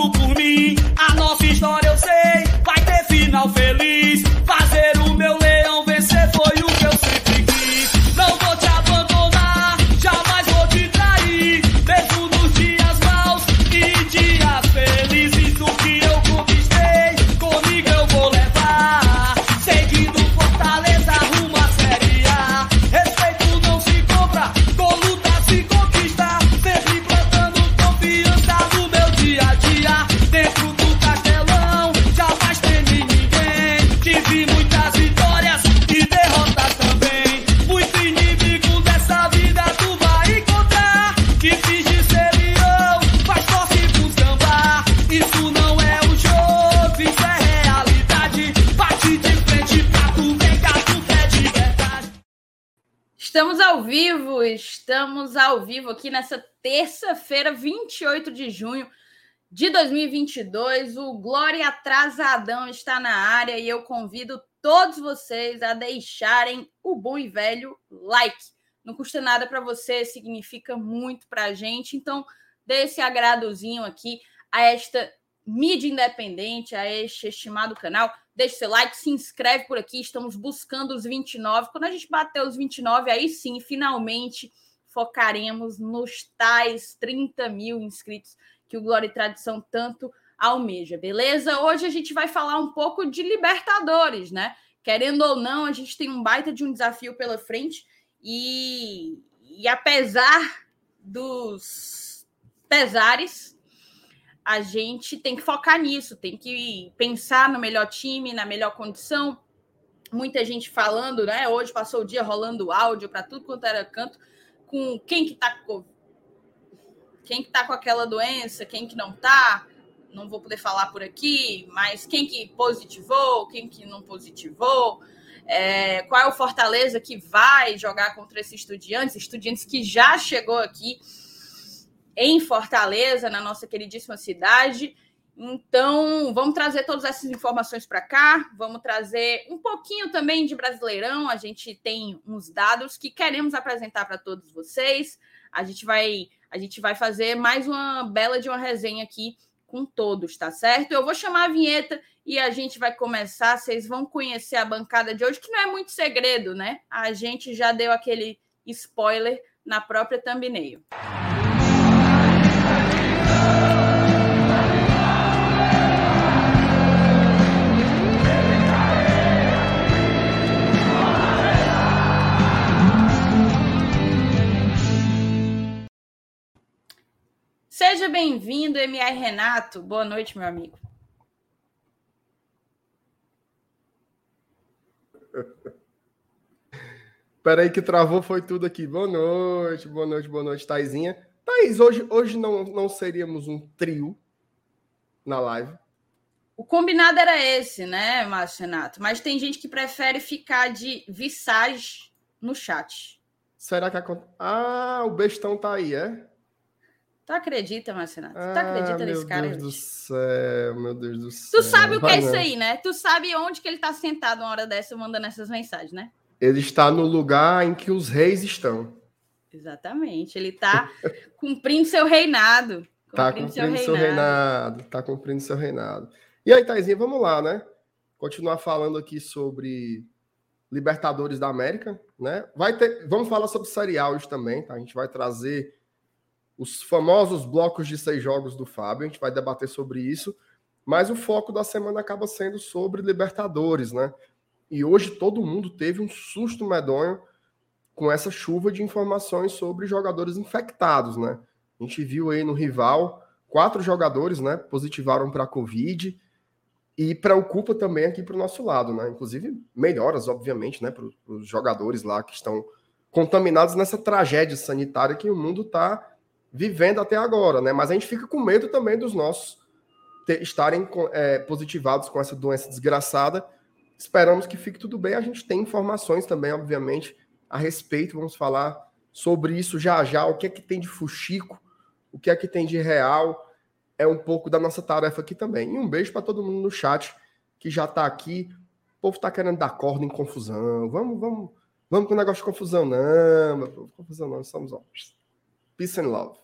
outro por mim. Estamos ao vivo aqui nessa terça-feira, 28 de junho de 2022. O Glória Atrasadão está na área e eu convido todos vocês a deixarem o bom e velho like. Não custa nada para você, significa muito para a gente. Então, dê esse agradozinho aqui a esta mídia independente, a este estimado canal. Deixe seu like, se inscreve por aqui. Estamos buscando os 29. Quando a gente bater os 29, aí sim, finalmente focaremos nos tais 30 mil inscritos que o Glória e Tradição tanto almeja, beleza? Hoje a gente vai falar um pouco de Libertadores, né? Querendo ou não, a gente tem um baita de um desafio pela frente e, e apesar dos pesares, a gente tem que focar nisso, tem que pensar no melhor time, na melhor condição. Muita gente falando, né? Hoje passou o dia rolando áudio para tudo quanto era canto, com quem que tá com quem que tá com aquela doença, quem que não tá. Não vou poder falar por aqui, mas quem que positivou, quem que não positivou. É, qual é o Fortaleza que vai jogar contra esses estudiantes, estudiantes que já chegou aqui em Fortaleza, na nossa queridíssima cidade. Então, vamos trazer todas essas informações para cá, vamos trazer um pouquinho também de Brasileirão. A gente tem uns dados que queremos apresentar para todos vocês. A gente vai a gente vai fazer mais uma bela de uma resenha aqui com todos, tá certo? Eu vou chamar a vinheta e a gente vai começar. Vocês vão conhecer a bancada de hoje, que não é muito segredo, né? A gente já deu aquele spoiler na própria thumbnail. Seja bem-vindo, MR Renato. Boa noite, meu amigo. Peraí que travou, foi tudo aqui. Boa noite, boa noite, boa noite, Taizinha. Thaís, hoje, hoje não, não seríamos um trio na live? O combinado era esse, né, Márcio Renato? Mas tem gente que prefere ficar de visage no chat. Será que acontece? Ah, o bestão tá aí, é? Tu acredita, Marcelo? Tu ah, acredita nesse cara? Meu Deus do céu, meu Deus do céu. Tu sabe o que é isso aí, né? Tu sabe onde que ele tá sentado uma hora dessa mandando essas mensagens, né? Ele está no lugar em que os reis estão. Exatamente. Ele tá cumprindo seu reinado. Cumprindo tá cumprindo seu reinado. seu reinado. Tá cumprindo seu reinado. E aí, Taizinha, vamos lá, né? Continuar falando aqui sobre Libertadores da América, né? Vai ter, vamos falar sobre Série A hoje também, tá? A gente vai trazer os famosos blocos de seis jogos do Fábio, a gente vai debater sobre isso, mas o foco da semana acaba sendo sobre Libertadores, né? E hoje todo mundo teve um susto medonho com essa chuva de informações sobre jogadores infectados, né? A gente viu aí no rival quatro jogadores, né, positivaram para a Covid e preocupa também aqui para o nosso lado, né? Inclusive melhoras, obviamente, né, para os jogadores lá que estão contaminados nessa tragédia sanitária que o mundo está vivendo até agora, né? Mas a gente fica com medo também dos nossos ter, estarem é, positivados com essa doença desgraçada. Esperamos que fique tudo bem. A gente tem informações também, obviamente, a respeito. Vamos falar sobre isso já já. O que é que tem de fuxico? O que é que tem de real? É um pouco da nossa tarefa aqui também. E um beijo para todo mundo no chat que já está aqui. O povo está querendo dar corda em confusão. Vamos, vamos, vamos com o negócio de confusão, não. Confusão não, estamos ó, Peace and love.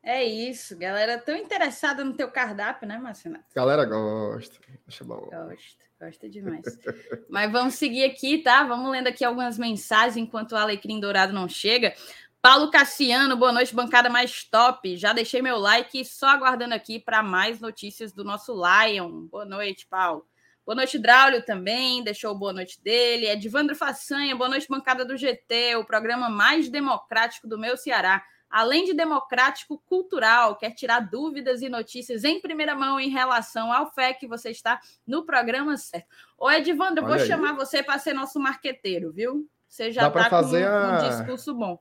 É isso, galera. Tão interessada no teu cardápio, né, Marcinato? Galera gosta. Acha bom. Gosta, gosta demais. Mas vamos seguir aqui, tá? Vamos lendo aqui algumas mensagens enquanto o Alecrim Dourado não chega. Paulo Cassiano, boa noite, bancada mais top. Já deixei meu like, só aguardando aqui para mais notícias do nosso Lion. Boa noite, Paulo. Boa noite, Draulio também, deixou boa noite dele. Edvandro Façanha, boa noite, bancada do GT, o programa mais democrático do meu Ceará além de democrático cultural, quer tirar dúvidas e notícias em primeira mão em relação ao FEC, você está no programa certo. Ô, Edvandro, vou aí. chamar você para ser nosso marqueteiro, viu? Você já está com um, a... um, discurso bom.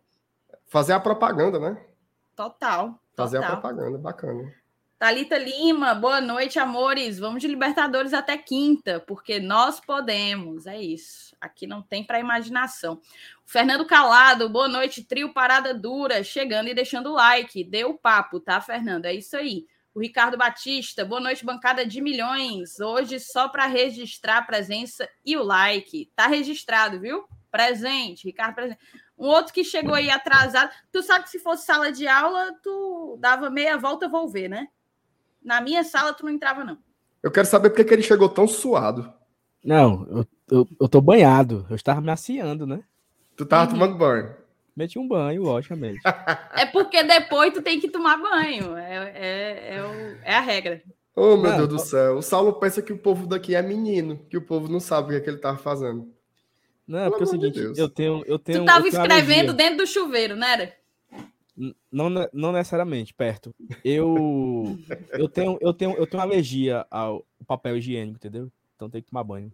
Fazer a propaganda, né? Total. Fazer total. a propaganda, bacana. Talita Lima, boa noite, amores. Vamos de Libertadores até quinta, porque nós podemos. É isso. Aqui não tem para imaginação. Fernando Calado, boa noite, trio Parada Dura, chegando e deixando o like. Deu o papo, tá, Fernando? É isso aí. O Ricardo Batista, boa noite, bancada de milhões. Hoje só para registrar a presença e o like. Tá registrado, viu? Presente, Ricardo presente. Um outro que chegou aí atrasado. Tu sabe que se fosse sala de aula, tu dava meia volta, vou ver, né? Na minha sala, tu não entrava, não. Eu quero saber por que ele chegou tão suado. Não, eu, eu, eu tô banhado. Eu estava me aciando, né? Tu tava uhum. tomando banho. Meti um banho, logicamente. é porque depois tu tem que tomar banho. É, é, é, o, é a regra. Oh, meu não, Deus do céu. O Saulo pensa que o povo daqui é menino, que o povo não sabe o que, é que ele tava fazendo. Não, Pelo porque é o seguinte, de eu tenho, eu tenho. Tu tava escrevendo dentro do chuveiro, né? Era? Não, não necessariamente perto. Eu eu tenho eu tenho eu tenho alergia ao papel higiênico, entendeu? Então tem que tomar banho.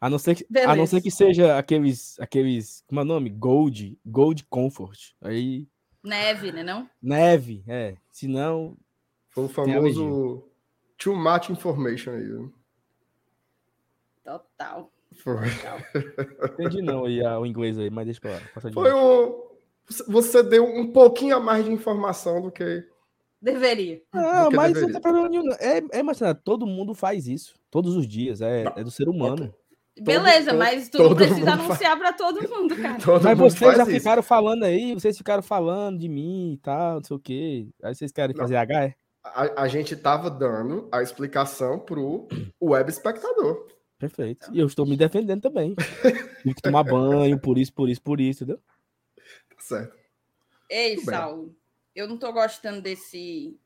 A não ser que, a não ser que seja aqueles aqueles, como é o nome? Gold, Gold Comfort. Aí neve, né, não? Neve, é. Se não foi o famoso too much information aí. Né? Total. Foi. Entendi não aí o inglês aí, mas deixa pra lá. Foi um... Você deu um pouquinho a mais de informação do que. Deveria. Não, mas deveria. não tem problema nenhum. É, é, Marcelo, todo mundo faz isso. Todos os dias. É, é do ser humano. Beleza, todo, mas tu não precisa anunciar para todo mundo, cara. Todo mas vocês já isso. ficaram falando aí, vocês ficaram falando de mim e tal, não sei o quê. Aí vocês querem não. fazer H, é? A, a gente tava dando a explicação pro web espectador. Perfeito. E eu estou me defendendo também. Tive que tomar banho, por isso, por isso, por isso, entendeu? Tá certo. Ei, Saulo, eu não tô gostando desse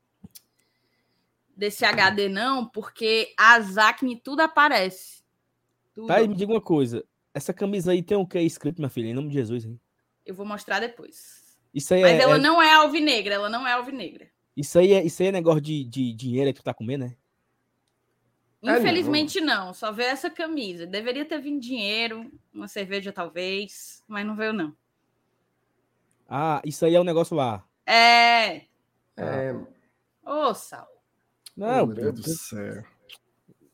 desse HD não, porque a Zacne tudo aparece. Tudo. Tá, e me diga uma coisa. Essa camisa aí tem o que escrito, minha filha? Em nome de Jesus, hein? Eu vou mostrar depois. Isso aí Mas é, ela é... não é alvinegra, ela não é alvinegra. Isso aí é, isso aí é negócio de, de dinheiro que tu tá comendo, né? Infelizmente não. não. só veio essa camisa. Deveria ter vindo dinheiro, uma cerveja talvez, mas não veio não. Ah, isso aí é o um negócio lá. É. É. Ô, Sal. Não, meu Deus do céu.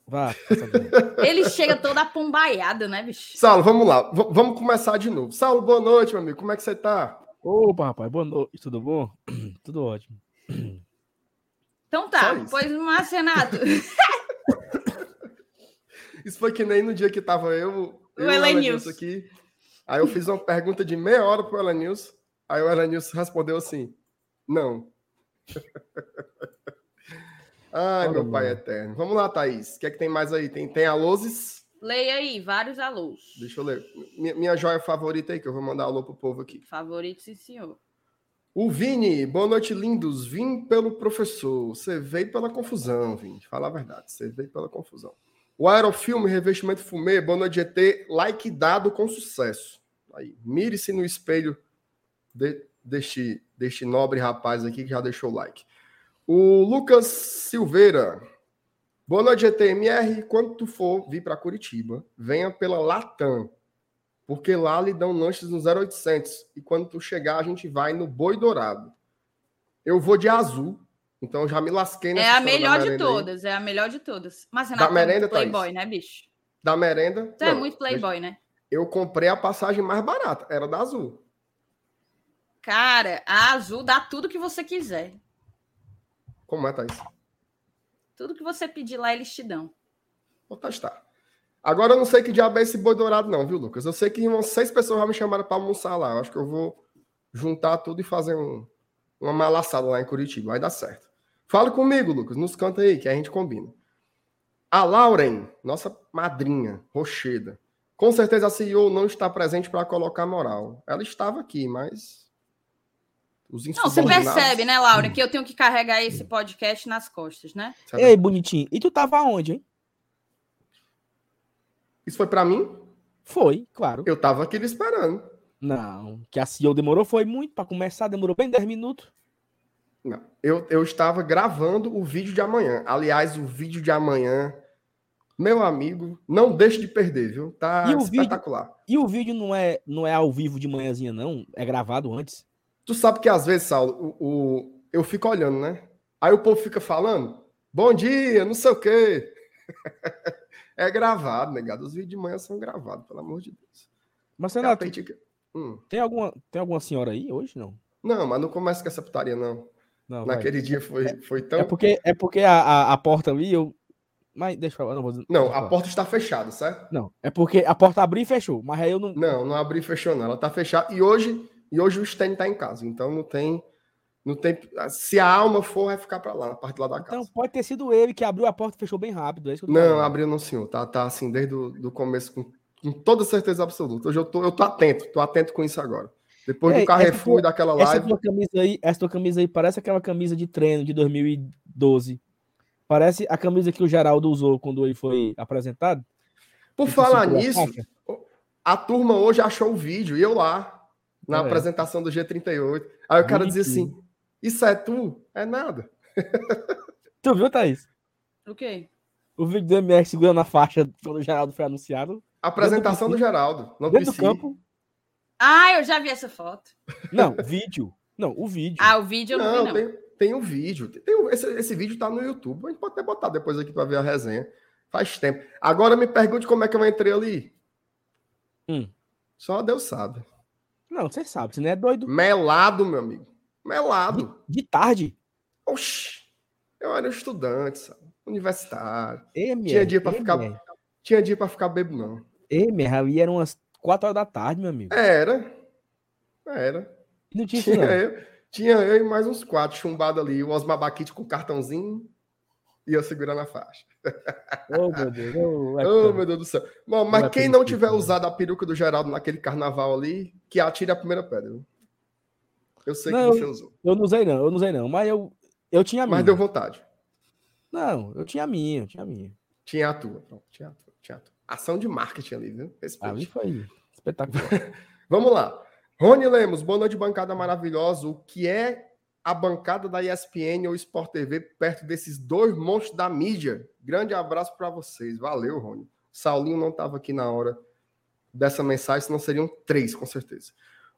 Vá. Ele chega todo apombaiado, né, bicho? Saulo, vamos lá. V vamos começar de novo. Saulo, boa noite, meu amigo. Como é que você tá? Opa, rapaz, boa noite. Tudo bom? Tudo ótimo. Então tá, pois, Marcenato. Isso foi que nem no dia que tava eu, eu o Elenilson aqui. Aí eu fiz uma pergunta de meia hora pro Elenilson. Aí o Elenilson respondeu assim: não. Ai, meu pai eterno. Vamos lá, Thaís. O que é que tem mais aí? Tem, tem alôs? Leia aí, vários alôs. Deixa eu ler. Minha, minha joia favorita aí, que eu vou mandar alô pro povo aqui. Favorito, sim, senhor. O Vini, boa noite, lindos. Vim pelo professor. Você veio pela confusão, Vini. Fala a verdade. Você veio pela confusão. O Aerofilme Revestimento Fumê, boa noite, GT. Like dado com sucesso. Aí, mire-se no espelho de, deste, deste nobre rapaz aqui que já deixou o like. O Lucas Silveira. Boa noite, GTMR. Quando tu for vir para Curitiba, venha pela Latam, porque lá lhe dão lanches no 0800. E quando tu chegar, a gente vai no Boi Dourado. Eu vou de azul, então já me lasquei nessa É a melhor de todas, aí. é a melhor de todas. Mas Renato, da merenda, é playboy, Thaís. né, bicho? Da merenda. É muito playboy, né? Eu comprei a passagem mais barata, era da Azul. Cara, a Azul dá tudo que você quiser. Como é, Thaís? Tudo que você pedir lá, eles te dão. Vou testar. Agora eu não sei que diabo é esse boi dourado, não, viu, Lucas? Eu sei que umas seis pessoas já me chamaram para almoçar lá. Eu acho que eu vou juntar tudo e fazer um, uma malaçada lá em Curitiba. Vai dar certo. Fala comigo, Lucas. Nos canta aí, que a gente combina. A Lauren, nossa madrinha, Rocheda. Com certeza a CEO não está presente para colocar moral. Ela estava aqui, mas. Os não, você percebe, né, Laura, que eu tenho que carregar esse podcast nas costas, né? Ei, bonitinho. E tu tava onde, hein? Isso foi para mim? Foi, claro. Eu tava aqui esperando. Não, que a CEO demorou foi muito para começar, demorou bem 10 minutos. Não, eu, eu estava gravando o vídeo de amanhã. Aliás, o vídeo de amanhã, meu amigo, não deixe de perder, viu? Tá e espetacular. Vídeo, e o vídeo não é, não é ao vivo de manhãzinha, não? É gravado antes? Tu sabe que às vezes, Saulo, o, o, eu fico olhando, né? Aí o povo fica falando, bom dia, não sei o quê. é gravado, negado. Os vídeos de manhã são gravados, pelo amor de Deus. Mas, Renato, hum. tem, alguma, tem alguma senhora aí hoje, não? Não, mas não começa com essa putaria, não. Não Naquele vai. dia foi, é, foi tão... É porque, é porque a, a, a porta ali, eu... Mas deixa eu falar, não vou dizer. Não, a porta está fechada, certo? Não, é porque a porta abriu e fechou, mas aí eu não... Não, não abriu e fechou, não. Ela está fechada. E hoje, e hoje o Sten está em casa, então não tem... Não tem, se a alma for, vai ficar para lá, na parte lá da então, casa. Então pode ter sido ele que abriu a porta e fechou bem rápido. É não, falando. abriu não, senhor. Tá, tá assim, desde o do começo, com, com, toda certeza absoluta. Hoje eu tô, eu tô atento, tô atento com isso agora. Depois Ei, do Carrefour e daquela live. Essa tua, camisa aí, essa tua camisa aí parece aquela camisa de treino de 2012. Parece a camisa que o Geraldo usou quando ele foi apresentado. Por falar nisso, a, turma hoje achou o vídeo e eu lá, na é. apresentação do G38. Aí o cara dizia assim: isso é tu? É nada. tu viu, Thaís? O quê? O vídeo do MR segurando a faixa quando o Geraldo foi anunciado. A apresentação do, do Geraldo. No dentro do campo. Ah, eu já vi essa foto. Não, vídeo. Não, o vídeo. Ah, o vídeo eu não, não vi, não. Tem, tem um vídeo. Tem, esse, esse vídeo tá no YouTube. A gente pode até botar depois aqui para ver a resenha. Faz tempo. Agora me pergunte como é que eu entrei ali. Hum. Só Deus sabe. Não, você sabe, você não é doido. Melado, meu amigo. Melado. De, de tarde? Oxi. Eu era estudante, sabe? Universitário. M, tinha dia para ficar. Tinha dia para ficar bebo, não. E, e eram umas 4 horas da tarde, meu amigo. Era. Era. Não tinha, tinha, eu, tinha eu e mais uns quatro chumbados ali. O Osmar Baquite com cartãozinho e eu segurando a faixa. Oh, meu Deus. Oh, oh meu Deus do céu. Bom, mas quem não tiver usado a peruca do Geraldo naquele carnaval ali, que atire a primeira pedra. Viu? Eu sei não, que você usou. Eu não usei, não, eu não usei, não. Mas eu, eu tinha a minha. Mas deu vontade. Não, eu tinha a minha, eu tinha a minha. Tinha a tua, pronto, tinha a tua, tinha a tua. Ação de marketing ali, viu? Respeite. Ali foi espetacular. Vamos lá. Rony Lemos, boa noite, bancada maravilhosa. O que é a bancada da ESPN ou Sport TV perto desses dois monstros da mídia? Grande abraço para vocês. Valeu, Rony. Saulinho não estava aqui na hora dessa mensagem, senão seriam três, com certeza.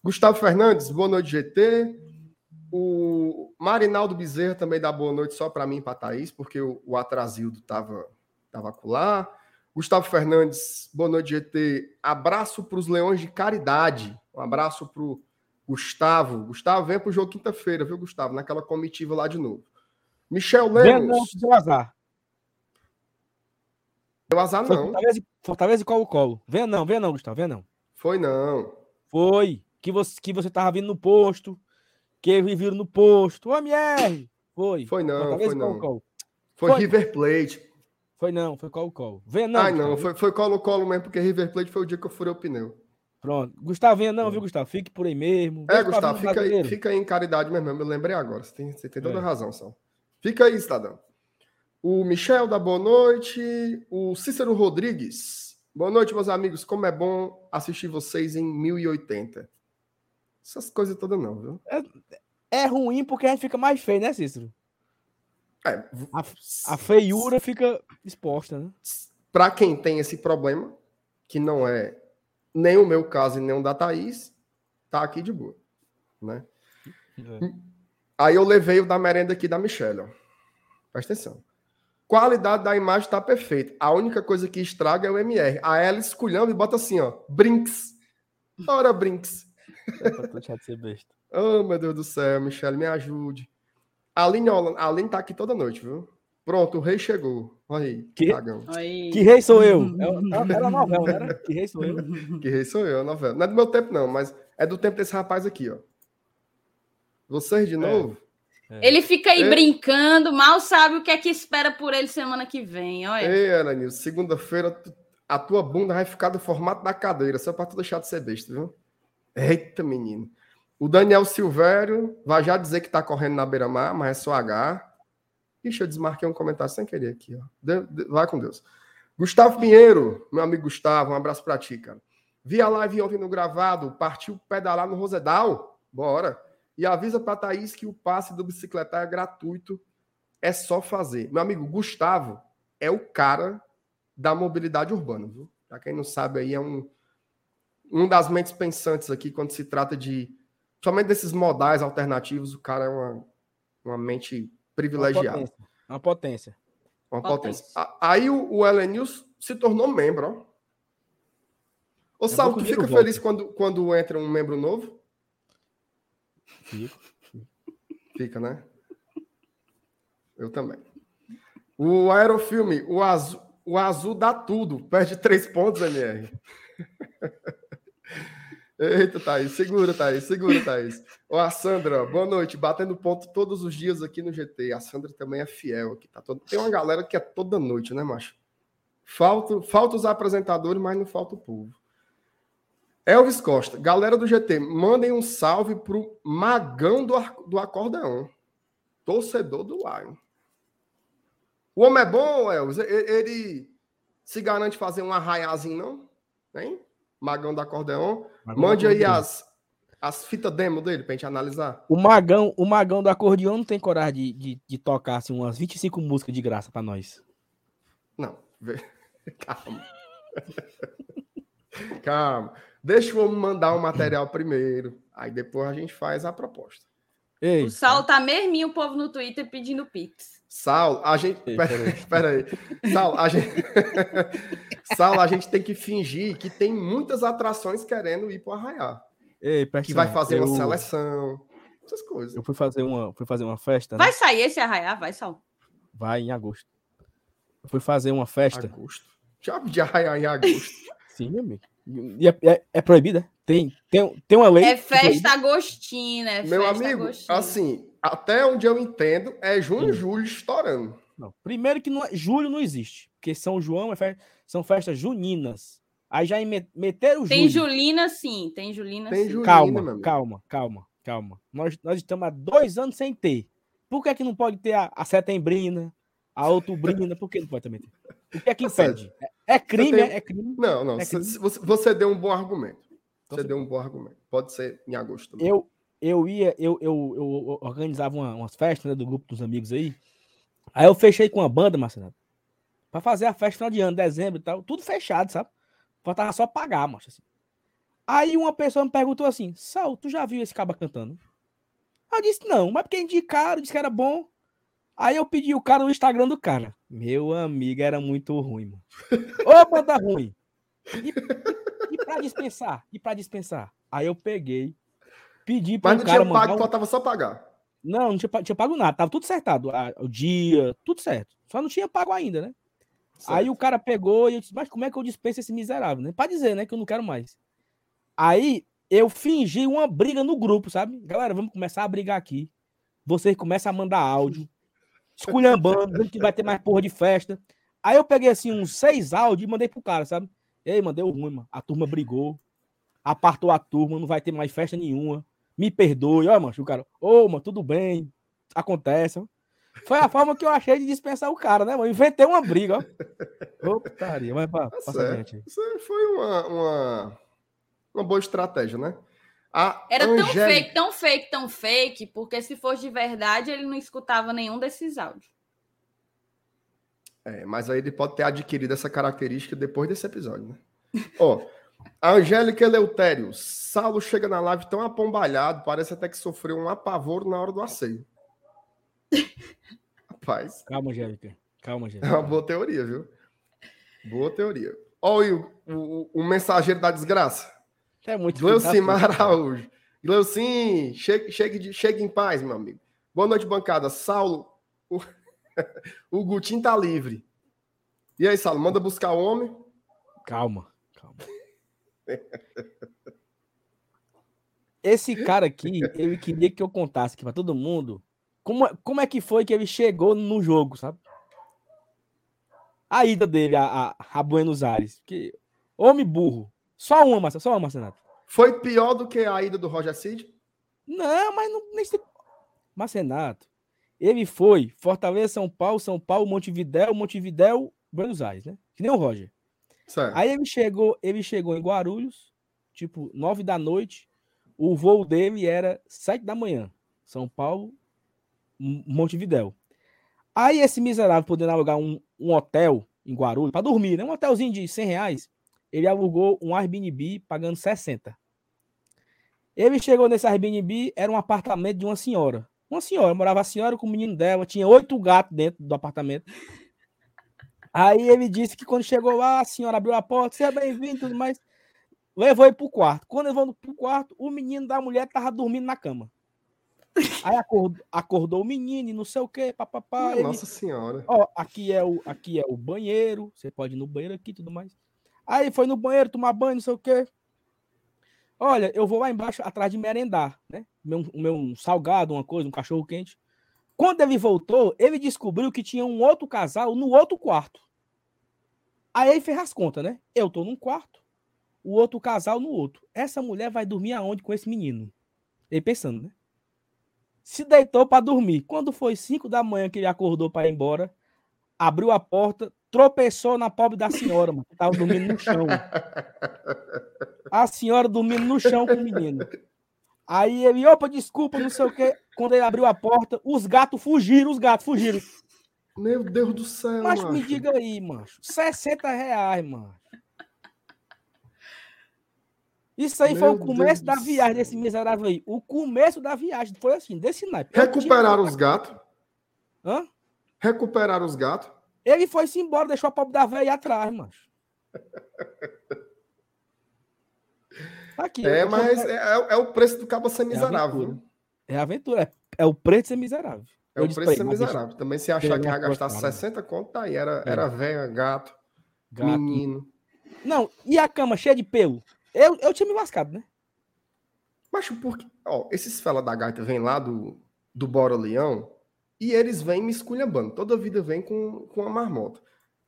Gustavo Fernandes, boa noite, GT. O Marinaldo Bezerra também dá boa noite só para mim e para Thaís, porque o, o Atrasildo estava tava lá. Gustavo Fernandes, boa noite, GT. Abraço para os Leões de Caridade. Um abraço para o Gustavo. Gustavo, vem para o jogo quinta-feira, viu, Gustavo? Naquela comitiva lá de novo. Michel Lemos. Deu azar. Deu azar, não. Fortaleza, Fortaleza e Colo-Colo. Venha não, venha não, Gustavo, venha não. Foi não. Foi que você, que você tava vindo no posto, que viram no posto. Ô, MR! Foi. Foi não, foi não. Colo -Colo. Foi, foi, River Plate. Foi não, foi Colo-Colo. Venha não. Ai, não, foi, foi Colo-Colo mesmo, porque River Plate foi o dia que eu furei o pneu. Pronto. Gustavo, venha não, viu, Gustavo? Fique por aí mesmo. É, Gustavo, fica aí, fica aí em caridade mesmo. Eu me lembrei agora. Você tem, você tem toda é. razão, Sal. Fica aí, cidadão. O Michel da boa noite. O Cícero Rodrigues. Boa noite, meus amigos. Como é bom assistir vocês em 1080. Essas coisas todas não, viu? É, é ruim porque a gente fica mais feio, né, Cícero? É, a, a feiura fica exposta, né? Para quem tem esse problema, que não é nem o meu caso e nem o da Thaís, tá aqui de boa, né? É. Aí eu levei o da merenda aqui da Michelle, ó. Presta atenção. Qualidade da imagem tá perfeita. A única coisa que estraga é o MR. A ela esculhando e bota assim, ó, Brinks. Ora, Brinks. É ser besta. Oh, meu Deus do céu, Michele, me ajude. A Aline, a Aline tá aqui toda noite, viu? Pronto, o rei chegou. Olha aí, que, cagão. que rei sou eu? É era novela, não era? Que rei sou eu? Que rei sou eu, a novela. Não é do meu tempo, não, mas é do tempo desse rapaz aqui, ó. Vocês de É. novo? Ele fica aí É. brincando, mal sabe o que é que espera por ele semana que vem. Olha. Ei, Aranil, segunda-feira a tua bunda vai ficar do formato da cadeira, só pra tu deixar de ser besta, viu? Eita, menino. O Daniel Silvério vai já dizer que tá correndo na beira-mar, mas é só H. Ixi, eu desmarquei um comentário sem querer aqui, ó. De- de- vai com Deus. Gustavo Pinheiro, meu amigo Gustavo, um abraço pra ti, cara. Vi a live ontem no gravado, partiu pedalar no Rosedal. Bora. E avisa pra Thaís que o passe do bicicletar é gratuito. É só fazer. Meu amigo Gustavo é o cara da mobilidade urbana, viu? Pra quem não sabe, aí é um, um das mentes pensantes aqui quando se trata de. Somente desses modais alternativos, o cara é uma, uma mente Uma privilegiada. potência. Uma potência. Uma Potência. potência. A- Aí o, o Elenils se tornou membro, ó. Ô, Saulo, tu fica feliz quando, quando entra um membro novo? Fico. Fica, né? Eu também. O aerofilme, o azul, o azul dá tudo. Perde três pontos, MR. Eita, Thaís, segura, Thaís, segura, Thaís. Ó, a Sandra, boa noite. Batendo ponto todos os dias aqui no GT. A Sandra também é fiel aqui. Tá todo... Tem uma galera que é toda noite, né, macho? Falta, falta os apresentadores, mas não falta o povo. Elvis Costa, galera do GT, mandem um salve pro Magão do, do acordeão. Torcedor do Lion. O homem é bom, Elvis? E- Ele se garante fazer um arraiazinho, não? Hein? Magão do acordeão. Mande aí as, as fitas demo dele pra gente analisar. O magão, o magão do acordeão não tem coragem de, de, de tocar assim, umas 25 músicas de graça pra nós. Não, calma. calma. Deixa homem mandar o material primeiro. Aí depois a gente faz a proposta. Ei, O Saulo tá mesminho o povo no Twitter pedindo pix. Saulo, a gente. Ei, Pera, peraí. pera aí. Saulo, a gente. Saulo, a gente tem que fingir que tem muitas atrações querendo ir pro Arraiá. ei, Que vai fazer eu, uma seleção. Essas coisas. Eu fui fazer uma, fui fazer uma festa, né? Vai sair esse arraiar? Vai, Saulo. Vai em agosto. Eu fui fazer uma festa. Agosto. Já de Arraiá em agosto. Sim, meu amigo. E é, é, é proibida? Tem, tem, tem uma lei. É festa agostina. É Meu festa amigo, agostina. assim, até onde eu entendo, é junho e julho estourando. Não, primeiro que não é- julho não existe. Porque São João é fe- são festas juninas. Aí já me- meteram o Tem julho. Julina, sim. Tem Julina, Tem sim. Julina, Calma, calma, calma, calma. Nós, nós estamos há dois anos sem ter. Por que, que não pode ter a, a setembrina, a outubrina? Por que não pode também ter? O que é que impede? É, é crime, tem- é, é crime. Não, não. É cê- você, você deu um bom argumento. Então Você você- deu um bom argumento. Pode ser em agosto também. Eu, eu ia, eu, eu, eu organizava uma- umas festas né, do grupo dos amigos aí. Aí eu fechei com uma banda, Marcelo, pra fazer a festa final de ano, dezembro e tal, tudo fechado, sabe? Faltava só pagar, macho. Assim. Aí uma pessoa me perguntou assim: Sal, tu já viu esse caba cantando? Eu disse: Não, mas porque indicaram, disse que era bom. Aí eu pedi o cara no Instagram do cara. Meu amigo, era muito ruim, mano. Ô, banda ruim. E, e, e pra dispensar? E pra dispensar? Aí eu peguei, pedi pro Mas não cara tinha pago, um- faltava só pagar. Não, não tinha, tinha pago nada, tava tudo acertado, o dia, tudo certo. Só não tinha pago ainda, né? Aí Certo. o cara pegou e eu disse, mas como é que eu dispenso esse miserável, né? Pra dizer, né, que eu não quero mais. Aí eu fingi uma briga no grupo, sabe? Galera, vamos começar a brigar aqui. Vocês começam a mandar áudio, esculhambando, dizendo que vai ter mais porra de festa. Aí eu peguei assim uns seis áudios e mandei pro cara, sabe? Ei, mandei o ruim, mano. A turma brigou, apartou a turma, não vai ter mais festa nenhuma. Me perdoe, ó, mano. O cara, ô, mano, tudo bem, acontece. Foi a forma que eu achei de dispensar o cara, né, mano? Inventei uma briga, ó. Ô, putaria, mas pá, Tá passa adiante. Isso aí foi uma, uma, uma boa estratégia, né? A Era tão Angélica- fake, tão fake, tão fake, porque se fosse de verdade, ele não escutava nenhum desses áudios. É, mas aí ele pode ter adquirido essa característica depois desse episódio, né? Ó, a Angélica Eleutério. Saulo chega na live tão apombalhado, parece até que sofreu um apavoro na hora do asseio. Rapaz, Calma, Angélica. Calma, é Angélica. uma boa teoria, viu? Boa teoria. Olha o, o, o mensageiro da desgraça. É muito cara. Araújo. Gleucim, chegue, chegue, chegue em paz, meu amigo. Boa noite, bancada. Saulo, o, o Gutim tá livre. E aí, Saulo, manda buscar o homem? Calma, calma. Esse cara aqui, ele queria que eu contasse aqui pra todo mundo como, como é que foi que ele chegou no jogo, sabe? A ida dele a, a, a Buenos Aires. Que, homem burro. Só uma, só uma, Marcenato. Foi pior do que a ida do Roger Cid? Não, mas não, nem se... Marcenato. Ele foi Fortaleza, São Paulo, São Paulo, Montevidéu, Montevidéu, Buenos Aires, né? Que nem o Roger. Certo. Aí ele chegou, ele chegou em Guarulhos, tipo, nove da noite. O voo dele era sete da manhã. São Paulo, Montevidéu. Aí esse miserável podendo alugar um, um hotel em Guarulhos para dormir, né? Um hotelzinho de 100 reais. Ele alugou um Airbnb pagando 60. Ele chegou nesse Airbnb, era um apartamento de uma senhora. Uma senhora, morava a senhora com o menino dela, tinha oito gatos dentro do apartamento. Aí ele disse que quando chegou lá, a senhora abriu a porta, seja bem-vindo e tudo mais. Levou ele pro quarto. Quando levou pro quarto, o menino da mulher tava dormindo na cama. Aí acordou, acordou o menino e não sei o que, papapá. Ele... Nossa senhora. Ó, aqui é, o, aqui é o banheiro, você pode ir no banheiro aqui e tudo mais. Aí foi no banheiro tomar banho, não sei o que. Olha, eu vou lá embaixo atrás de merendar, né? Meu, meu um salgado, uma coisa, um cachorro quente. Quando ele voltou, ele descobriu que tinha um outro casal no outro quarto. Aí ele fez as contas, né? Eu tô num quarto, o outro casal no outro. Essa mulher vai dormir aonde com esse menino? Ele pensando, né? se deitou para dormir. Quando foi 5 da manhã que ele acordou para ir embora, abriu a porta, tropeçou na pobre da senhora, mano, que tava dormindo no chão. A senhora dormindo no chão com o menino. Aí ele, opa, desculpa, não sei o quê. Quando ele abriu a porta, os gatos fugiram, os gatos fugiram. Meu Deus do céu, Mas me diga aí, macho. 60 reais, mano. Isso aí Meu foi o começo Deus da viagem desse miserável aí. O começo da viagem foi assim, desse naipe. Recuperaram os gatos? Hã? Recuperaram os gatos? Ele foi-se embora, deixou a pobre da velha atrás, mano. Aqui, é, mas é, é, é, o preço do cabo ser é miserável. É aventura. É, é, o preço de ser miserável. É o preço miserável. Deixa... Também se achar que ia gastar 60 conto, tá aí. Era, é. era velha, gato, gato, menino. Não, e a cama cheia de pelo? Eu, eu tinha me lascado, né? Mas porque, ó, esses fela da gaita vêm lá do, do Bora Leão e eles vêm me esculhambando. Toda vida vem com, com a marmota.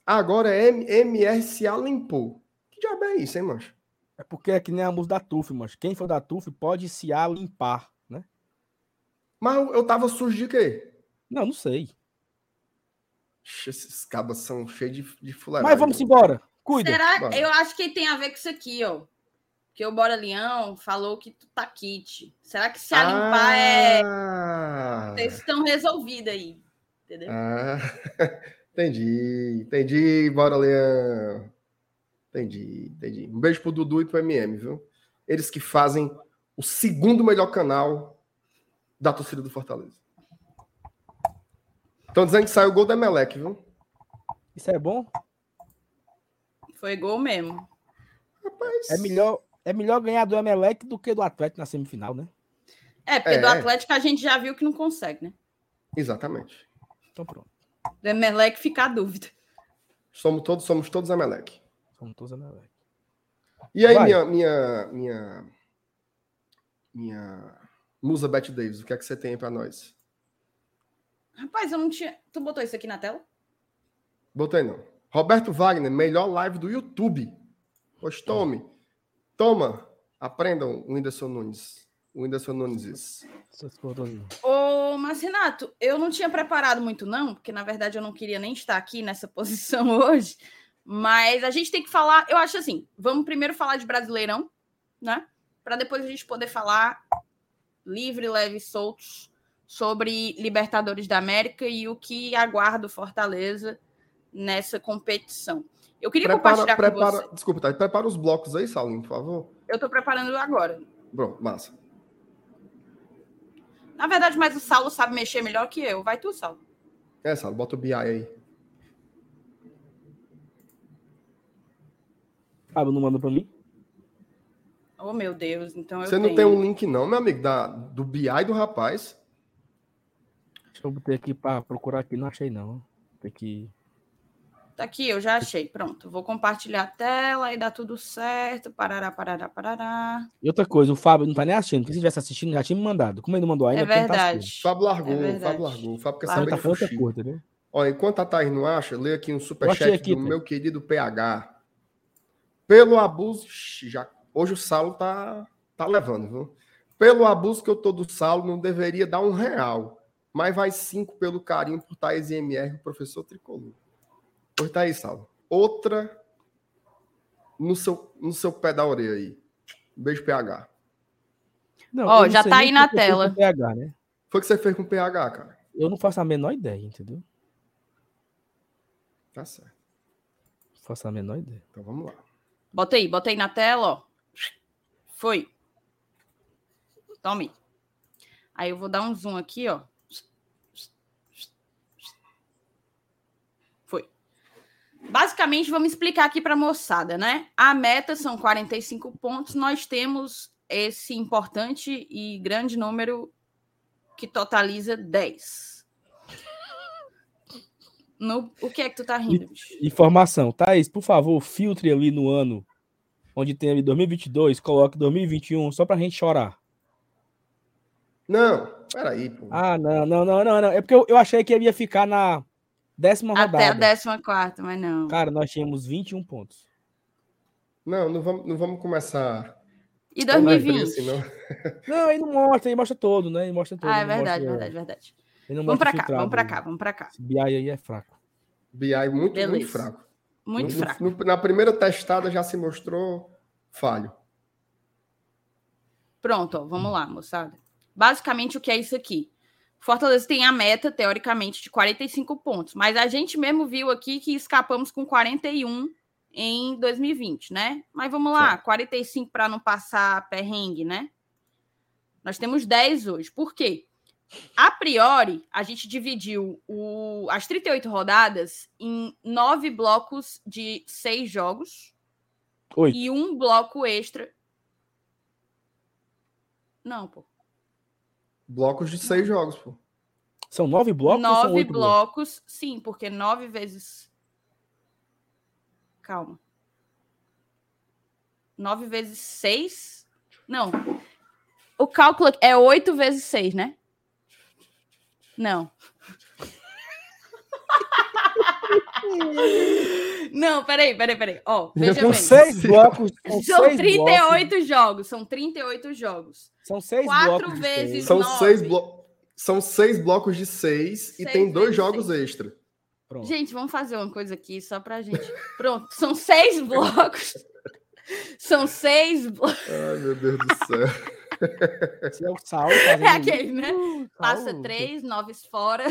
Agora é MRCA limpou. Que diabo é isso, hein, mancho? É porque é que nem a música da TUF, mancho. Quem for da TUF pode se a limpar, né? Mas eu, eu tava sujo de quê? Não, não sei. Esses cabas são cheios de, de Mas vamos embora. Cuida. Será? Eu acho que tem a ver com isso aqui, ó. Porque o Bora Leão falou que tu tá kit. Será que se a limpar é ah. é. Vocês estão resolvidos aí. Entendeu? Ah. entendi, entendi, Bora Leão. Entendi, entendi. Um beijo pro Dudu e pro MM, viu? Eles que fazem o segundo melhor canal da torcida do Fortaleza. Estão dizendo que saiu o gol da Emelec, viu? Isso é bom? Foi gol mesmo. Rapaz. É melhor, é melhor ganhar do Emelec do que do Atlético na semifinal, né? É, porque é. do Atlético a gente já viu que não consegue, né? Exatamente. Então pronto. Do Emelec fica a dúvida. Somos todos, somos todos Emelec. Somos todos Emelec. E aí, minha, minha, minha, minha musa Beth Davis, o que é que você tem para nós? Rapaz, eu não tinha. Tu botou isso aqui na tela? Botei não. Roberto Wagner, melhor live do YouTube. Pois tome. Toma, aprendam o Whindersson Nunes. O Whindersson Nunes. Ô, mas Renato, eu não tinha preparado muito, não, porque na verdade eu não queria nem estar aqui nessa posição hoje. Mas a gente tem que falar, eu acho assim, vamos primeiro falar de Brasileirão, né? Para depois a gente poder falar livre, leve e soltos sobre Libertadores da América e o que aguarda o Fortaleza nessa competição. Eu queria prepara, compartilhar prepara, com você. Desculpa, tá? Prepara os blocos aí, Salim, por favor. Eu estou preparando agora. Pronto, massa. Na verdade, mas o Saulo sabe mexer melhor que eu. Vai tu, Saulo. É, Saulo, bota o BI aí. Fábio não manda para mim? Oh, meu Deus. Então Você não tenho... tem um link, não, meu amigo, da, do BI do rapaz? Deixa eu botar aqui para procurar aqui. Não achei, não. Tem que. Tá aqui, eu já achei. Pronto, vou compartilhar a tela e dá tudo certo. Parará, parará, parará. E outra coisa, o Fábio não tá nem assistindo, porque se tivesse assistindo, já tinha me mandado. Como ele não mandou ainda, É tá verdade. assistindo. Fábio largou, É o verdade. Fábio largou. O Fábio quer Claro. saber Tá de coisa, entendeu? Olha, enquanto a Thaís não acha, lê aqui um superchat aqui, do Pedro. meu querido PH. Pelo abuso. Já, hoje o Saulo tá, tá levando, viu? Pelo abuso que eu tô do Saulo, não deveria dar um real. Mas vai cinco pelo carinho por Thaís e MR, o professor tricolor. Pois tá aí, Saulo. Outra no seu, no seu pé da orelha aí. Beijo, PH. Não, Ó, não já tá aí na tela. PH, né? Foi o que você fez com o PH, cara. Eu não faço a menor ideia, entendeu? Tá certo. Não faço a menor ideia. Então vamos lá. Bota aí, bota aí na tela, ó. Foi. Tome. Aí eu vou dar um zoom aqui, ó. Foi. Basicamente, vamos explicar aqui para a moçada, né? A meta são 45 pontos. Nós temos esse importante e grande número que totaliza 10. No, o que é que tu tá rindo, bicho? Informação. Thaís, por favor, filtre ali no ano onde tem ali 2022, coloque 2021 só pra gente chorar. Não, peraí, pô. Ah, não, não, não, não, não. É porque eu, eu achei que ele ia ficar na décima Até a rodada. 14, mas não. Cara, nós tínhamos 21 pontos. Não, não vamos, não vamos começar. E tão na 2020? assim, não. Não, ele não mostra, ele mostra todo, né? Ele mostra todo. Ah, é verdade, mostra- verdade, verdade. Vamos pra cá, filtrado vamos pra aí. cá, vamos pra cá. Esse BI aí é fraco. BI muito, Beleza. muito fraco. Muito No- fraco. no- na primeira testada já se mostrou falho. Pronto, ó, vamos lá, moçada. Basicamente, o que é isso aqui? Fortaleza tem a meta, teoricamente, de 45 pontos, mas a gente mesmo viu aqui que escapamos com 41 em 2020, né? Mas vamos lá, 45 para não passar perrengue, né? Nós temos 10 hoje. Por quê? A priori, a gente dividiu o- as 38 rodadas em nove blocos de seis jogos Oito. e um bloco extra. Não, pô. Blocos de seis jogos, pô. São nove blocos ou são nove oito blocos? blocos, sim, porque nove vezes. Calma. Nove vezes seis? Não. O cálculo é oito vezes seis, né? Não. Não, peraí, peraí, peraí. Ó, veja São bem. seis blocos. São, São seis 38 blocos. jogos, são 38 jogos. São seis Quatro blocos. de vezes seis. São Nove. seis, blo... São seis blocos de seis, e Seis tem dois jogos seis. extra. Pronto. Gente, vamos fazer uma coisa aqui só pra gente. Pronto, são seis blocos. São seis blocos. Ai, meu Deus do céu. Esse é o fazendo É aquele, né? Uh, Passa três, nove fora.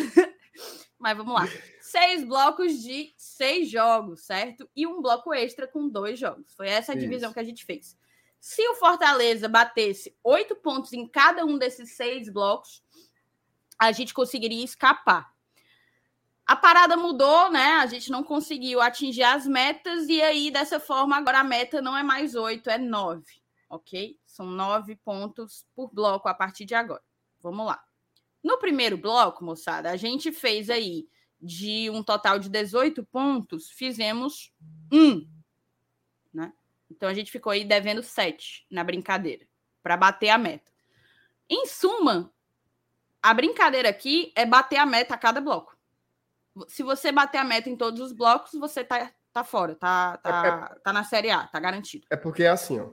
Mas vamos lá. Seis blocos de seis jogos, certo? E um bloco extra com dois jogos. Foi essa a divisão Isso. que a gente fez. Se o Fortaleza batesse oito pontos em cada um desses seis blocos, a gente conseguiria escapar. A parada mudou, né? A gente não conseguiu atingir as metas, e aí, dessa forma, agora a meta não é mais oito, é nove, ok? São nove pontos por bloco a partir de agora. Vamos lá. No primeiro bloco, moçada, a gente fez aí de um total de 18 pontos, fizemos um, né? Então a gente ficou aí devendo sete na brincadeira para bater a meta. Em suma, a brincadeira aqui é bater a meta a cada bloco. Se você bater a meta em todos os blocos, você tá, tá fora, tá, tá, tá na Série A, tá garantido. É porque é assim, ó.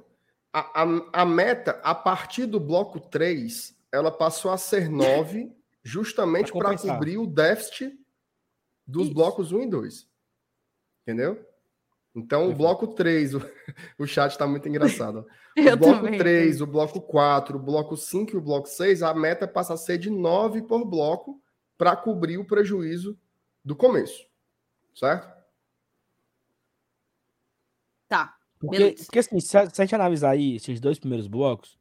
A, a, a meta, a partir do bloco 3, ela passou a ser 9, justamente para cobrir o déficit dos Isso. blocos 1 e 2. Entendeu? Então, o bloco 3, o, o chat está muito engraçado. o bloco também. 3, o bloco 4, o bloco 5 e o bloco 6, a meta passa a ser de 9 por bloco para cobrir o prejuízo do começo. Certo? Tá. Porque, Beleza. porque assim, se a, se a gente analisar aí esses dois primeiros blocos,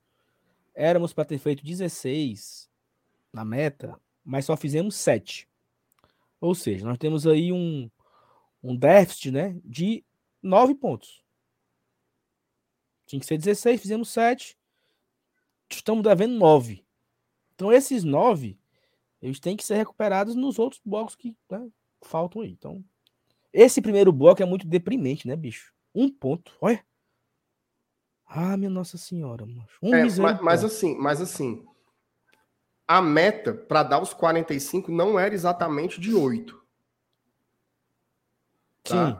éramos para ter feito 16 na meta, mas só fizemos 7. Ou seja, nós temos aí um, um déficit né, de 9 pontos. Tinha que ser 16, fizemos 7. Estamos devendo 9. Então, esses 9, eles têm que ser recuperados nos outros blocos que né, faltam aí. Então, Esse primeiro bloco é muito deprimente, né, bicho? Um ponto. Olha. Ah, minha Nossa Senhora, macho. Um é, mas, mas assim, mas assim, a meta para dar os 45 não era exatamente de 8. Tá? Sim.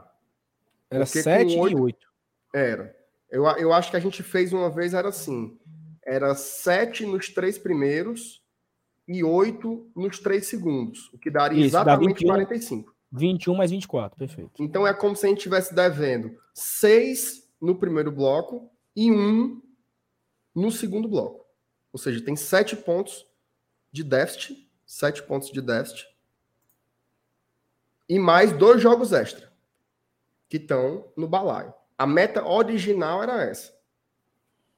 Era Porque 7 8, e 8. Era. Eu, eu acho que a gente fez uma vez, era assim. Era 7 nos três primeiros e 8 nos três segundos. O que daria Isso, exatamente dá 21, 45. 21 mais 24, perfeito. Então é como se a gente estivesse devendo 6 no primeiro bloco e 1 no segundo bloco. Ou seja, tem 7 pontos de déficit, 7 pontos de déficit. E mais dois jogos extra que estão no balaio. A meta original era essa.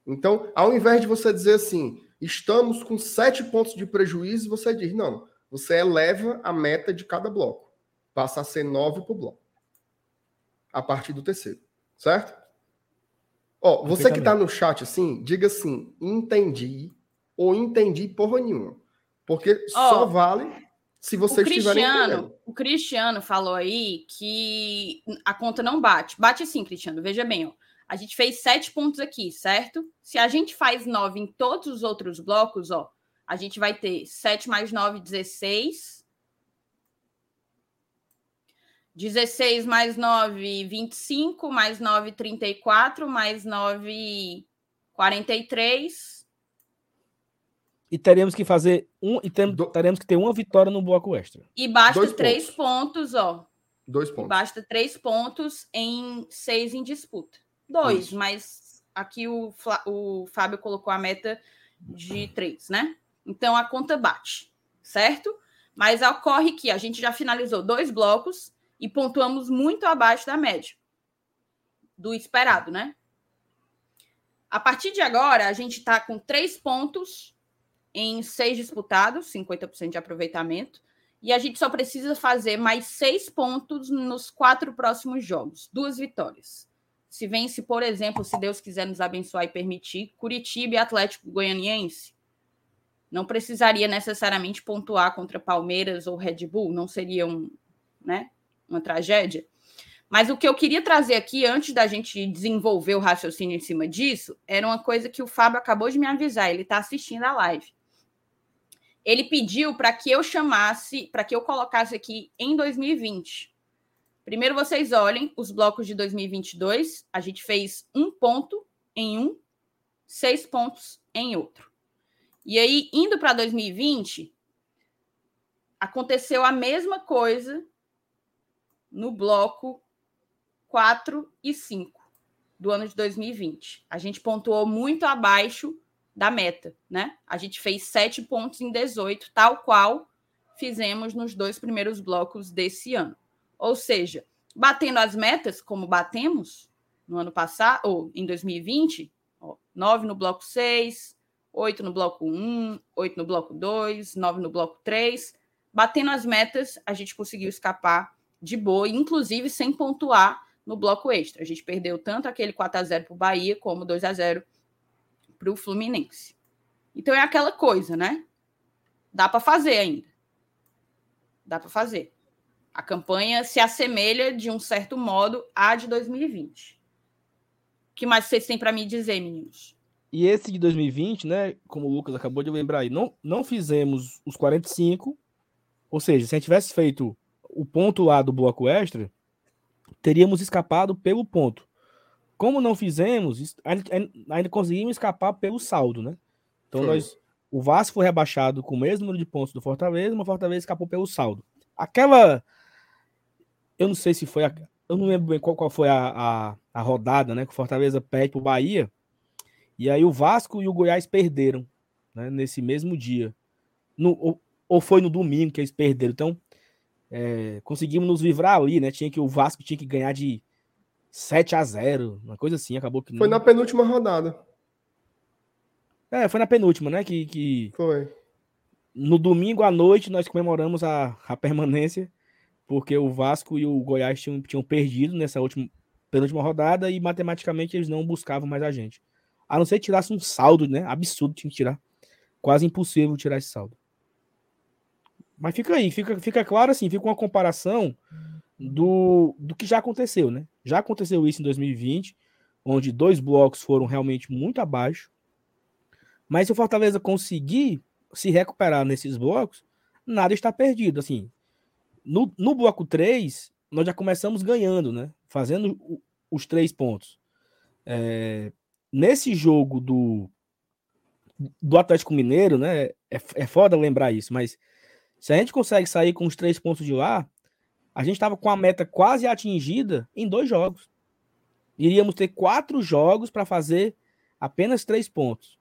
Então, ao invés de você dizer assim, estamos com sete pontos de prejuízo, você diz, não, você eleva a meta de cada bloco. Passa a ser nove por bloco. A partir do terceiro. Certo? Ó, você que está no chat assim, diga assim, entendi ou entendi porra nenhuma. Porque oh, só vale se você estiver entendendo. O Cristiano falou aí que a conta não bate. Bate sim, Cristiano. Veja bem, ó. A gente fez sete pontos aqui, certo? Se a gente faz nove em todos os outros blocos, ó, a gente vai ter 7 mais 9, 16. 16 mais 9, 25, mais 9, 34, mais 9, 43 e teremos que fazer um e tem, Do... teremos que ter uma vitória no bloco extra. E basta Dois três pontos. pontos, ó. Dois pontos. E basta três pontos em seis em disputa. Dois, Isso. mas aqui o, o Fábio colocou a meta de três, né? Então a conta bate, certo? Mas ocorre que a gente já finalizou dois blocos e pontuamos muito abaixo da média do esperado, né? A partir de agora, a gente está com três pontos em seis disputados, 50% de aproveitamento. E a gente só precisa fazer mais seis pontos nos quatro próximos jogos, duas vitórias. Se vence, por exemplo, se Deus quiser nos abençoar e permitir, Curitiba e Atlético Goianiense, não precisaria necessariamente pontuar contra Palmeiras ou Red Bull, não seria um, né, uma tragédia. Mas o que eu queria trazer aqui, antes da gente desenvolver o raciocínio em cima disso, era uma coisa que o Fábio acabou de me avisar, ele está assistindo a live ele pediu para que eu chamasse, para que eu colocasse aqui em 2020. Primeiro vocês olhem os blocos de 2022. A gente fez um ponto em um, seis pontos em outro. E aí, indo para 2020, aconteceu a mesma coisa no bloco 4 e 5 do ano de 2020. A gente pontuou muito abaixo da meta, né? A gente fez sete pontos em 18, tal qual fizemos nos dois primeiros blocos desse ano. Ou seja, batendo as metas, como batemos no ano passado, ou em 2020, ó, 9 no bloco 6, 8 no bloco 1, 8 no bloco 2, 9 no bloco 3. Batendo as metas, a gente conseguiu escapar de boa, inclusive sem pontuar no bloco extra. A gente perdeu tanto aquele 4 a 0 para o Bahia, como 2 a 0 para o Fluminense. Então é aquela coisa, né? Dá para fazer ainda. Dá para fazer. A campanha se assemelha de um certo modo à de 2020. O que mais vocês têm para me dizer, meninos? E esse de 2020, né? Como o Lucas acabou de lembrar aí, não, não fizemos os 45. Ou seja, se a gente tivesse feito o ponto lá do bloco extra, teríamos escapado pelo ponto. Como não fizemos, ainda conseguimos escapar pelo saldo, né? Então foi. nós, o Vasco foi rebaixado com o mesmo número de pontos do Fortaleza, mas o Fortaleza escapou pelo saldo. Aquela, eu não sei se foi, a, eu não lembro bem qual, qual foi a, a, a rodada, né? Que o Fortaleza pede pro Bahia, e aí o Vasco e o Goiás perderam, né? Nesse mesmo dia, no, ou, ou foi no domingo que eles perderam. Então é, conseguimos nos livrar ali, né? Tinha que o Vasco tinha que ganhar de 7 a 0 uma coisa assim, acabou que não... Foi na penúltima rodada. É, foi na penúltima, né? Que, que... Foi. No domingo à noite nós comemoramos a, a permanência, porque o Vasco e o Goiás tinham, tinham perdido nessa última penúltima rodada e matematicamente eles não buscavam mais a gente. A não ser que tirasse um saldo, né? Absurdo tinha que tirar. Quase impossível tirar esse saldo. Mas fica aí, fica, fica claro assim, fica uma comparação do, do que já aconteceu, né? Já aconteceu isso em 2020, onde dois blocos foram realmente muito abaixo. Mas se o Fortaleza conseguir se recuperar nesses blocos, nada está perdido. Assim, no, no bloco 3, nós já começamos ganhando, né? Fazendo o, os três pontos. É, nesse jogo do, do Atlético Mineiro, né? É, é foda lembrar isso, mas se a gente consegue sair com os três pontos de lá, a gente estava com a meta quase atingida em dois jogos. Iríamos ter quatro jogos para fazer apenas três pontos.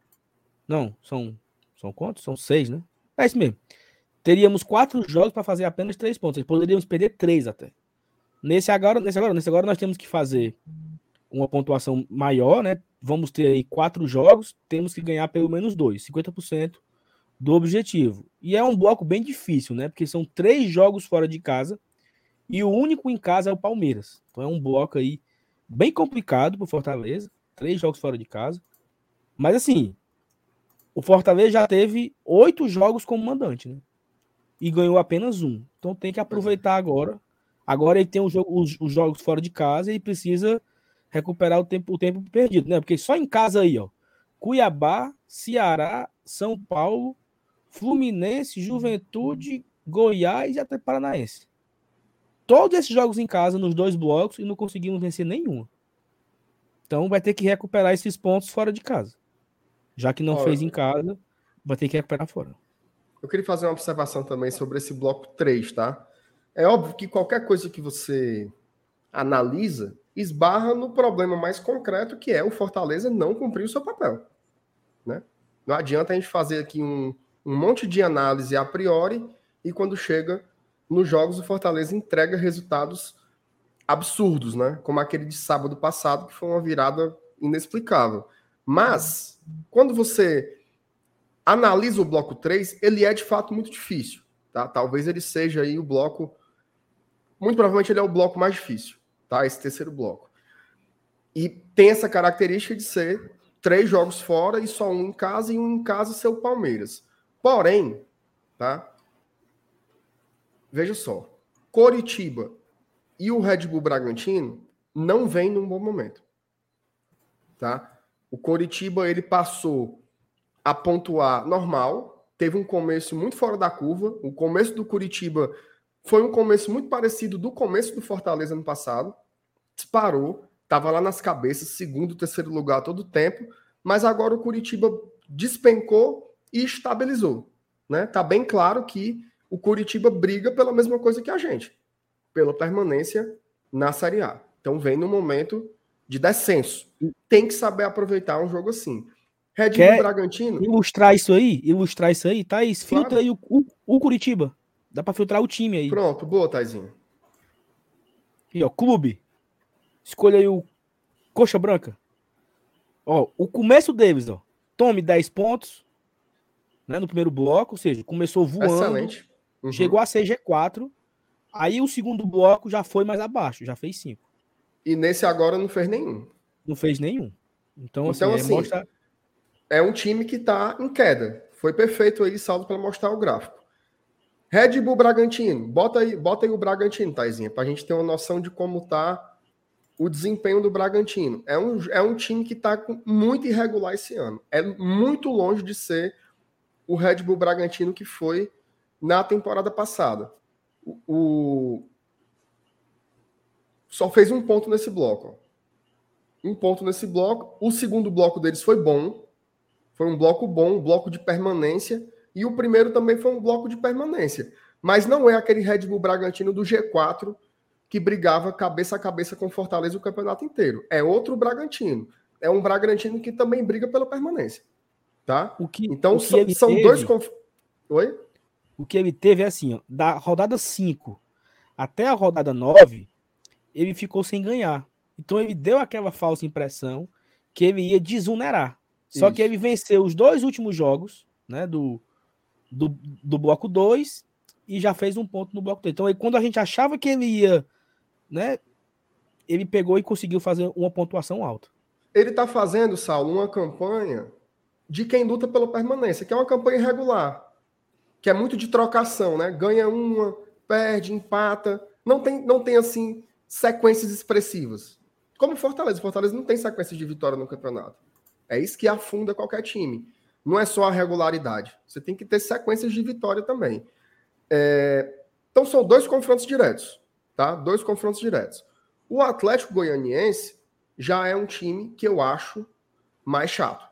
Não, são, são quantos? São seis, né? É isso mesmo. Teríamos quatro jogos para fazer apenas três pontos. Poderíamos perder três até. Nesse agora, nesse agora, nesse agora nós temos que fazer uma pontuação maior, né? Vamos ter aí quatro jogos, temos que ganhar pelo menos dois, 50% do objetivo. E é um bloco bem difícil, né? Porque são três jogos fora de casa e o único em casa é o Palmeiras. Então é um bloco aí bem complicado para Fortaleza, três jogos fora de casa. Mas assim, o Fortaleza já teve oito jogos como mandante, né? E ganhou apenas um. Então tem que aproveitar agora. Agora ele tem os, os, os jogos fora de casa e precisa recuperar o tempo, o tempo perdido, né? Porque só em casa aí, ó. Cuiabá, Ceará, São Paulo, Fluminense, Juventude, Goiás e até Paranaense. Todos esses jogos em casa nos dois blocos e não conseguimos vencer nenhum. Então vai ter que recuperar esses pontos fora de casa. Já que não Olha, fez em casa, vai ter que recuperar fora. Eu queria fazer uma observação também sobre esse bloco 3, tá? É óbvio que qualquer coisa que você analisa esbarra no problema mais concreto, que é o Fortaleza não cumprir o seu papel. Né? Não adianta a gente fazer aqui um, um monte de análise a priori e quando chega nos jogos o Fortaleza entrega resultados absurdos, né? Como aquele de sábado passado, que foi uma virada inexplicável. Mas, quando você analisa o bloco 3, ele é de fato muito difícil. Tá? Talvez ele seja aí o bloco. Muito provavelmente ele é o bloco mais difícil, tá? Esse terceiro bloco. E tem essa característica de ser três jogos fora e só um em casa e um em casa ser o Palmeiras. Porém, tá? Veja só, Coritiba e o Red Bull Bragantino não vêm num bom momento, tá? O Coritiba ele passou a pontuar normal, teve um começo muito fora da curva. O começo do Curitiba foi um começo muito parecido do começo do Fortaleza no passado. Disparou, estava lá nas cabeças, segundo, terceiro lugar todo o tempo, mas agora o Curitiba despencou e estabilizou, né? Tá bem claro que o Curitiba briga pela mesma coisa que a gente, pela permanência na Série A. Então vem no momento de descenso. Tem que saber aproveitar um jogo assim. Red Bull Bragantino. Ilustrar isso aí, ilustrar isso aí, Thaís, claro. filtra aí o, o, o, Curitiba. Dá para filtrar o time aí. Pronto, boa, Taizinho. E ó, clube. Escolha aí o Coxa Branca. Ó, o começo deles, ó. Tome 10 pontos, né, no primeiro bloco, ou seja, começou voando. Excelente. Uhum. Chegou a ser G4. Aí o segundo bloco já foi mais abaixo, já fez 5. E nesse agora não fez nenhum. Não fez nenhum. Então, então assim, assim é, mostra... é um time que está em queda. Foi perfeito aí, saldo para mostrar o gráfico. Red Bull Bragantino, bota aí, bota aí o Bragantino, Taizinha, para a gente ter uma noção de como está o desempenho do Bragantino. É um, é um time que está muito irregular esse ano. É muito longe de ser o Red Bull Bragantino que foi na temporada passada. O, o, só fez um ponto nesse bloco. Um ponto nesse bloco. O segundo bloco deles foi bom. Foi um bloco bom, um bloco de permanência. E o primeiro também foi um bloco de permanência. Mas não é aquele Red Bull Bragantino do G4 que brigava cabeça a cabeça com Fortaleza o campeonato inteiro. É outro Bragantino. É um Bragantino que também briga pela permanência. Tá? O que, então o que são, dois. Conf... Oi? O que ele teve é assim: ó, da rodada 5 até a rodada 9, ele ficou sem ganhar. Então ele deu aquela falsa impressão que ele ia desunerar. Só Isso. que ele venceu os dois últimos jogos, né, do, do, do bloco 2 e já fez um ponto no bloco 3. Então, aí, quando a gente achava que ele ia, né, ele pegou e conseguiu fazer uma pontuação alta. Ele está fazendo, Saulo, uma campanha de quem luta pela permanência, que é uma campanha irregular, que é muito de trocação, né? Ganha uma, perde, empata, não tem, não tem assim sequências expressivas. Como Fortaleza. Fortaleza não tem sequência de vitória no campeonato. É isso que afunda qualquer time. Não é só a regularidade. Você tem que ter sequências de vitória também. É... Então são dois confrontos diretos, tá? Dois confrontos diretos. O Atlético Goianiense já é um time que eu acho mais chato.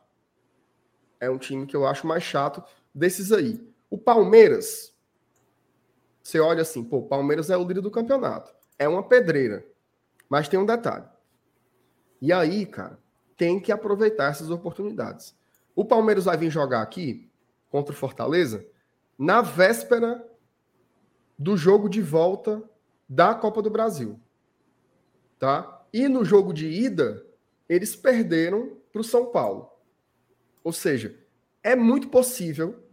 É um time que eu acho mais chato desses aí. O Palmeiras, você olha assim, pô, o Palmeiras é o líder do campeonato. É uma pedreira. Mas tem um detalhe. E aí, cara, tem que aproveitar essas oportunidades. O Palmeiras vai vir jogar aqui contra o Fortaleza na véspera do jogo de volta da Copa do Brasil. Tá? E no jogo de ida, eles perderam para o São Paulo. Ou seja, é muito possível,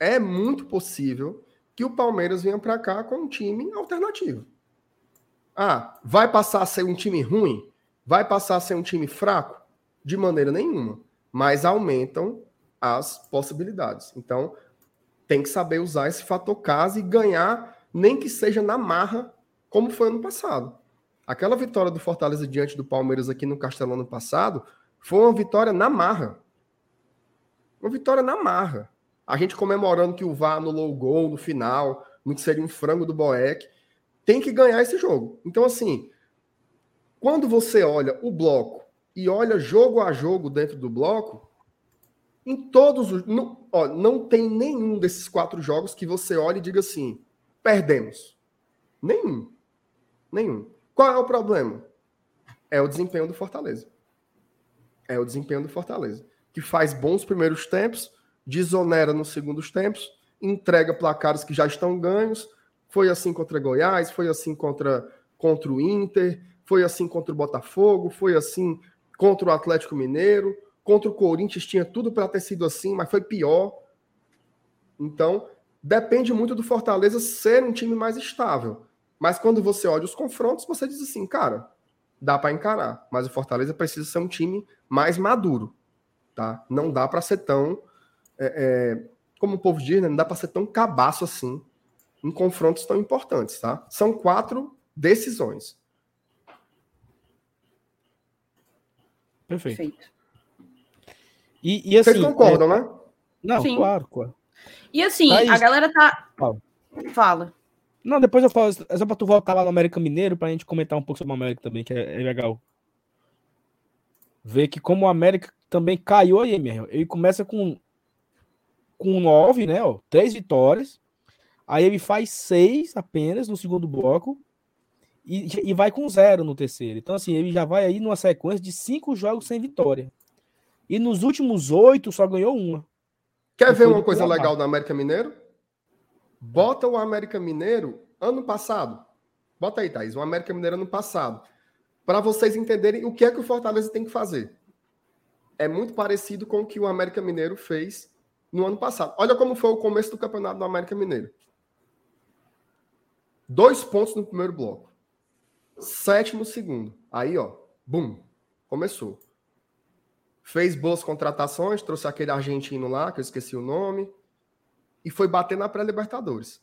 é muito possível que o Palmeiras venha para cá com um time alternativo. Ah, vai passar a ser um time ruim? Vai passar a ser um time fraco? De maneira nenhuma. Mas aumentam as possibilidades. Então, tem que saber usar esse fator casa e ganhar, nem que seja na marra, como foi ano passado. Aquela vitória do Fortaleza diante do Palmeiras aqui no Castelão ano passado foi uma vitória na marra. Uma vitória na marra. A gente comemorando que o VAR anulou o gol no final, no que seria um frango do Boeck. Tem que ganhar esse jogo. Então, assim, quando você olha o bloco e olha jogo a jogo dentro do bloco, em todos os. Não, ó, não tem nenhum desses quatro jogos que você olhe e diga assim: perdemos. Nenhum. Nenhum. Qual é o problema? É o desempenho do Fortaleza. É o desempenho do Fortaleza. Que faz bons primeiros tempos, desonera nos segundos tempos, entrega placares que já estão ganhos. Foi assim contra Goiás, foi assim contra, contra o Inter, foi assim contra o Botafogo, foi assim contra o Atlético Mineiro, contra o Corinthians tinha tudo para ter sido assim, mas foi pior. Então, depende muito do Fortaleza ser um time mais estável. Mas quando você olha os confrontos, você diz assim, cara, dá para encarar, mas o Fortaleza precisa ser um time mais maduro, tá? Não dá para ser tão, é, é, como o povo diz, né? não dá para ser tão cabaço assim em confrontos tão importantes, tá? São quatro decisões. Perfeito. Perfeito. E, e assim, Vocês concordam, é... né? Não, Sim. claro, claro. E assim, a galera tá. Fala. Fala. Não, depois eu falo. É só pra tu voltar lá no América Mineiro pra gente comentar um pouco sobre o América também, que é, é legal. Ver que como o América também caiu aí, meu Ele começa com com nove, né? Ó, três vitórias. Aí ele faz seis apenas no segundo bloco e, e vai com zero no terceiro. Então, assim, ele já vai aí numa sequência de cinco jogos sem vitória. E nos últimos oito só ganhou uma. Quer ver uma coisa legal do América Mineiro? Bota o América Mineiro ano passado. Bota aí, Thaís, o América Mineiro ano passado. Para vocês entenderem o que é que o Fortaleza tem que fazer. É muito parecido com o que o América Mineiro fez no ano passado. Olha como foi o começo do campeonato do América Mineiro. Dois pontos no primeiro bloco sétimo segundo. Aí, ó, bum, começou. Fez boas contratações, trouxe aquele argentino lá, que eu esqueci o nome, e foi bater na pré-Libertadores.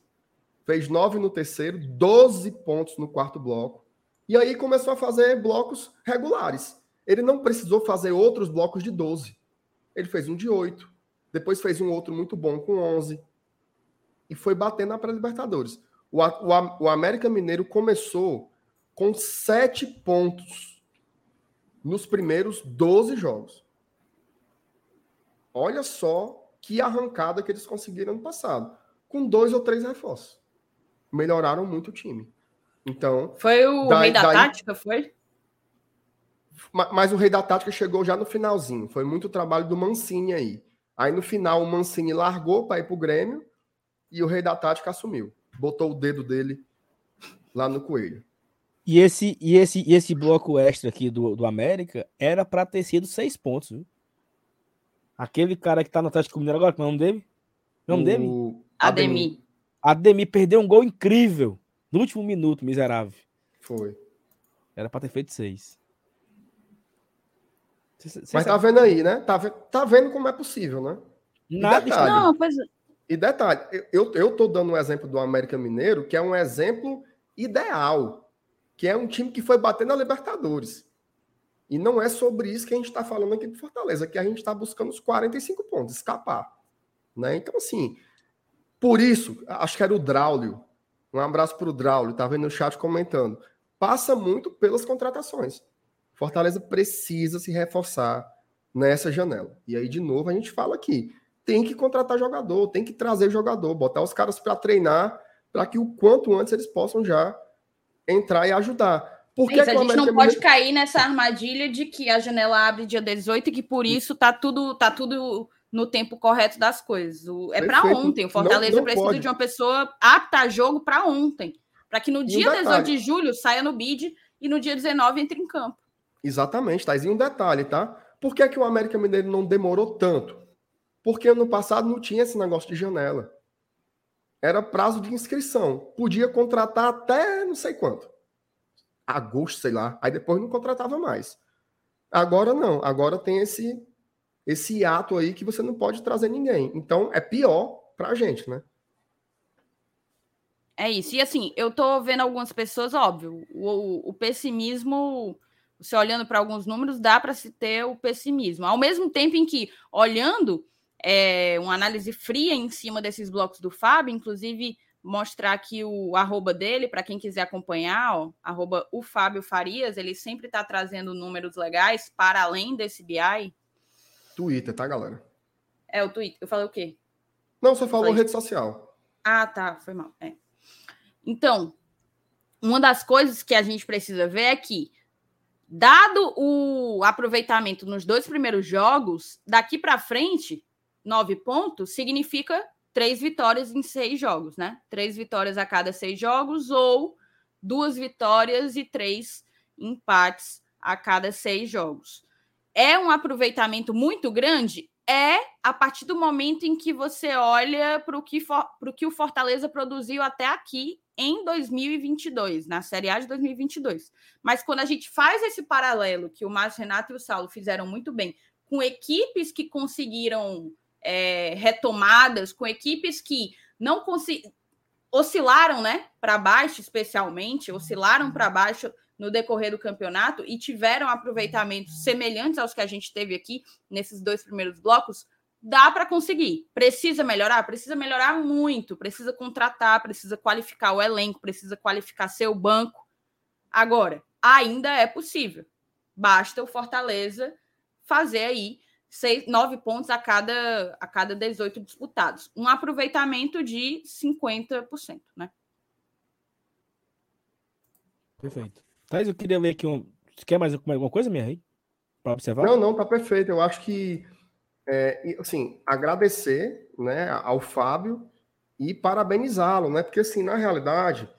Fez nove no terceiro, 12 pontos no quarto bloco. E aí começou a fazer blocos regulares. Ele não precisou fazer outros blocos de 12. Ele fez um de 8. Depois fez um outro muito bom com 11. E foi bater na pré-Libertadores. O, o, o América Mineiro começou com sete pontos nos primeiros 12 jogos. Olha só que arrancada que eles conseguiram no passado, com dois ou três reforços. Melhoraram muito o time. Então. Foi o daí, rei da daí... tática, foi? Mas o rei da tática chegou já no finalzinho. Foi muito trabalho do Mancini aí. Aí no final o Mancini largou para ir para o Grêmio e o rei da tática assumiu. Botou o dedo dele lá no coelho. E esse, e esse, e esse bloco extra aqui do, do América era para ter sido seis pontos, viu? Aquele cara que tá no Atlético Mineiro agora, qual é o nome dele? O nome dele? Ademir. Ademir perdeu um gol incrível no último minuto, miserável. Foi. Era para ter feito seis. Cê, cê Mas sabe? tá vendo aí, né? Tá, tá vendo como é possível, né? Nada detalhe, não, pois... É. E detalhe, eu, eu tô dando um exemplo do América Mineiro, que é um exemplo ideal, que é um time que foi bater na Libertadores. E não é sobre isso que a gente está falando aqui do Fortaleza, que a gente está buscando os 45 pontos, escapar. Né? Então, assim, por isso, acho que era o Draulio. Um abraço para o Draulio, estava vendo no chat comentando. Passa muito pelas contratações. Fortaleza precisa se reforçar nessa janela. E aí, de novo, a gente fala aqui: tem que contratar jogador, tem que trazer jogador, botar os caras para treinar, para que o quanto antes eles possam já entrar e ajudar. Por que, é que a gente não pode cair nessa armadilha de que a janela abre dia 18 e que por isso tá tudo, tá tudo no tempo correto das coisas. O, é para ontem. O Fortaleza não, não precisa pode. de uma pessoa apta a jogo para ontem. Para que no dia um 18 de julho saia no bid e no dia 19 entre em campo. Exatamente, Thais. E um detalhe, tá? Por que, é que o América Mineiro não demorou tanto? Porque ano passado não tinha esse negócio de janela. Era prazo de inscrição. Podia contratar até não sei quanto. Agosto, sei lá. Aí depois não contratava mais. Agora não. Agora tem esse esse ato aí que você não pode trazer ninguém. Então é pior para a gente, né? É isso. E assim, eu tô vendo algumas pessoas, óbvio, o, o pessimismo, você olhando para alguns números, dá para se ter o pessimismo. Ao mesmo tempo em que, olhando é, uma análise fria em cima desses blocos do Fábio, inclusive mostrar aqui o arroba dele para quem quiser acompanhar, ó, arroba o Fábio Farias, ele sempre está trazendo números legais para além desse BI, Twitter, tá, galera? É, o Twitter. Eu falei o quê? Não, você falou rede social. Ah, tá. Foi mal. É. Então, uma das coisas que a gente precisa ver é que, dado o aproveitamento nos dois primeiros jogos, daqui para frente, nove pontos significa três vitórias em seis jogos, né? Três vitórias a cada seis jogos ou duas vitórias e três empates a cada seis jogos é um aproveitamento muito grande? É a partir do momento em que você olha para o que, que o Fortaleza produziu até aqui em 2022, na Série A de 2022. Mas quando a gente faz esse paralelo que o Márcio Renato e o Saulo fizeram muito bem, com equipes que conseguiram é, retomadas, com equipes que não conseguiram oscilaram, né, para baixo, especialmente, oscilaram para baixo no decorrer do campeonato e tiveram aproveitamentos semelhantes aos que a gente teve aqui nesses dois primeiros blocos, dá para conseguir. Precisa melhorar? Precisa melhorar muito. Precisa contratar, precisa qualificar o elenco, precisa qualificar seu banco. Agora, ainda é possível. Basta o Fortaleza fazer aí seis, nove pontos a cada, a cada 18 disputados. Um aproveitamento de 50%, né? Perfeito. Thais, eu queria ler aqui um. Você quer mais alguma coisa, minha aí? Para observar? Não, não, tá perfeito. Eu acho que, é, assim, agradecer né, ao Fábio e parabenizá-lo, né? Porque, assim, na realidade,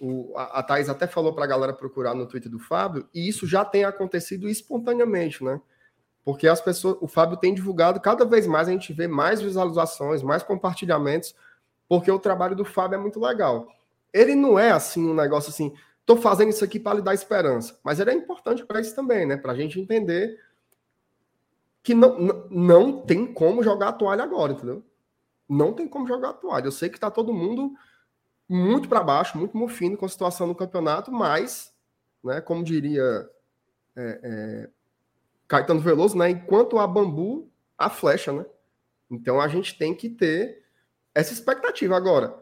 o, a, a Thaís até falou para a galera procurar no Twitter do Fábio, e isso já tem acontecido espontaneamente, né? Porque as pessoas, o Fábio tem divulgado cada vez mais, a gente vê mais visualizações, mais compartilhamentos, porque o trabalho do Fábio é muito legal. Ele não é assim um negócio assim, Estou fazendo isso aqui para lhe dar esperança. Mas ele é importante para isso também, né? Para a gente entender que não, não, tem como jogar a toalha agora, entendeu? Não tem como jogar a toalha. Eu sei que está todo mundo muito para baixo, muito mofino com a situação no campeonato, mas, né, como diria é, é, Caetano Veloso, né, enquanto há bambu, há flecha, né? Então a gente tem que ter essa expectativa. Agora,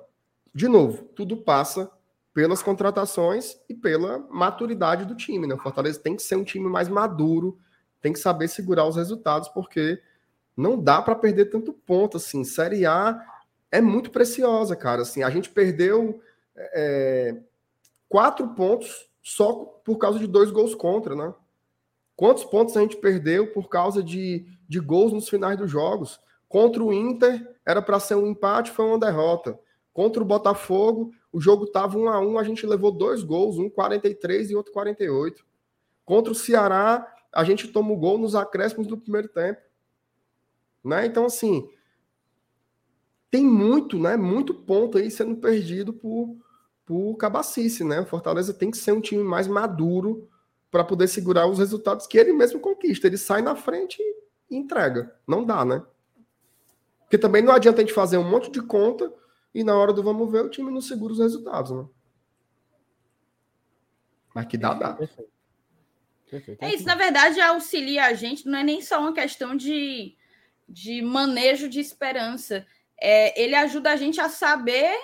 de novo, tudo passa pelas contratações e pela maturidade do time. Né? O Fortaleza tem que ser um time mais maduro, tem que saber segurar os resultados, porque não dá para perder tanto ponto. Assim, Série A é muito preciosa, cara. Assim, a gente perdeu é, quatro pontos só por causa de dois gols contra, né? Quantos pontos a gente perdeu por causa de, de gols nos finais dos jogos? Contra o Inter era para ser um empate, foi uma derrota. Contra o Botafogo, o jogo estava 1 a 1 a gente levou dois gols, um 43 e outro 48. Contra o Ceará, a gente toma o gol nos acréscimos do primeiro tempo. Né? Então, assim, tem muito, né? Muito ponto aí sendo perdido por, por cabacice, né? O Fortaleza tem que ser um time mais maduro para poder segurar os resultados que ele mesmo conquista. Ele sai na frente e entrega. Não dá, né? Porque também não adianta a gente fazer um monte de conta e na hora do vamos ver, o time não segura os resultados, né? Mas que dá, dá. Perfeito. Perfeito. É isso, na verdade, auxilia a gente, não é nem só uma questão de, de manejo de esperança. É, ele ajuda a gente a saber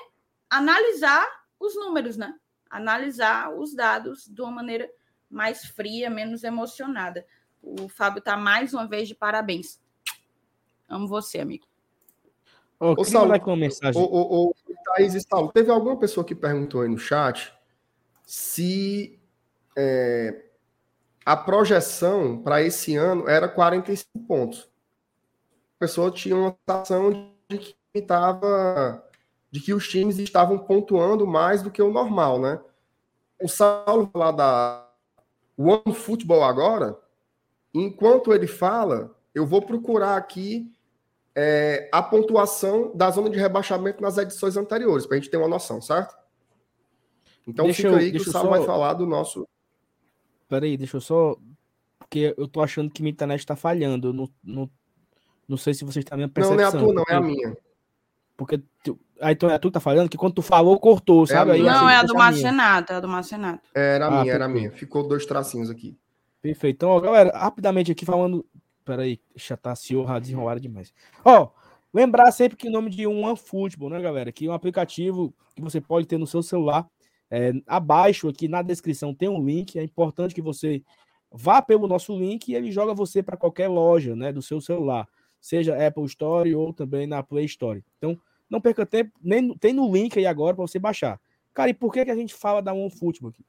analisar os números, né? Analisar os dados de uma maneira mais fria, menos emocionada. O Fábio está mais uma vez de parabéns. Amo você, amigo. Ô, Ô, Saulo, aqui uma mensagem. O, o, o Thaís e Saulo, teve alguma pessoa que perguntou aí no chat se é, a projeção para esse ano era 45 pontos. A pessoa tinha uma sensação de que estava de que os times estavam pontuando mais do que o normal, né? O Saulo lá da One Football agora, enquanto ele fala, eu vou procurar aqui é, a pontuação da zona de rebaixamento nas edições anteriores, para a gente ter uma noção, certo? Então Deixa fica eu- aí que deixa o eu Saulo só- vai falar do nosso. Peraí, deixa eu só. Porque eu tô achando que minha internet tá falhando. Eu não, não, não sei se vocês a minha Não, percepção. não é a tua, não, é a minha. Porque. tu- Aí então é tu que tá falando, que quando tu falou, cortou, sabe? a Aí Não, é a do. Marcenato, é a do Marcenato. Era a Ah, minha, era a minha. Ficou dois tracinhos aqui. Perfeito. Então, ó, galera, rapidamente aqui falando. Peraí, já tá se desenrolado demais. Ó, lembrar sempre que o nome de um OneFootball, né, galera? Que é um aplicativo que você pode ter no seu celular. É, abaixo aqui na descrição tem um link. É importante que você vá pelo nosso link e ele joga você para qualquer loja, né, do seu celular, seja Apple Store ou também na Play Store. Então, não perca tempo, nem tem no link aí agora para você baixar. Cara, e por que, que a gente fala da OneFootball aqui?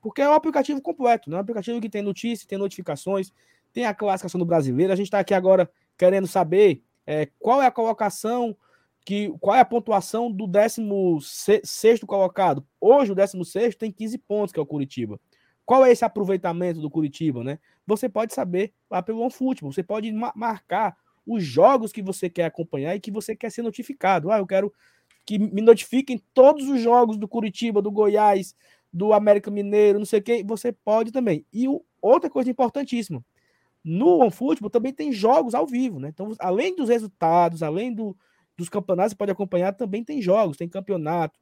Porque é um aplicativo completo, né? Um aplicativo que tem notícias, tem notificações, tem a classificação do brasileiro. A gente está aqui agora querendo saber é, qual é a colocação, que, qual é a pontuação do 16 colocado. Hoje, o 16 tem 15 pontos, que é o Curitiba. Qual é esse aproveitamento do Curitiba, né? Você pode saber lá pelo OneFootball. Você pode ma- marcar os jogos que você quer acompanhar e que você quer ser notificado. Ah, eu quero que me notifiquem todos os jogos do Curitiba, do Goiás, do América Mineiro, não sei o que, você pode também. E outra coisa importantíssima, no OneFootball também tem jogos ao vivo, né? Então, além dos resultados, além do, dos campeonatos, você pode acompanhar, também tem jogos, tem campeonato,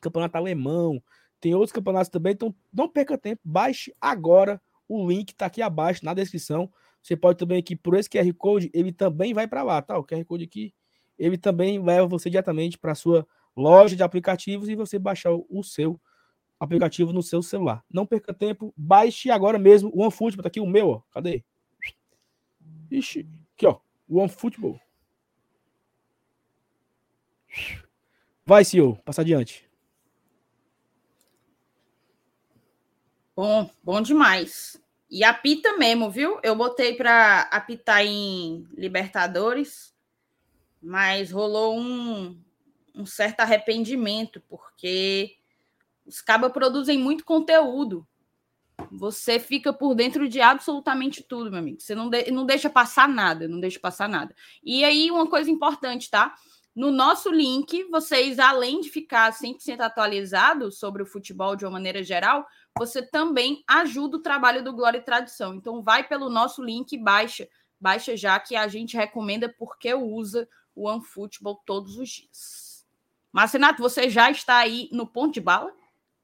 campeonato alemão, tem outros campeonatos também, então não perca tempo, baixe agora, o link tá aqui abaixo na descrição. Você pode também aqui por esse QR Code, ele também vai para lá, tá? O QR Code aqui, ele também leva você diretamente para sua loja de aplicativos e você baixar o, o seu aplicativo no seu celular. Não perca tempo, baixe agora mesmo o OneFootball, tá aqui o meu, ó. Cadê? Ixi, aqui ó, o OneFootball. Vai, senhor, passa adiante. Bom, bom demais. E apita mesmo, viu? Eu botei para apitar em Libertadores, mas rolou um, um certo arrependimento, porque os cabas produzem muito conteúdo. Você fica por dentro de absolutamente tudo, meu amigo. Você não, de- não deixa passar nada, não deixa passar nada. E aí, uma coisa importante, tá? No nosso link, vocês, além de ficar 100% atualizados sobre o futebol de uma maneira geral, você também ajuda o trabalho do Glória e Tradição. Então, vai pelo nosso link e baixa. Baixa já, que a gente recomenda porque usa o OneFootball todos os dias. Marcenato, você já está aí no ponto de bala?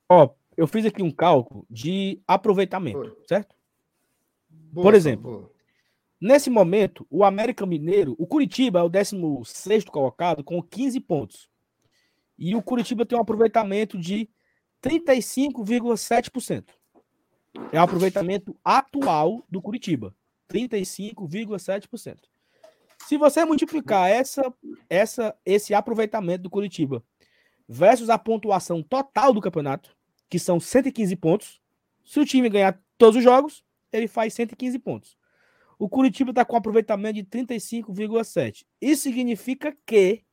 Ó, eu fiz aqui um cálculo de aproveitamento, Foi. certo? Boa, Por exemplo, boa. Nesse momento, o América Mineiro, o Curitiba é o 16 colocado com 15 pontos. E o Curitiba tem um aproveitamento de 35,7%. É o aproveitamento atual do Curitiba. 35,7%. Se você multiplicar essa, essa, esse aproveitamento do Curitiba versus a pontuação total do campeonato, que são 115 pontos, se o time ganhar todos os jogos, ele faz 115 pontos. O Curitiba está com aproveitamento de 35,7. Isso significa que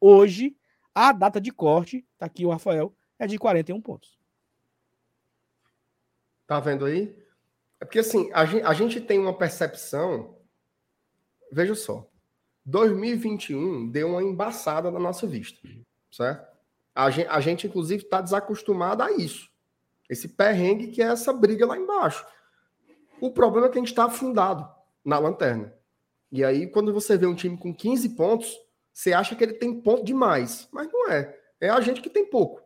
hoje a data de corte, tá aqui o Rafael, é de 41 pontos. Tá vendo aí? É porque assim, a gente, a gente tem uma percepção. Veja só. 2021 deu uma embaçada na nossa vista, certo? A gente, a gente inclusive, está desacostumado a isso. Esse perrengue que é essa briga lá embaixo. O problema é que a gente está afundado na lanterna. E aí, quando você vê um time com 15 pontos, você acha que ele tem ponto demais. Mas não é. É a gente que tem pouco.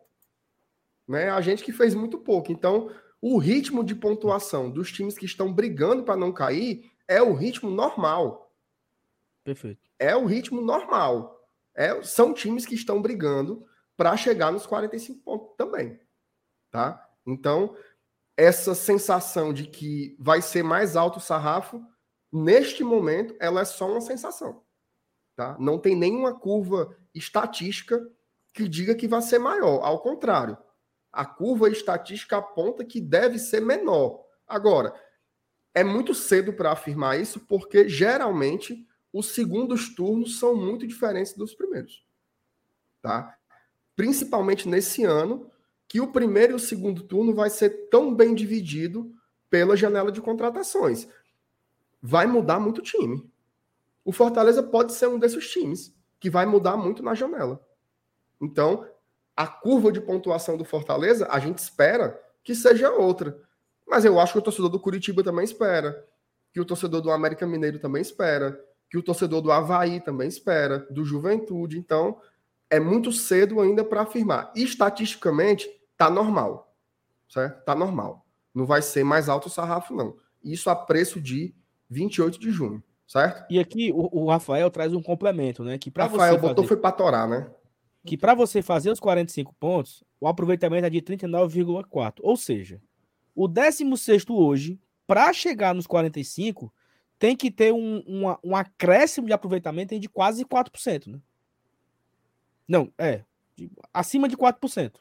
Né? É a gente que fez muito pouco. Então, O ritmo de pontuação dos times que estão brigando para não cair é o ritmo normal. Perfeito. É o ritmo normal. É, são times que estão brigando para chegar nos 45 pontos também. Tá? Então, essa sensação de que vai ser mais alto o sarrafo, neste momento, ela é só uma sensação. Tá? Não tem nenhuma curva estatística que diga que vai ser maior. Ao contrário, a curva estatística aponta que deve ser menor. Agora, é muito cedo para afirmar isso, porque geralmente os segundos turnos são muito diferentes dos primeiros. Tá? Principalmente nesse ano, que o primeiro e o segundo turno vai ser tão bem dividido pela janela de contratações. Vai mudar muito o time. O Fortaleza pode ser um desses times que vai mudar muito na janela. Então, a curva de pontuação do Fortaleza, a gente espera que seja outra. Mas eu acho que o torcedor do Curitiba também espera, que o torcedor do América Mineiro também espera, que o torcedor do Havaí também espera, do Juventude. Então, é muito cedo ainda para afirmar. Estatisticamente, tá normal. Certo? Tá normal. Não vai ser mais alto o sarrafo, não. Isso a preço de 28 de junho, certo? E aqui o, o Rafael traz um complemento, né? Que Rafael você botou fazer... foi para torar, né? que para você fazer os 45 pontos, o aproveitamento é de 39,4. Ou seja, o 16 hoje, para chegar nos 45, tem que ter um, um, um acréscimo de aproveitamento de quase 4%. Né? Não, é. De, acima de 4%.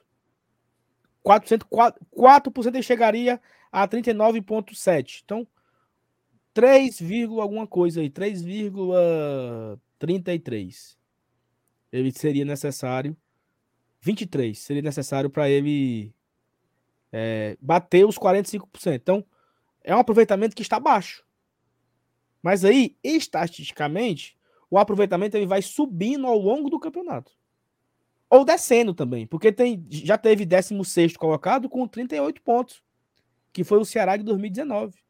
4%, 4%, 4% ele chegaria a 39,7%. Então, 3, alguma coisa aí. 3,33 ele seria necessário 23 seria necessário para ele é, bater os 45%. Então, é um aproveitamento que está baixo. Mas aí, estatisticamente, o aproveitamento ele vai subindo ao longo do campeonato. Ou descendo também, porque tem, já teve 16 colocado com 38 pontos, que foi o Ceará de 2019.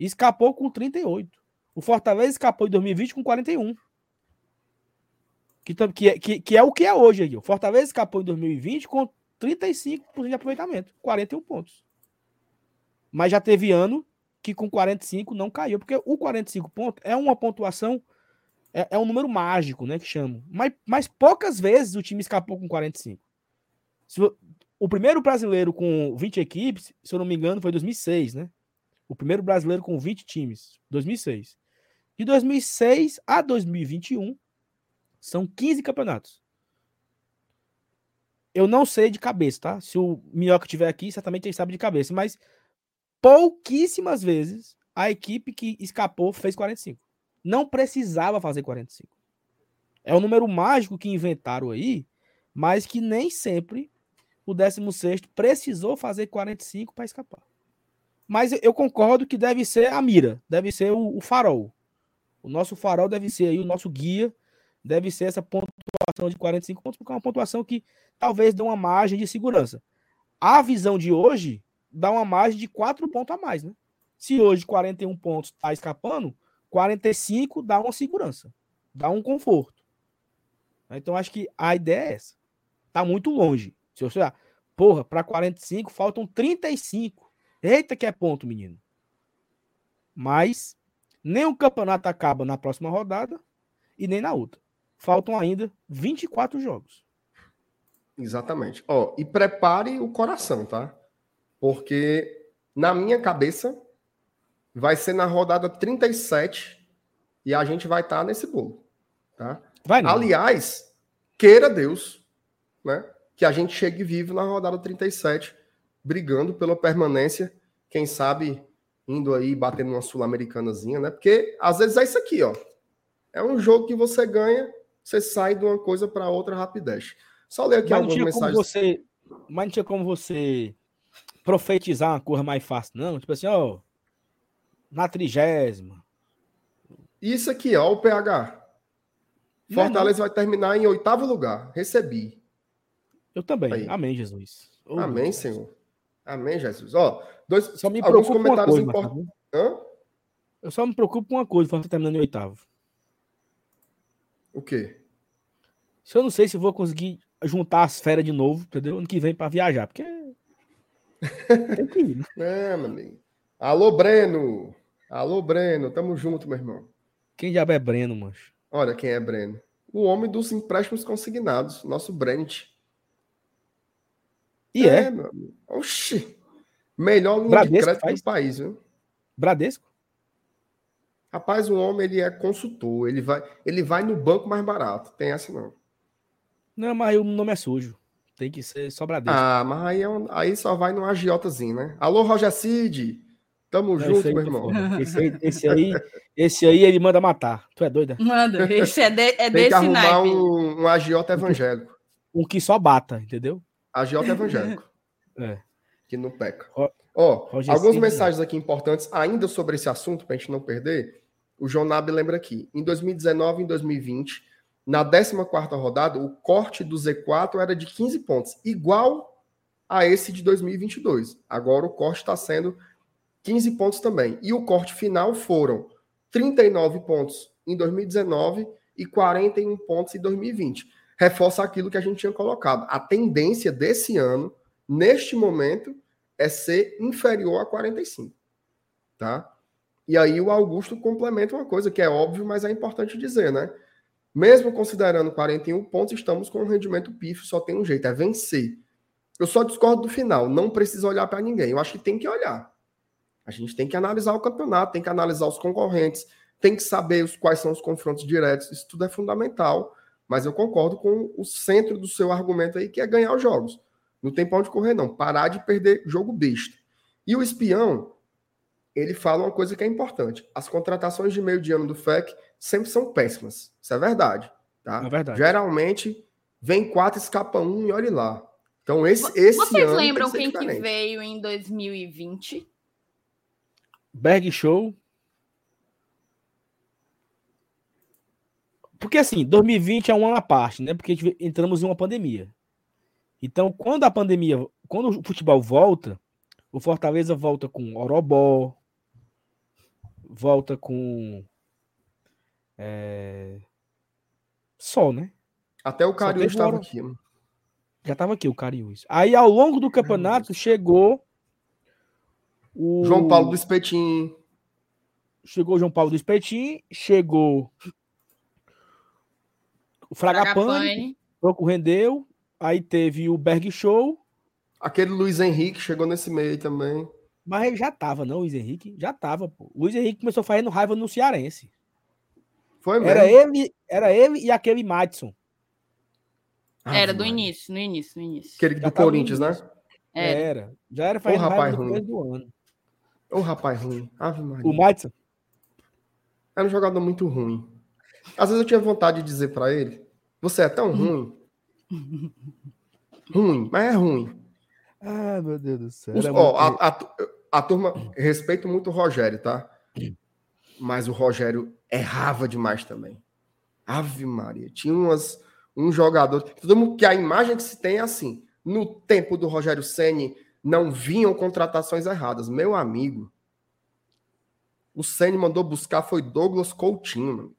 Escapou com 38. O Fortaleza escapou em 2020 com 41. Que, que, que, que é o que é hoje aí. O Fortaleza escapou em 2020 com 35% de aproveitamento, 41 pontos. Mas já teve ano que com 45 não caiu, porque o 45 pontos é uma pontuação, é, é um número mágico, né, que chamam. Mas, mas poucas vezes o time escapou com 45. Se, o primeiro brasileiro com 20 equipes, se eu não me engano, foi 2006, né? O primeiro brasileiro com 20 times, 2006. De 2006 a 2021, são 15 campeonatos. Eu não sei de cabeça, tá? Se o Minhoca estiver aqui, certamente ele sabe de cabeça, mas pouquíssimas vezes a equipe que escapou fez 45. Não precisava fazer 45. É um número mágico que inventaram aí, mas que nem sempre o 16 precisou fazer 45 para escapar. Mas eu concordo que deve ser a mira, deve ser o, o farol. O nosso farol deve ser aí o nosso guia deve ser essa pontuação de 45 pontos, porque é uma pontuação que talvez dê uma margem de segurança. A visão de hoje dá uma margem de 4 pontos a mais, né? Se hoje 41 pontos está escapando, 45 dá uma segurança, dá um conforto. Então acho que a ideia é essa. Tá muito longe. Se você olhar, porra, para 45 faltam 35. Eita que é ponto, menino. Mas nem o campeonato acaba na próxima rodada e nem na outra faltam ainda 24 jogos. Exatamente. Ó, e prepare o coração, tá? Porque na minha cabeça vai ser na rodada 37 e a gente vai estar tá nesse bolo, tá? Vai não. Aliás, queira Deus, né, que a gente chegue vivo na rodada 37, brigando pela permanência, quem sabe indo aí batendo uma sul-americanazinha, né? Porque às vezes é isso aqui, ó. É um jogo que você ganha você sai de uma coisa para outra rapidez. Só ler aqui mas algumas mensagens. Você, mas não tinha como você profetizar uma coisa mais fácil, não? Tipo assim, ó, na trigésima. Isso aqui, ó, o PH. Fortaleza não. vai terminar em oitavo lugar. Recebi. Eu também. Aí. Amém, Jesus. Oh, Amém, Senhor. Amém, Jesus. Ó, dois, só me alguns comentários importantes. Eu só me preocupo com uma coisa, Fortaleza terminando em oitavo. O quê? Se eu não sei se vou conseguir juntar as férias de novo, entendeu? Ano que vem para viajar, porque Tem que ir, né? É, meu amigo. Alô, Breno. Alô, Breno. Tamo junto, meu irmão. Quem já é Breno, mancho? Olha quem é Breno. O homem dos empréstimos consignados. Nosso Brent. E é? meu amigo. Oxi. Melhor linha de Bradesco crédito faz? do país, viu? Bradesco? Rapaz, o homem ele é consultor. Ele vai, ele vai no banco mais barato. Tem essa não. Não, mas o nome é sujo. Tem que ser só Bradesco. Ah, mas aí, é um- aí só vai no agiotazinho, né? Alô, Roger Cid. Tamo Não, junto, aí meu irmão. Esse aí, esse aí, esse aí ele manda matar. Tu é doida? Manda, esse é, de- é Tem que desse arrumar naipe. um, um agiota evangélico. Um que só bata, entendeu? Agiota evangélico. É. que não peca. Ó, Roger algumas Cid, mensagens aqui importantes ainda sobre esse assunto, para a gente não perder. O Jonab lembra aqui. Em 2019 e em 2020, na 14ª rodada, o corte do Z4 era de 15 pontos, igual a esse de 2022. Agora o corte está sendo 15 pontos também. E o corte final foram 39 pontos em 2019 e 41 pontos em 2020. Reforça aquilo que a gente tinha colocado. A tendência desse ano, neste momento, é ser inferior a 45. Tá? E aí o Augusto complementa uma coisa que é óbvio, mas é importante dizer, né? Mesmo considerando 41 pontos, estamos com um rendimento pífio, só tem um jeito, é vencer. Eu só discordo do final, não precisa olhar para ninguém. Eu acho que tem que olhar. A gente tem que analisar o campeonato, tem que analisar os concorrentes, tem que saber os, quais são os confrontos diretos. Isso tudo é fundamental. Mas eu concordo com o centro do seu argumento aí, que é ganhar os jogos. Não tem pra onde correr, não. Parar de perder jogo besta. E o espião, ele fala uma coisa que é importante. As contratações de meio de ano do FEC sempre são péssimas. Isso é verdade. Tá? É verdade. Geralmente, vem quatro, escapa um e olhe lá. Então, esse, esse Vocês ano lembram quem que veio em 2020? Berg Show. Porque assim, 2020 é um ano à parte, né? Porque entramos em uma pandemia. Então, quando a pandemia, quando o futebol volta, o Fortaleza volta com Orobó, volta com é, só, né? Até o teve estava aqui. né? Já tava aqui o Cariús. Aí, ao longo do campeonato, chegou o João Paulo do Espetinho. chegou o João Paulo do Espetim, chegou o Fragapane, pouco rendeu, aí teve o Berg Show, Aquele Luiz Henrique chegou nesse meio também. mas ele já tava, não, o Luiz Henrique? Já tava, pô. O Luiz Henrique começou fazendo raiva no Cearense. Foi mesmo. Era ele, era ele e aquele Madison. Ave Era do início, no início, no início. Aquele Já do Corinthians, né? Era. Era. Já era fazendo rapaz raiva no ruim. do ano. Ô, rapaz ruim. Ave Maria. O Madison, Era um jogador muito ruim. Às vezes eu tinha vontade de dizer pra ele: Você é tão ruim. ruim, mas é ruim. ah, meu Deus do céu. Os- ó, muito- a, a- a turma, respeito muito o Rogério, tá? Mas o Rogério errava demais também. Ave Maria. Tinha umas, um jogador. Todo mundo que a imagem que se tem é assim. No tempo do Rogério Ceni não vinham contratações erradas. Meu amigo. O Ceni mandou buscar foi Douglas Coutinho, mano.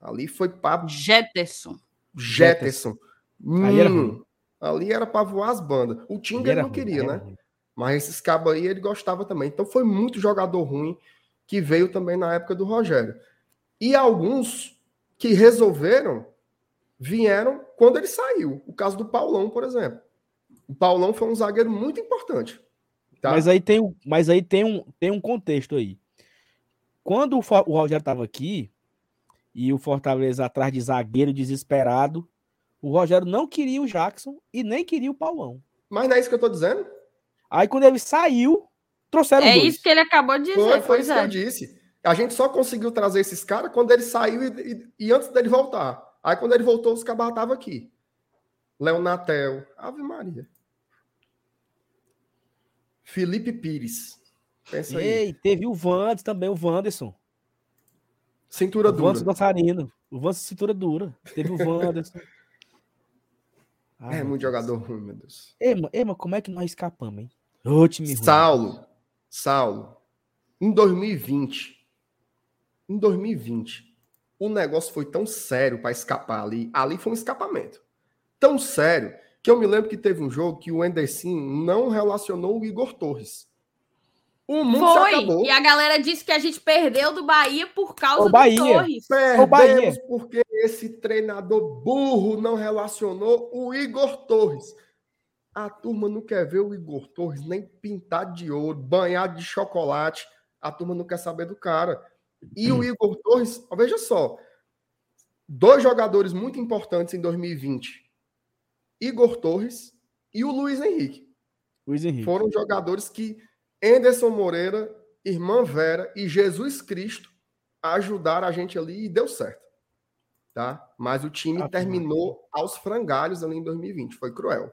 Ali foi para Jetterson. Jetterson. Aí era Hum, ali era para voar as bandas. O Tinga ele não ruim, queria, né? ruim. Mas esses cabos aí ele gostava também. Então foi muito jogador ruim que veio também na época do Rogério. E alguns que resolveram vieram quando ele saiu. O caso do Paulão, por exemplo. O Paulão foi um zagueiro muito importante. Tá? Mas aí tem, um- mas aí tem um, tem um contexto aí. Quando o, o Rogério estava aqui e o Fortaleza atrás de zagueiro desesperado, o Rogério não queria o Jackson e nem queria o Paulão. Mas não é isso que eu tô dizendo? Aí quando ele saiu, trouxeram É dois. isso que ele acabou de dizer. Foi, foi isso é. que eu disse. A gente só conseguiu trazer esses caras quando ele saiu e, e- e antes dele voltar. Aí quando ele voltou, os cabas estavam aqui. Leonatel, Ave Maria. Felipe Pires. Pensa aí. Ei, teve o Vandes também, o Wanderson. Cintura o dura. dançarino. O Wanderson cintura dura. Teve o Wanderson. Ah, É muito Deus. jogador ruim, meu Deus. Ei, mas como é que nós escapamos, hein? Ô, time ruim. Saulo. Saulo. Em 2020. Em 2020. O negócio foi tão sério para escapar ali. Ali foi um escapamento. Tão sério que eu me lembro que teve um jogo que o Enderson não relacionou o Igor Torres. O mundo Foi. acabou. E a galera disse que a gente perdeu do Bahia por causa o Bahia. do Torres. Perdemos o Bahia. porque esse treinador burro não relacionou o Igor Torres. A turma não quer ver o Igor Torres nem pintado de ouro, banhado de chocolate. A turma não quer saber do cara. E o Igor Torres, veja só, dois jogadores muito importantes em 2020. Igor Torres e o Luiz Henrique. Luiz Henrique. Foram jogadores que Anderson Moreira, Irmã Vera e Jesus Cristo ajudaram a gente ali e deu certo. Tá? Mas o time ah, terminou aos frangalhos ali em 2020. Foi cruel.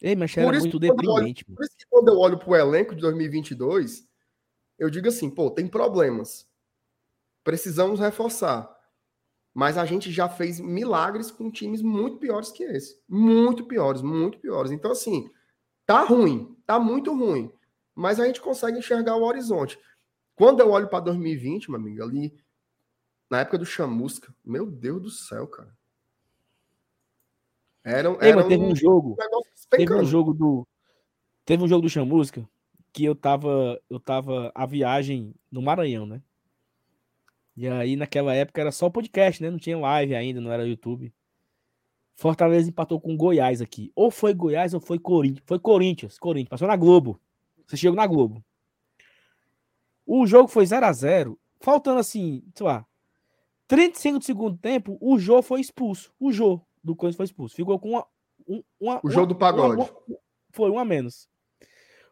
Ei, mas era muito deprimente. Olho, por isso que quando eu olho para o elenco de 2022, eu digo assim, pô, tem problemas. Precisamos reforçar. Mas a gente já fez milagres com times muito piores que esse. Muito piores, muito piores. Então, assim, tá ruim, tá muito ruim mas a gente consegue enxergar o horizonte. Quando eu olho para 2020, meu amigo, ali, na época do Chamusca, meu Deus do céu, cara. Era, era teve um, um jogo. teve um jogo do. Teve um jogo do Chamusca que eu tava. Eu tava a viagem no Maranhão, né? E aí, naquela época, era só podcast, né? Não tinha live ainda, não era YouTube. Fortaleza empatou com Goiás aqui. Ou foi Goiás ou foi Corinthians. Foi Corinthians, Corinthians. Passou na Globo. Você chegou na Globo. O jogo foi 0 a 0 Faltando assim, sei lá, 35 do segundo tempo, o Jô foi expulso. O Jô do Corinthians foi expulso. Ficou com uma. uma o jogo do pagode. Uma, uma, foi um a menos.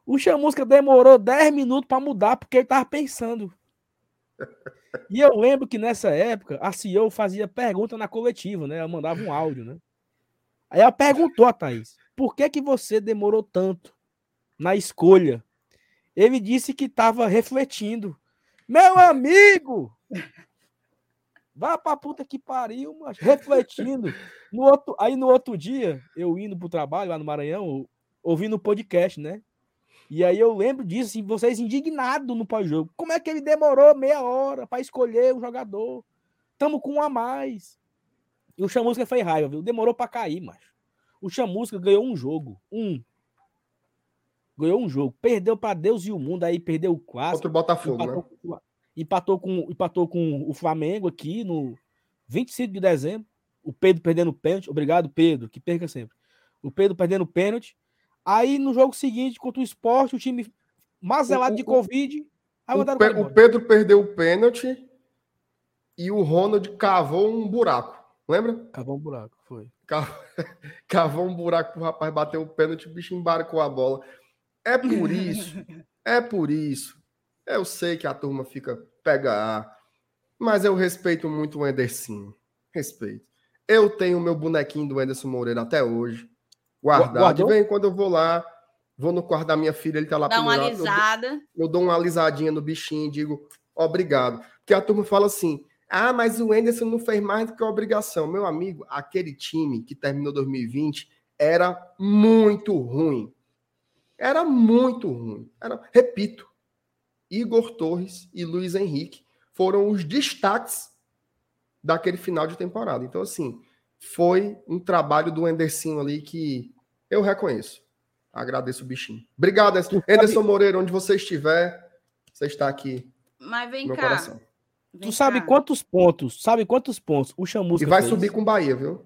O Chamusca demorou 10 minutos para mudar porque ele tava pensando. E eu lembro que nessa época a CEO fazia pergunta na coletiva, né? Ela mandava um áudio, né? Aí ela perguntou a Thaís: por que que você demorou tanto na escolha. Ele disse que estava refletindo. Meu amigo! Vá pra puta que pariu, mas refletindo. No outro, aí no outro dia, eu indo pro trabalho lá no Maranhão, ouvindo o podcast, né? E aí eu lembro disso, assim, vocês indignados no pós-jogo. Como é que ele demorou meia hora para escolher o jogador? Tamo com um a mais. E o Chamusca foi raiva, viu? Demorou para cair, macho. O Chamusca ganhou um jogo. Um ganhou um jogo, perdeu para Deus e o mundo, aí perdeu o clássico. Contra o Botafogo, empatou, né? Empatou com, empatou com o Flamengo aqui no 25 de dezembro. O Pedro perdendo pênalti. Obrigado, Pedro, que perca sempre. O Pedro perdendo pênalti. Aí no jogo seguinte, contra o esporte, o time mazelado de Covid. Aí o, Pe o Pedro perdeu o pênalti e o Ronald cavou um buraco. Lembra? Cavou um buraco, foi. Cavou um buraco pro rapaz bater o pênalti, o bicho embarcou a bola. É por isso, é por isso. Eu sei que a turma fica pega mas eu respeito muito o Enderson. Respeito. Eu tenho o meu bonequinho do Enderson Moreira até hoje, guardado. Guardou? De vez em quando eu vou lá, vou no quarto da minha filha, ele tá lá Dá uma alisada. Eu, eu dou uma alisadinha no bichinho e digo obrigado. Porque a turma fala assim: ah, mas o Enderson não fez mais do que a obrigação. Meu amigo, aquele time que terminou 2020 era muito ruim. Era muito ruim. Era, repito, Igor Torres e Luiz Henrique foram os destaques daquele final de temporada. Então, assim, foi um trabalho do Anderson ali que eu reconheço. Agradeço o bichinho. Obrigado, Anderson Moreira, onde você estiver, você está aqui. Mas vem cá. Coração. Vem tu sabe cá. quantos pontos? Sabe quantos pontos o Chamusca E vai fez? subir com o Bahia, viu?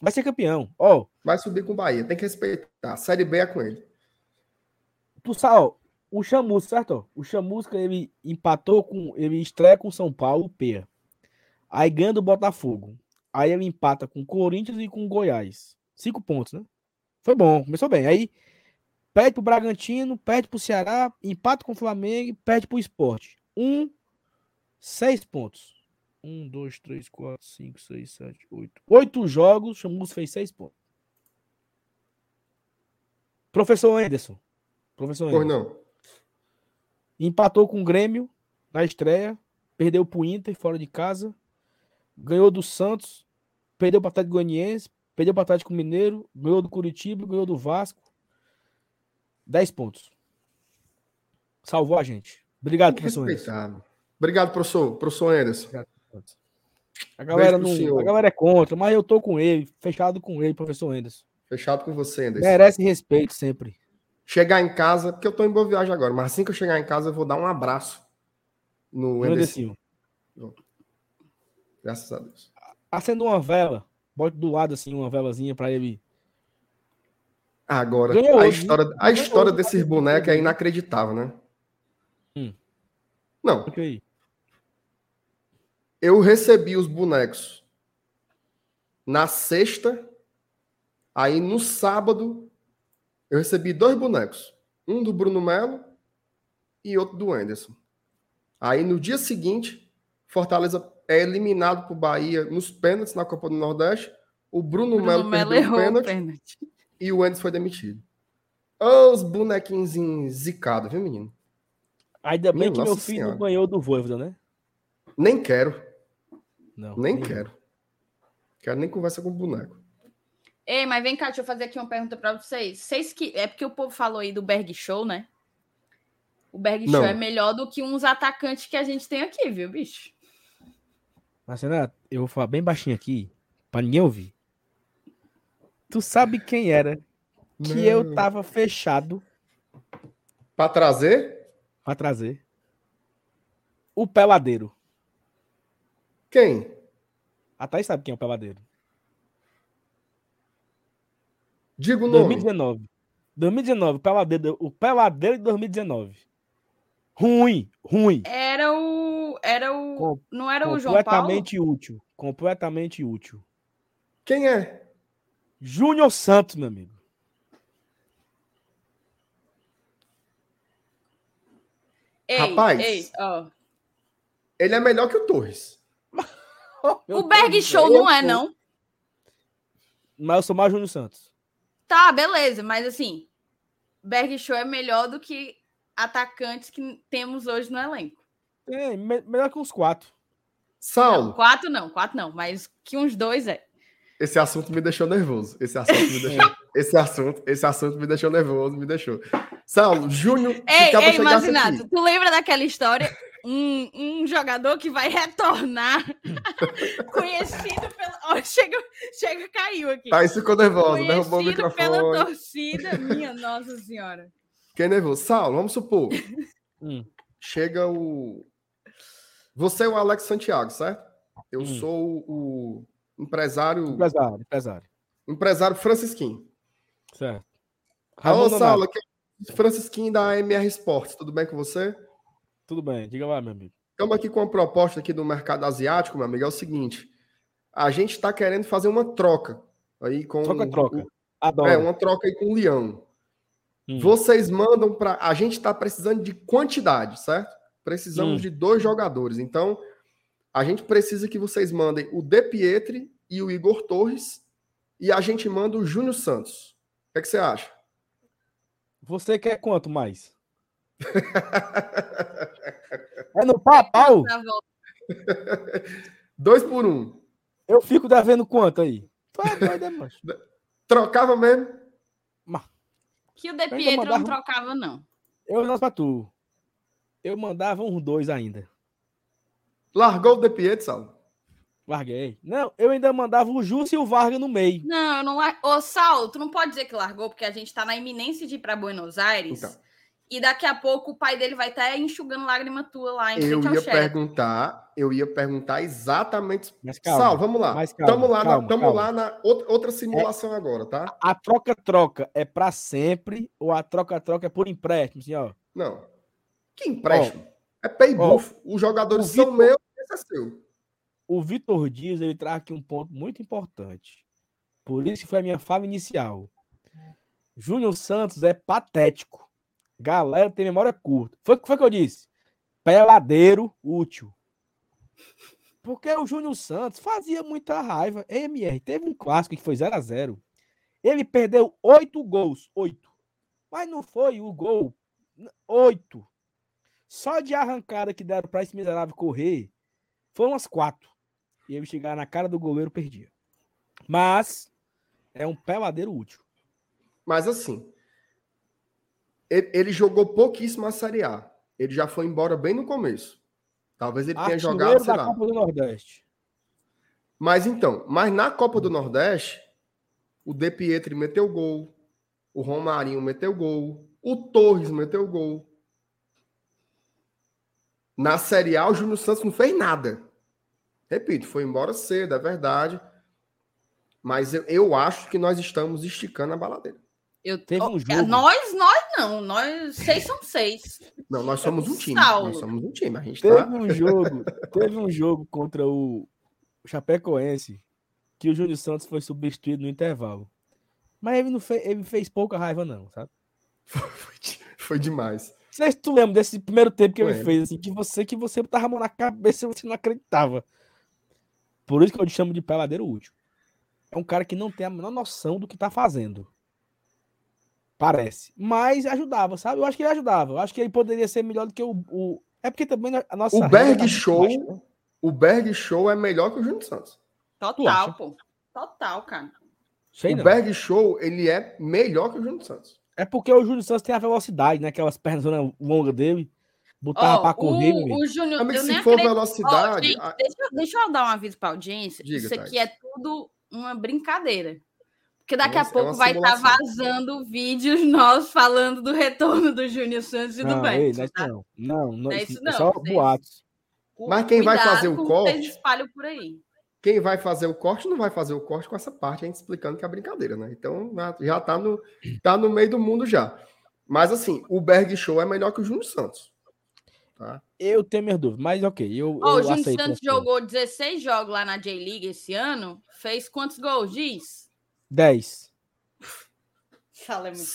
Vai ser campeão. Ó, oh. vai subir com o Bahia. Tem que respeitar. A Série B é com ele tu sabe, o Chamusca, certo? O Chamusca ele empatou com. Ele estreia com São Paulo, P. Aí ganha do Botafogo. Aí ele empata com Corinthians e com Goiás. Cinco pontos, né? Foi bom, começou bem. Aí perde pro Bragantino, perde pro Ceará, empata com o Flamengo perde pro Esporte. Um, seis pontos. Um, dois, três, quatro, cinco, seis, sete, oito. Oito jogos, o Chamusca fez seis pontos. Professor Anderson, Professor Pois não. Empatou com o Grêmio na estreia, perdeu para o Inter fora de casa, ganhou do Santos, perdeu para o Atlético Goianiense, perdeu para o Atlético Mineiro, ganhou do Curitiba, ganhou do Vasco. 10 pontos. Salvou a gente. Obrigado, professor Anderson. Obrigado, professor, professor Anderson. A galera, não, a galera é contra, mas eu tô com ele, fechado com ele, professor Anderson. Fechado com você, Anderson. Merece respeito sempre. Chegar em casa, porque eu tô em boa viagem agora, mas assim que eu chegar em casa, eu vou dar um abraço no Anderson. Graças a Deus. Acenda uma vela. Bote do lado assim, uma velazinha para ele. Agora, Ganhou a história, a história desses bonecos é inacreditável, né? Hum. Não. Okay. Eu recebi os bonecos na sexta, aí no sábado eu recebi dois bonecos, um do Bruno Melo e outro do Anderson. Aí no dia seguinte, Fortaleza é eliminado por Bahia nos pênaltis na Copa do Nordeste. O Bruno, Bruno Melo perdeu errou o pênalti, pênalti, e o Anderson foi demitido. Os bonequinhos zicados, viu, menino? Ainda bem Minha que meu filho não ganhou do Voivoda, né? Nem quero. Não. Nem, nem quero. Quero nem conversa com o boneco. Ei, mas vem cá, deixa eu fazer aqui uma pergunta para vocês. Vocês que. É porque o povo falou aí do Berg Show, né? O Berg Show é melhor do que uns atacantes que a gente tem aqui, viu, bicho? Marcela, eu vou falar bem baixinho aqui, pra ninguém ouvir. Tu sabe quem era que Não. eu tava fechado. Pra trazer? Pra trazer. O peladeiro. Quem? A Thaís sabe quem é o peladeiro. Digo o nome. 2019. 2019, o peladeiro, o peladeiro de 2019. Ruim, ruim. Era o. Era o. Com, não era o João Paulo? Completamente útil. Completamente útil. Quem é? Júnior Santos, meu amigo. Ei, Rapaz, ei, oh. ele é melhor que o Torres. o Berg Show não é, não. Mas eu sou mais Júnior Santos. Tá, beleza, mas assim, Berg Show é melhor do que atacantes que temos hoje no elenco. É, melhor que uns quatro. Saulo. Não, quatro não, quatro não, mas que uns dois é. Esse assunto me deixou nervoso. Esse assunto me deixou. esse assunto, esse assunto me deixou nervoso, me deixou. Saulo, Júnior. Ei, ei, Imaginato, tu lembra daquela história? Um, um jogador que vai retornar, conhecido pela. Oh, chega, chega, caiu aqui. Tá, isso ficou nervoso, derrubou o microfone. pela torcida, minha Nossa Senhora. Fiquei nervoso. Saulo, vamos supor. hum. Chega o. Você é o Alex Santiago, certo? Eu hum. sou o empresário. Empresário, empresário. Empresário Francisquinho. Certo. Alô, Saulo, aqui é Francisquinho da MR Esportes. Tudo bem com você? Tudo bem, diga lá, meu amigo. Estamos aqui com uma proposta aqui do mercado asiático, meu amigo. É o seguinte: a gente está querendo fazer uma troca aí com. Troca, troca. Adoro. É, uma troca aí com o Leão. Hum. Vocês mandam para. A gente está precisando de quantidade, certo? Precisamos hum. de dois jogadores. Então, a gente precisa que vocês mandem o De Pietri e o Igor Torres. E a gente manda o Júnior Santos. O que, é que você acha? Você quer quanto mais? É no papau? Dois por um. Eu fico devendo quanto aí? Trocava mesmo? Que o De Pietro mandava... não trocava, não. Eu não pra tu. Eu mandava uns dois ainda. Largou o De Pietro, Saulo? Larguei. Não, eu ainda mandava o Júcio e o Vargas no meio. Não, eu não. Ô, Saulo, tu não pode dizer que largou, porque a gente tá na iminência de ir para Buenos Aires. Então. E daqui a pouco o pai dele vai estar enxugando lágrima tua lá em Eu ia perguntar, eu ia perguntar exatamente. Mas calma, Sal, vamos lá. Mas calma, tamo lá, calma, na, tamo calma. lá na outra simulação é, agora, tá? A troca-troca é para sempre ou a troca-troca é por empréstimo, assim, ó? Não. Que empréstimo? é pay buff. Os jogadores são meus, esse é seu. O Vitor Dias, ele traz aqui um ponto muito importante. Por isso que foi a minha fala inicial. Júnior Santos é patético. Galera tem memória curta. Foi o que eu disse? Peladeiro útil. Porque o Júnior Santos fazia muita raiva. MR teve um clássico que foi 0 a 0 Ele perdeu oito gols. Oito. Mas não foi o gol. Oito. Só de arrancada que deram para esse miserável correr foram umas quatro. E ele chegar na cara do goleiro perdia. Mas é um peladeiro útil. Mas assim, ele, ele, jogou pouquíssimo a Série A. Ele já foi embora bem no começo. Talvez ele tenha jogado, sei da lá. Copa do Nordeste. Mas então, mas na Copa do Nordeste, o De Pietri meteu gol, o Romarinho meteu gol, o Torres meteu gol. Na Série A, o Júnior Santos não fez nada. Repito, foi embora cedo, é verdade. Mas eu, eu acho que nós estamos esticando a baladeira. Eu, Teve um jogo. Nós, nós não. Nós, seis são seis. Não, nós somos um time. Saulo. Nós somos um time. A gente teve tá... um jogo. Teve um jogo contra o Chapecoense que o Júnior Santos foi substituído no intervalo. Mas ele não fez, ele fez pouca raiva, não, sabe? Foi, demais. Não sei se tu lembra desse primeiro tempo que ele fez, assim, que você que você tava a mão na cabeça e você não acreditava. Por isso que eu te chamo de peladeiro útil. É um cara que não tem a menor noção do que tá fazendo. Parece. Mas ajudava, sabe? Eu acho que ele ajudava. Eu acho que ele poderia ser melhor do que o. o... É porque também a nossa. O Berg tá Show. Baixo, né? O Berg Show é melhor que o Júnior Santos. Total, pô. Total, cara. Sei o não. Berg Show, ele é melhor que o Júnior Santos. É porque o Júnior Santos tem a velocidade, né? Aquelas pernas longas dele. Botava oh, pra correr. O, o Júnior, eu se for acredito. velocidade. Oh, gente, deixa, deixa, eu dar um aviso pra audiência. Diga, Isso aqui é tudo uma brincadeira. Porque daqui Nossa, a é pouco é vai estar tá vazando vídeos nós falando do retorno do Júnior Santos e não, do Beto. Não, tá? não, não, não, é isso não. É só vocês, boatos. Mas quem vai fazer o corte? espalham por aí. Quem vai fazer o corte não vai fazer o corte com essa parte, a gente explicando que é brincadeira, né? Então já tá no, tá no meio do mundo já. Mas assim, o Berg Show é melhor que o Júnior Santos. Tá? Eu tenho minhas dúvidas, mas ok. Eu, oh, eu o Júnior Santos jogou 16 jogos lá na J-League esse ano. Fez quantos gols, diz? 10. Fala muito.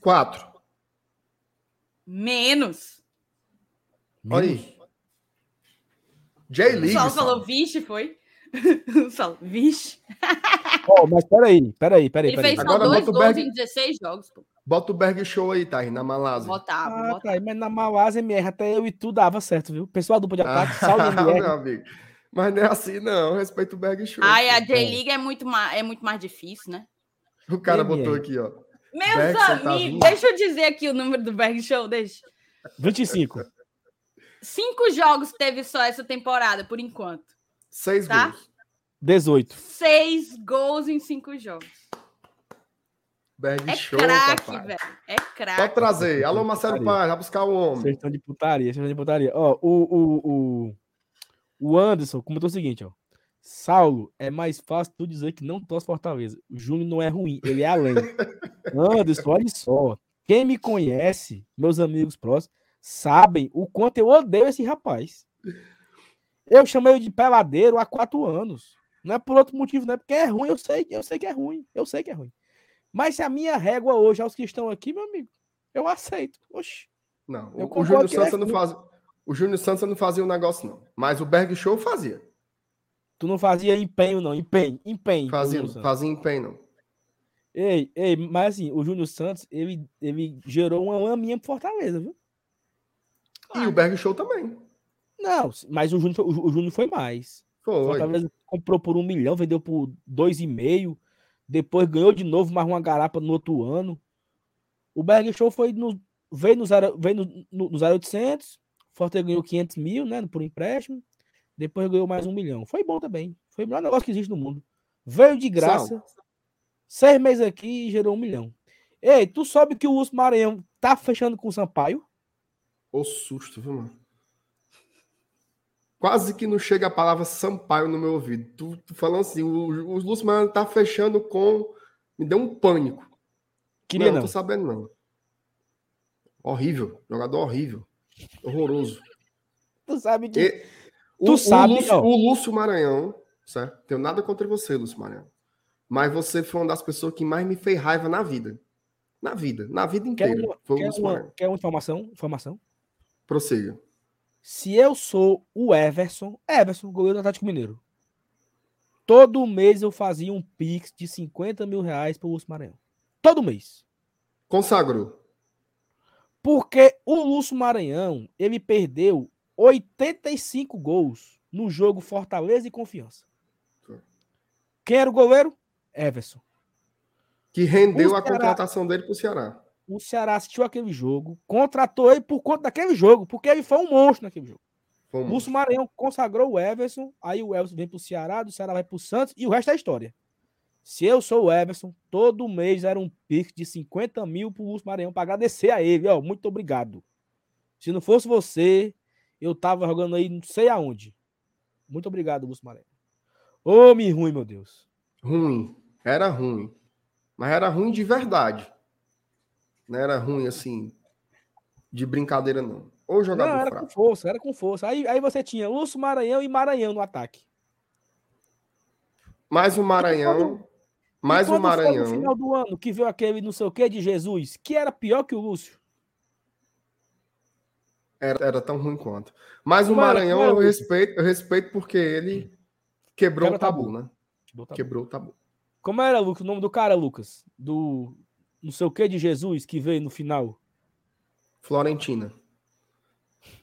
4. Menos. Olha aí. J-League. O Saulo falou vixe, foi? Saulo, vixe. oh, mas peraí, peraí, peraí. Ele peraí. fez só Agora dois gols Berg... em 16 jogos, pô. Bota o Berg Show aí, tá? Na Malásia. Botava, ah, botava. Tá, mas na Malásia, MR, até eu e tu dava certo, viu? Pessoal do Pode Ataque, salve MR. Meu amigo. Mas não é assim, não. Respeito o Berg Show. Ai, a J-League é. muito, mais, é muito mais difícil, né? O cara botou aqui, ó. Meus tá amigos, tá deixa eu dizer aqui o número do Berg Show, deixa. 25. Cinco jogos teve só essa temporada, por enquanto. Seis tá? gols. 18. Seis gols em cinco jogos. Berg é Show, craque, velho. É craque. Pode trazer. Alô, Marcelo Paz, vai buscar o homem. Vocês estão de putaria, vocês estão de putaria. Ó, o, o, o, o Anderson comentou o seguinte, ó. Saulo, é mais fácil tu dizer que não torce Fortaleza. O Júnior não é ruim, ele é além. Anderson, olha só. Quem me conhece, meus amigos próximos, sabem o quanto eu odeio esse rapaz. Eu chamei ele de peladeiro há quatro anos. Não é por outro motivo, não é porque é ruim. Eu sei, eu sei que é ruim. Eu sei que é ruim. Mas se a minha régua hoje aos que estão aqui, meu amigo, eu aceito. Oxi. Não, o, o Júnior Santos é não faz. O Júnior Santos não fazia o um negócio, não. Mas o Berg Show fazia. Tu não fazia empenho, não. Empenho, empenho. Fazia, fazia empenho, não. Ei, ei, mas assim, o Júnior Santos, ele, ele gerou uma laminha pro Fortaleza, viu? E o Berg Show também. Não, mas o Júnior, o, Júnior foi mais. Foi. O Fortaleza comprou por um milhão, vendeu por dois e meio. Depois ganhou de novo mais uma garapa no outro ano. O Berg Show foi no, veio no, zero, veio no, no, no 0800. Fortaleza ganhou 500 mil, né? Por empréstimo. Depois ganhou mais um milhão. Foi bom também. Foi o melhor negócio que existe no mundo. Veio de graça. Sal. Seis meses aqui e gerou um milhão. Ei, tu sabe que o Urso Maranhão tá fechando com o Sampaio? O susto, viu, mano? Quase que não chega a palavra Sampaio no meu ouvido. Tu, tu falando assim, o, o Lúcio Maranhão tá fechando com. Me deu um pânico. Queria não. Não tô sabendo, não. Horrível. Jogador horrível. Horroroso. Tu sabe que. E Tu o, sabe, o Lúcio, o Lúcio, Maranhão, certo? Tenho nada contra você, Lúcio Maranhão. Mas você foi uma das pessoas que mais me fez raiva na vida. Na vida, na vida inteira. Quer uma, foi quer uma, quer uma informação? informação? Prossiga. Se eu sou o Everson, Everson, goleiro do Atlético Mineiro. Todo mês eu fazia um pix de 50 mil reais pro Lúcio Maranhão. Todo mês. Consagrou. Porque o Lúcio Maranhão, ele perdeu 85 gols no jogo Fortaleza e Confiança. Quem era o goleiro? Everson. Que rendeu a contratação dele para o Ceará. O Ceará assistiu aquele jogo, contratou ele por conta daquele jogo, porque ele foi um monstro naquele jogo. Um Lúcio Maranhão consagrou o Everson, aí o Everson vem para o Ceará, do Ceará vai para o Santos, e o resto é história. Se eu sou o Everson, todo mês era um pix de 50 mil pro Lúcio Maranhão para agradecer a ele. Ó, muito obrigado. Se não fosse você, eu tava jogando aí não sei aonde. Muito obrigado, Lúcio Maranhão. Me ruim, meu Deus. Ruim. Era ruim. Mas era ruim de verdade. Não era ruim assim, de brincadeira, não. Ou jogador não, era fraco. com força, era com força. Aí, aí você tinha Lúcio Maranhão e Maranhão no ataque. Mais o Maranhão. Mais E o quando foi Maranhão. No final do ano, que veio aquele não sei o que de Jesus, que era pior que o Lúcio. Era, era tão ruim quanto. Mas o Maranhão era eu o- respeito, eu respeito porque ele quebrou o tabu, tabu. né? Quebrou o tabu. Como era, Lucas? O nome do cara, Lucas? Do não sei o que de Jesus que veio no final. Florentina.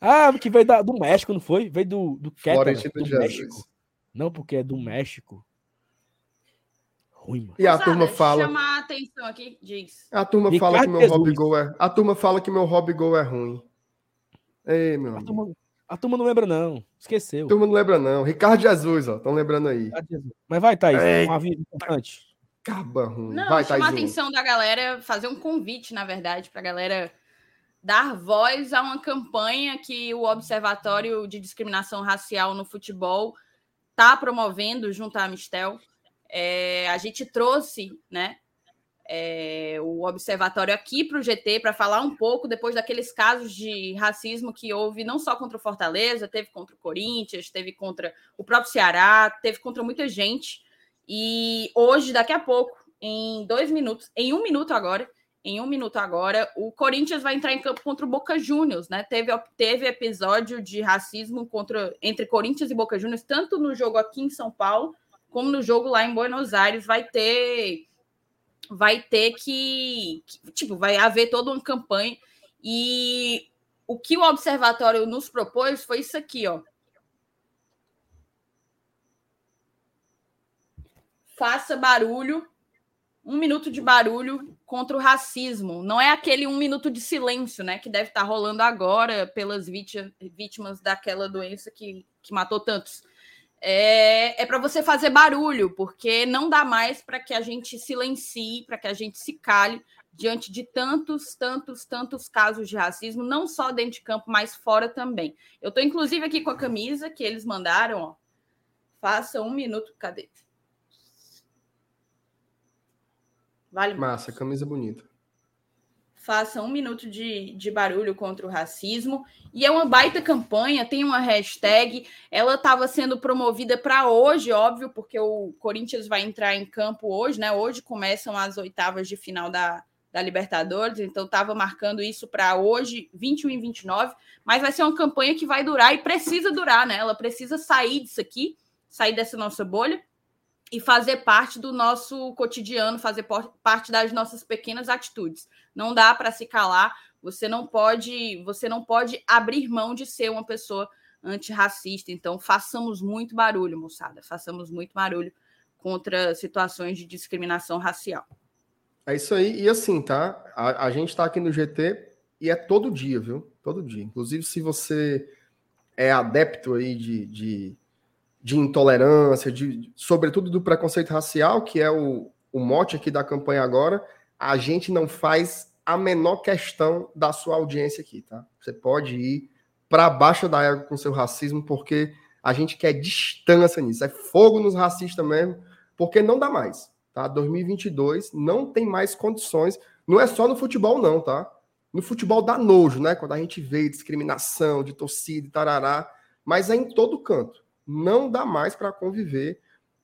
Ah, que veio da- do México, não foi? Veio do, do Quétara, Florentino do Jesus. México. Não, porque é do México. Ruim, mano. E a turma deixa eu fala. chamar a atenção aqui, diz. A turma Ricardo fala que meu hobby goal é. A turma fala que meu hobby goal é ruim. Ei, meu A amigo. turma, a turma não lembra, não. Esqueceu. A turma não lembra, não. Ricardo Jesus, ó. Estão lembrando aí. Mas vai, Thaís. Ei. Um aviso importante. Caba ruim. Não, Vai, chamar a atenção da galera, fazer um convite, na verdade, para a galera dar voz a uma campanha que o Observatório de Discriminação Racial no Futebol está promovendo junto à Amistel. É, a gente trouxe né, é, o Observatório aqui para o GT para falar um pouco depois daqueles casos de racismo que houve não só contra o Fortaleza, teve contra o Corinthians, teve contra o próprio Ceará, teve contra muita gente. E hoje, daqui a pouco, em dois minutos, em um minuto agora, em um minuto agora, o Corinthians vai entrar em campo contra o Boca Juniors, né? Teve, teve episódio de racismo contra, entre Corinthians e Boca Juniors, tanto no jogo aqui em São Paulo, como no jogo lá em Buenos Aires. Vai ter. Vai ter que. Tipo, vai haver toda uma campanha. E o que o observatório nos propôs foi isso aqui, ó. faça barulho, um minuto de barulho contra o racismo. Não é aquele um minuto de silêncio, né? Que deve estar rolando agora pelas vítimas, vítimas daquela doença que, que matou tantos. É, é para você fazer barulho, porque não dá mais para que a gente silencie, para que a gente se cale diante de tantos, tantos, tantos casos de racismo, não só dentro de campo, mas fora também. Eu estou, inclusive, aqui com a camisa que eles mandaram, ó. Faça um minuto. Cadê? Vale Massa, camisa bonita. Faça um minuto de, de barulho contra o racismo. E é uma baita campanha, tem uma hashtag. Ela estava sendo promovida para hoje, óbvio, porque o Corinthians vai entrar em campo hoje, né? Hoje começam as oitavas de final da, da Libertadores, então estava marcando isso para hoje, 21 e 29. Mas vai ser uma campanha que vai durar e precisa durar, né? Ela precisa sair disso aqui, sair dessa nossa bolha e fazer parte do nosso cotidiano, fazer parte das nossas pequenas atitudes. Não dá para se calar, você não pode, você não pode abrir mão de ser uma pessoa antirracista. Então, façamos muito barulho, moçada, façamos muito barulho contra situações de discriminação racial. É isso aí, e assim, tá? A, a gente tá aqui no GT e é todo dia, viu? Todo dia. Inclusive, se você é adepto aí de, de de intolerância, de, sobretudo do preconceito racial, que é o, o mote aqui da campanha agora, a gente não faz a menor questão da sua audiência aqui, tá? Você pode ir para baixo da égua com seu racismo, porque a gente quer distância nisso, é fogo nos racistas mesmo, porque não dá mais, tá? 2022 não tem mais condições, não é só no futebol não, tá? No futebol dá nojo, né? Quando a gente vê discriminação de torcida e tarará, mas é em todo canto não dá mais para conviver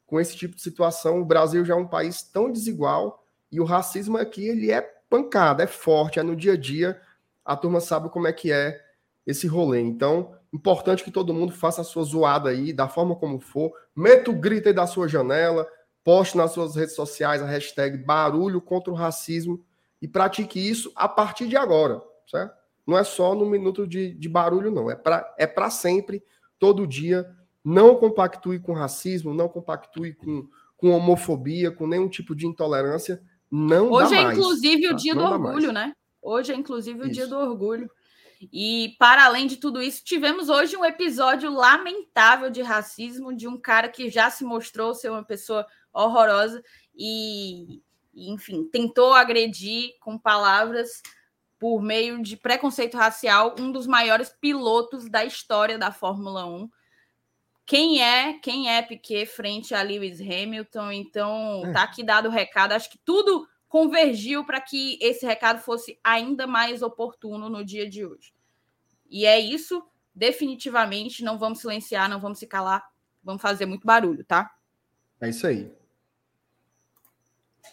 com esse tipo de situação. O Brasil já é um país tão desigual e o racismo aqui ele é pancada, é forte, é no dia a dia. A turma sabe como é que é esse rolê. Então, importante que todo mundo faça a sua zoada aí, da forma como for. Meta o grito aí da sua janela, poste nas suas redes sociais a hashtag barulho contra o racismo e pratique isso a partir de agora, certo? Não é só no minuto de, de barulho, não. É para é sempre, todo dia não compactue com racismo, não compactue com, com homofobia, com nenhum tipo de intolerância. Não Hoje é mais, inclusive tá? o dia não do orgulho, mais. né? Hoje é inclusive o Isso. dia do orgulho. E, para além de tudo isso, tivemos hoje um episódio lamentável de racismo de um cara que já se mostrou ser uma pessoa horrorosa e, enfim, tentou agredir com palavras por meio de preconceito racial um dos maiores pilotos da história da Fórmula 1. Quem é, quem é Piquet frente a Lewis Hamilton? Então, tá aqui dado o recado. Acho que tudo convergiu para que esse recado fosse ainda mais oportuno no dia de hoje. E é isso, definitivamente, não vamos silenciar, não vamos se calar, vamos fazer muito barulho, tá? É isso aí.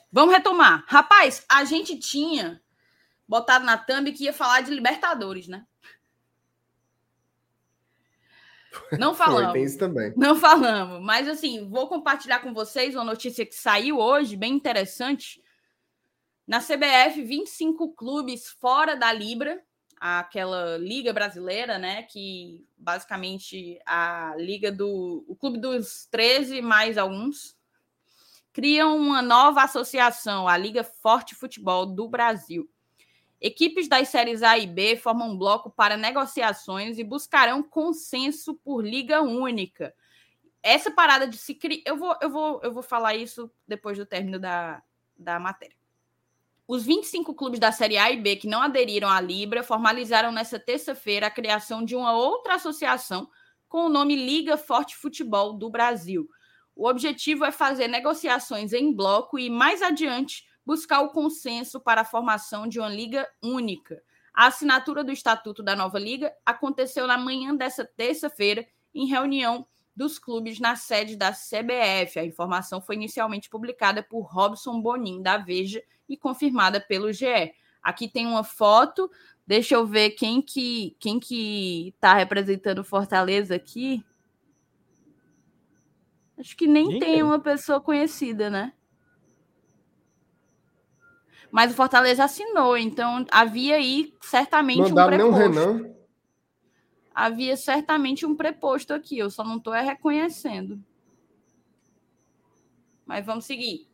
Vamos retomar. Rapaz, a gente tinha botado na thumb que ia falar de Libertadores, né? Não falamos. Foi, tem isso também. Não falamos. Mas, assim, vou compartilhar com vocês uma notícia que saiu hoje, bem interessante, na CBF, 25 clubes fora da Libra, aquela liga brasileira, né? Que basicamente a liga do. o clube dos 13 mais alguns criam uma nova associação, a Liga Forte Futebol do Brasil. Equipes das séries A e B formam um bloco para negociações e buscarão consenso por liga única. Essa parada de se criar. Eu vou, eu, vou, eu vou falar isso depois do término da, da matéria. Os 25 clubes da Série A e B que não aderiram à Libra formalizaram nesta terça-feira a criação de uma outra associação com o nome Liga Forte Futebol do Brasil. O objetivo é fazer negociações em bloco e, mais adiante, buscar o consenso para a formação de uma liga única. A assinatura do Estatuto da nova liga aconteceu na manhã dessa terça-feira, em reunião dos clubes na sede da CBF. A informação foi inicialmente publicada por Robson Bonin, da Veja, e confirmada pelo GE. Aqui tem uma foto. Deixa eu ver quem que quem que está representando Fortaleza aqui. Acho que nem Ninguém. tem uma pessoa conhecida, né? Mas o Fortaleza assinou, então havia aí certamente Mandaram um preposto. Nem um Renan. Havia certamente um preposto aqui, eu só não estou reconhecendo. Mas vamos seguir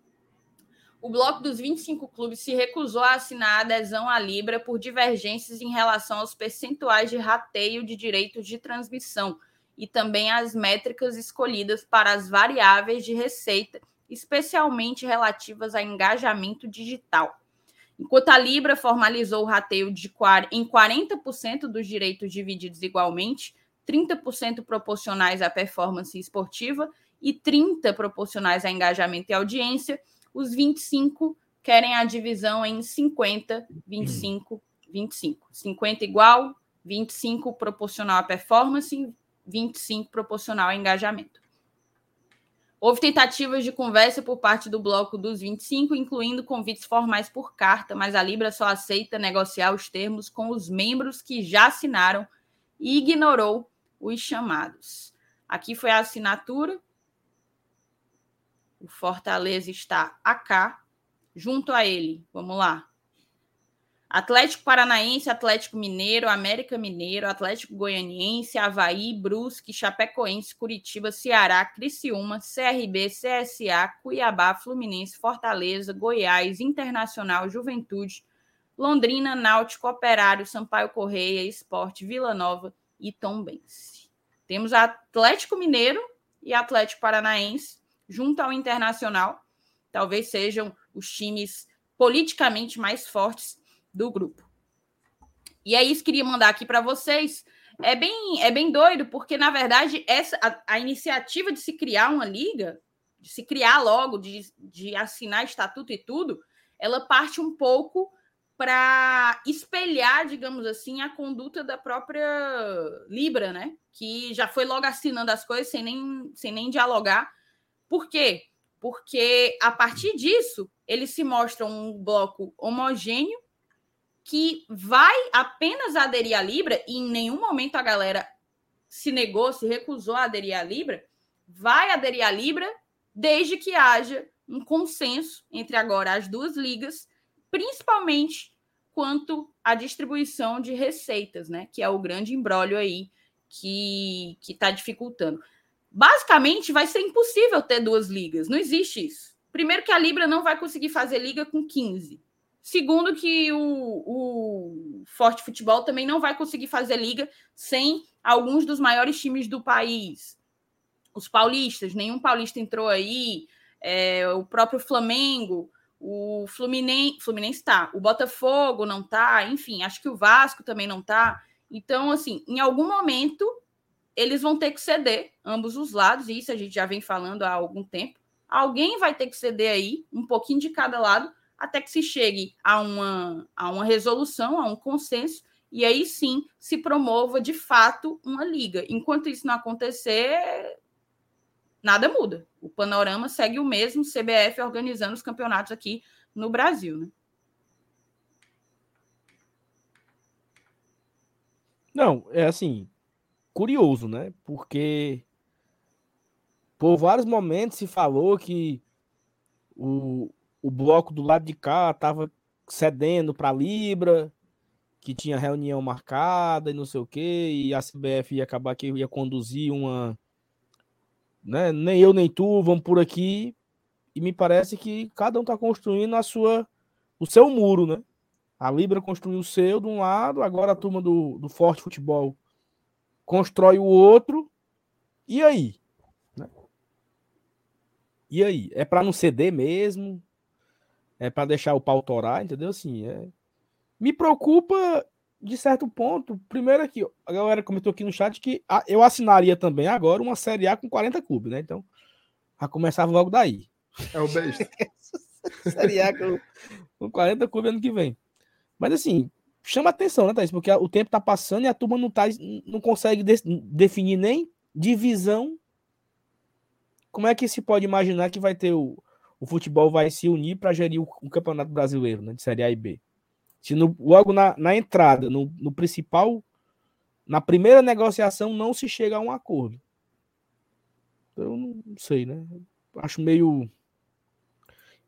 o bloco dos 25 clubes se recusou a assinar a adesão à Libra por divergências em relação aos percentuais de rateio de direitos de transmissão e também às métricas escolhidas para as variáveis de receita, especialmente relativas a engajamento digital. Enquanto a Libra formalizou o rateio de, em 40% dos direitos divididos igualmente, 30% proporcionais à performance esportiva e 30% proporcionais a engajamento e audiência, os 25 querem a divisão em 50, 25, 25. 50 igual, 25 proporcional à performance, 25 proporcional ao engajamento. Houve tentativas de conversa por parte do bloco dos 25, incluindo convites formais por carta, mas a Libra só aceita negociar os termos com os membros que já assinaram e ignorou os chamados. Aqui foi a assinatura o Fortaleza está a cá, junto a ele. Vamos lá. Atlético Paranaense, Atlético Mineiro, América Mineiro, Atlético Goianiense, Havaí, Brusque, Chapecoense, Curitiba, Ceará, Criciúma, CRB, CSA, Cuiabá, Fluminense, Fortaleza, Goiás, Internacional, Juventude, Londrina, Náutico, Operário, Sampaio Correia, Esporte, Vila Nova e Tombense. Temos Atlético Mineiro e Atlético Paranaense junto ao Internacional, talvez sejam os times politicamente mais fortes do grupo. E é isso que queria mandar aqui para vocês. É bem, é bem doido, porque, na verdade, essa, a, a, iniciativa de se criar uma liga, de se criar logo, de, de assinar estatuto e tudo, ela parte um pouco para espelhar, digamos assim, a conduta da própria Libra, né? Que já foi logo assinando as coisas sem nem, sem nem dialogar por quê? Porque a partir disso, eles se mostram um bloco homogêneo que vai apenas aderir à Libra, e em nenhum momento a galera se negou, se recusou a aderir à Libra, vai aderir à Libra desde que haja um consenso entre agora as duas ligas, principalmente quanto à distribuição de receitas, né? Que é o grande embrólio aí que está dificultando. Basicamente, vai ser impossível ter duas ligas. Não existe isso. Primeiro que a Libra não vai conseguir fazer liga com 15. Segundo, que o, o Forte Futebol também não vai conseguir fazer liga sem alguns dos maiores times do país. Os paulistas, nenhum paulista entrou aí, é, o próprio Flamengo, o Fluminense, Fluminense tá, o Botafogo não tá, enfim, acho que o Vasco também não tá. Então, assim, em algum momento eles vão ter que ceder, ambos os lados, e isso a gente já vem falando há algum tempo. Alguém vai ter que ceder aí, um pouquinho de cada lado, até que se chegue a uma, a uma resolução, a um consenso, e aí sim se promova de fato uma liga. Enquanto isso não acontecer, nada muda. O panorama segue o mesmo, CBF organizando os campeonatos aqui no Brasil. Né? Não, é assim, curioso, né? Porque por vários momentos se falou que o, o bloco do lado de cá estava cedendo para Libra, que tinha reunião marcada e não sei o quê, e a CBF ia acabar que ia conduzir uma. Né? Nem eu nem tu vamos por aqui. E me parece que cada um está construindo a sua, o seu muro, né? A Libra construiu o seu de um lado, agora a turma do, do Forte Futebol constrói o outro. E aí? Né? E aí? É para não ceder mesmo? É para deixar o pau torar, entendeu? Assim, é... Me preocupa de certo ponto. Primeiro aqui, a galera comentou aqui no chat que eu assinaria também agora uma Série A com 40 clubes, né? Então, já começava logo daí. É o beijo. série A com, com 40 clubes ano que vem. Mas assim, chama atenção, né, Thaís? Porque o tempo tá passando e a turma não, tá, não consegue de, definir nem divisão. Como é que se pode imaginar que vai ter o, o futebol vai se unir para gerir o, o, Campeonato Brasileiro, né, de Série A e B? Se no, logo na, na entrada, no, no principal, na primeira negociação, não se chega a um acordo. Eu não sei, né? Acho meio.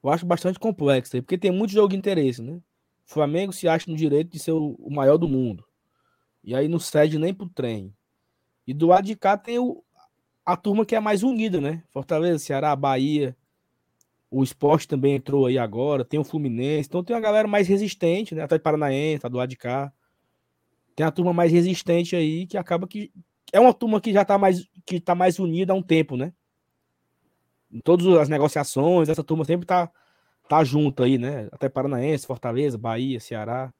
Eu acho bastante complexo aí, porque tem muito jogo de interesse, né? O Flamengo se acha no direito de ser o, maior do mundo. E aí não cede nem pro trem. E do lado de cá tem o, a turma que é mais unida, né? Fortaleza, Ceará, Bahia. O esporte também entrou aí agora. Tem o Fluminense. Então tem uma galera mais resistente, né? Até Paranaense, tá do lado de cá. Tem a turma mais resistente aí que acaba que. É uma turma que já tá mais, que tá mais unida há um tempo, né? Em todas as negociações, essa turma sempre tá tá junto aí, né? Até Paranaense, Fortaleza, Bahia, Ceará.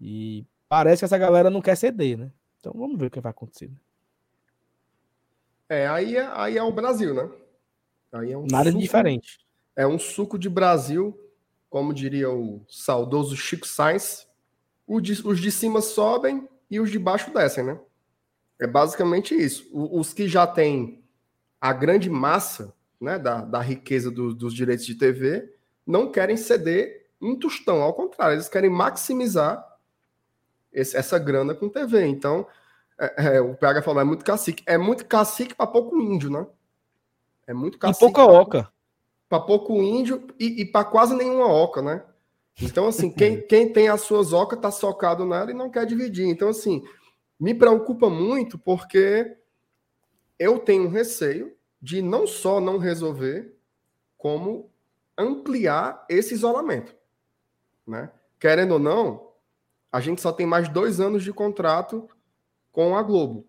E parece que essa galera não quer ceder, né? Então vamos ver o que vai acontecer. Né? É, aí é, aí é o Brasil, né? Aí é um Nada suco, diferente. É um suco de Brasil, como diria o saudoso Chico Sainz. Os de, os de cima sobem e os de baixo descem, né? É basicamente isso. Os que já têm a grande massa né, da, da riqueza do, dos direitos de TV não querem ceder um tostão, ao contrário, eles querem maximizar esse, essa grana com TV. Então, é, é, o PH falou, é muito cacique. É muito cacique para pouco índio, né? É muito cacique. E pouca oca. Para pouco índio e, e para quase nenhuma oca, né? Então, assim, quem, quem tem as suas ocas tá socado nela e não quer dividir. Então, assim, me preocupa muito porque eu tenho receio de não só não resolver, como ampliar esse isolamento. Né? Querendo ou não, a gente só tem mais dois anos de contrato com a Globo.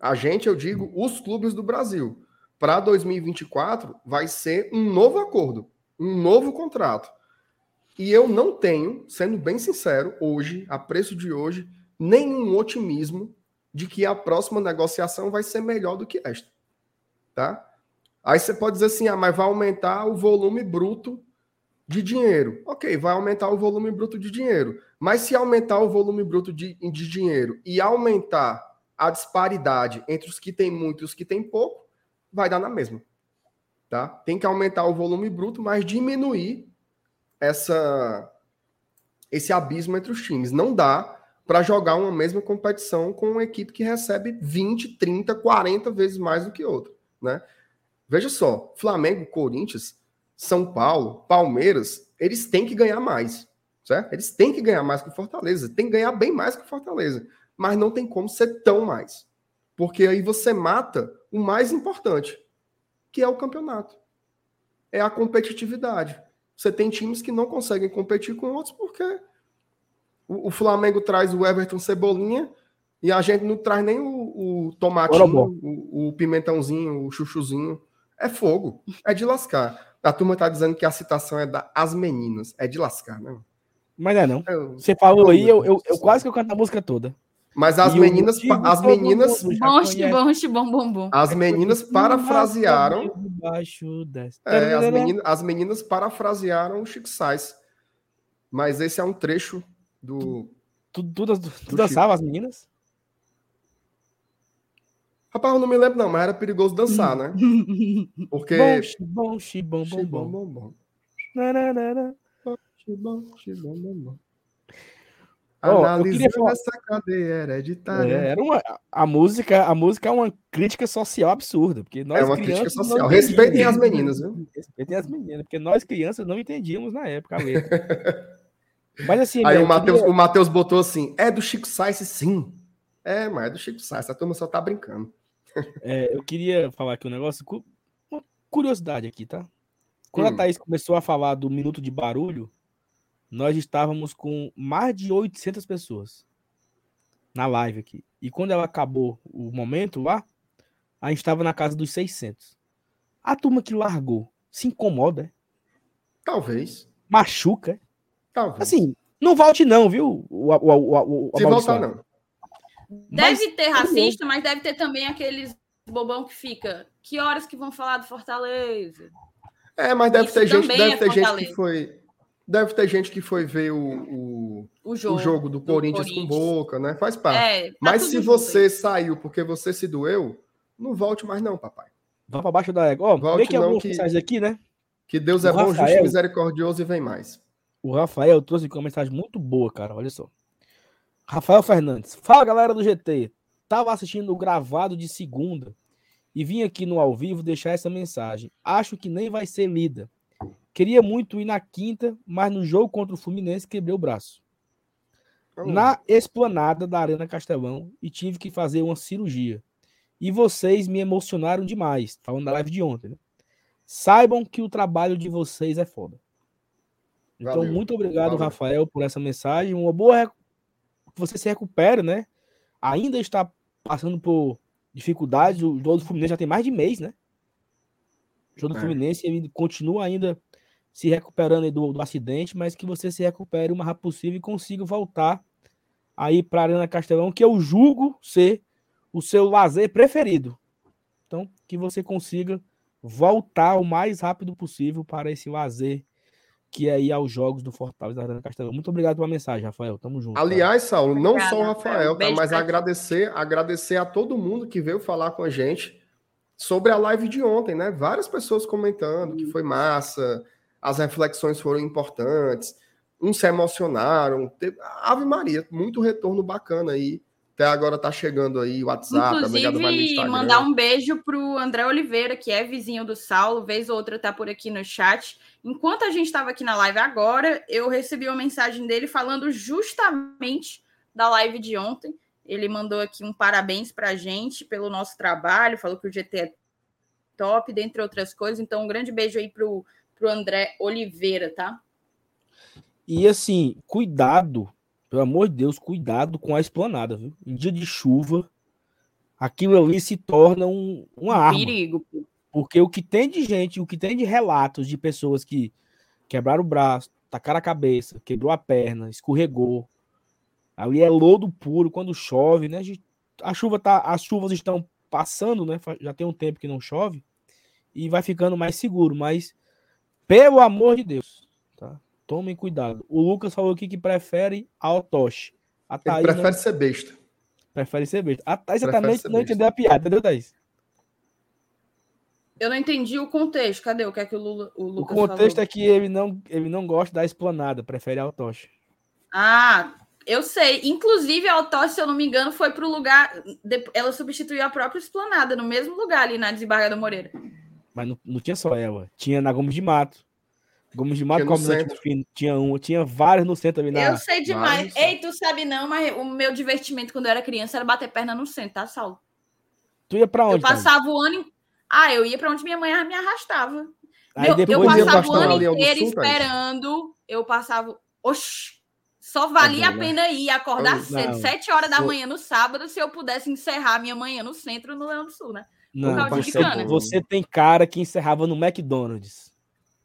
A gente, eu digo, os clubes do Brasil. Para 2024, vai ser um novo acordo, um novo contrato. E eu não tenho, sendo bem sincero, hoje, a preço de hoje, nenhum otimismo de que a próxima negociação vai ser melhor do que esta. Tá? Aí você pode dizer assim, ah, mas vai aumentar o volume bruto de dinheiro. Ok, vai aumentar o volume bruto de dinheiro. Mas se aumentar o volume bruto de, de dinheiro e aumentar a disparidade entre os que têm muito e os que têm pouco, vai dar na mesma. Tá? Tem que aumentar o volume bruto, mas diminuir essa esse abismo entre os times. Não dá para jogar uma mesma competição com uma equipe que recebe 20, 30, 40 vezes mais do que outra, né? Veja só, Flamengo, Corinthians, São Paulo, Palmeiras, eles têm que ganhar mais, certo? Eles têm que ganhar mais que o Fortaleza, tem que ganhar bem mais que o Fortaleza, mas não tem como ser tão mais, porque aí você mata o mais importante, que é o campeonato, é a competitividade. Você tem times que não conseguem competir com outros porque o, o Flamengo traz o Everton Cebolinha e a gente não traz nem o, o tomatinho, o, o, pimentãozinho, o chuchuzinho. É fogo, é de lascar. A turma tá dizendo que a citação é da As Meninas. É de lascar, né? Mas é não. Eu, Você falou aí, eu, eu, eu, quase que eu canto a música toda. Mas as e meninas, as meninas, bom, bom, bom, as meninas parafrasearam. É, as, meninas, as meninas parafrasearam o Chico Sainz. Mas esse é um trecho do. Tu, tu, tu, tu dançava as meninas? Rapaz, eu não me lembro, não, mas era perigoso dançar, né? Porque. Bom, bom, bom, bom, bom, bom. Analisando falar... essa cadeia hereditária. É, era uma, a, música, a música é uma crítica social absurda. Porque nós é uma crítica social. Respeitem as meninas, viu? Respeitem as meninas, porque nós crianças não entendíamos na época a letra. Mas assim. Aí o Matheus queria... Mateus botou assim: é do Chico Sainz, sim. É, mas é do Chico Sainz, a turma só tá brincando. É, eu queria falar aqui um negócio, uma curiosidade aqui, tá? Quando hum. a Thaís começou a falar do minuto de barulho, nós estávamos com mais de 800 pessoas na live aqui. E quando ela acabou o momento lá, a gente estava na casa dos 600. A turma que largou se incomoda? É? Talvez. Machuca? É? Talvez. Assim, não volte não, viu? O, o, o, o, Se voltar não. Deve mas, ter racista, mas deve ter também aqueles bobão que fica. Que horas que vão falar do Fortaleza? É, mas deve Isso ter gente, deve é ter gente que foi. Deve ter gente que foi ver o, o, o, jogo, o jogo, do, do Corinthians, Corinthians, com boca, né? Faz parte. É, tá mas se você bem. saiu porque você se doeu, não volte mais, não, papai. Vá para baixo da égua. Ó, volte que não, que, aqui, né? Que Deus é o bom, Rafael, justo, misericordioso e vem mais. O Rafael trouxe uma mensagem muito boa, cara. Olha só. Rafael Fernandes. Fala, galera do GT. Tava assistindo o gravado de segunda e vim aqui no ao vivo deixar essa mensagem. Acho que nem vai ser lida. Queria muito ir na quinta, mas no jogo contra o Fluminense quebrei o braço. Na esplanada da Arena Castelão e tive que fazer uma cirurgia. E vocês me emocionaram demais, falando da live de ontem. Né? Saibam que o trabalho de vocês é foda. Então, Valeu. muito obrigado, Valeu. Rafael, por essa mensagem. Uma boa que você se recupere, né? Ainda está passando por dificuldades. O jogo do Fluminense já tem mais de mês, né? O jogo do é. Fluminense ele continua ainda se recuperando do, do acidente, mas que você se recupere o mais rápido possível e consiga voltar aí para a Arena Castelão, que eu julgo ser o seu lazer preferido. Então, que você consiga voltar o mais rápido possível para esse lazer que é ir aos jogos do Fortaleza da Arena Castelão. Muito obrigado pela mensagem, Rafael. Tamo junto. Aliás, cara. Saulo, não Obrigada, só o Rafael, tá, mas agradecer, agradecer a todo mundo que veio falar com a gente sobre a live de ontem, né? Várias pessoas comentando que foi massa, as reflexões foram importantes, uns se emocionaram. Ave Maria, muito retorno bacana aí. Até agora tá chegando aí o WhatsApp. Inclusive, mandar um beijo pro André Oliveira, que é vizinho do Saulo, vez ou outra tá por aqui no chat. Enquanto a gente estava aqui na live agora, eu recebi uma mensagem dele falando justamente da live de ontem. Ele mandou aqui um parabéns para a gente pelo nosso trabalho, falou que o GT é top, dentre outras coisas. Então, um grande beijo aí pro, pro André Oliveira, tá? E assim, cuidado pelo amor de Deus, cuidado com a esplanada, viu? Em dia de chuva, aquilo ali se torna um, uma arma. Perigo. Porque o que tem de gente, o que tem de relatos de pessoas que quebraram o braço, tacaram a cabeça, quebrou a perna, escorregou. Ali é lodo puro quando chove, né? A chuva tá, as chuvas estão passando, né? Já tem um tempo que não chove e vai ficando mais seguro, mas pelo amor de Deus, tá? Tomem cuidado. O Lucas falou aqui que prefere a Otoshi. A Thaís Ele prefere não... ser besta. Prefere ser besta. A Thaís exatamente não entendeu a piada, entendeu, Thaís? Eu não entendi o contexto. Cadê? O que é que o, Lula, o Lucas O contexto falou? é que ele não, ele não gosta da esplanada, prefere a Otoshi. Ah, eu sei. Inclusive, a Otoshi, se eu não me engano, foi para o lugar. Ela substituiu a própria esplanada, no mesmo lugar ali na Desembargadora Moreira. Mas não, não tinha só ela. Tinha na Gomes de Mato. Gomes de Mato, como tinha um, tinha vários no centro ali na. Eu sei demais. Ei, tu sabe não, mas o meu divertimento quando eu era criança era bater perna no centro, tá, Saulo? Tu ia pra onde? Eu passava o ano. Ah, eu ia para onde minha mãe me arrastava. Aí Meu, depois eu passava o ano inteiro esperando, eu passava. Oxi, só valia a pena ir acordar não, cedo, sete horas da manhã no sábado, se eu pudesse encerrar minha manhã no centro no Leão do Sul, né? Não, você, você, tem cara que encerrava no McDonald's.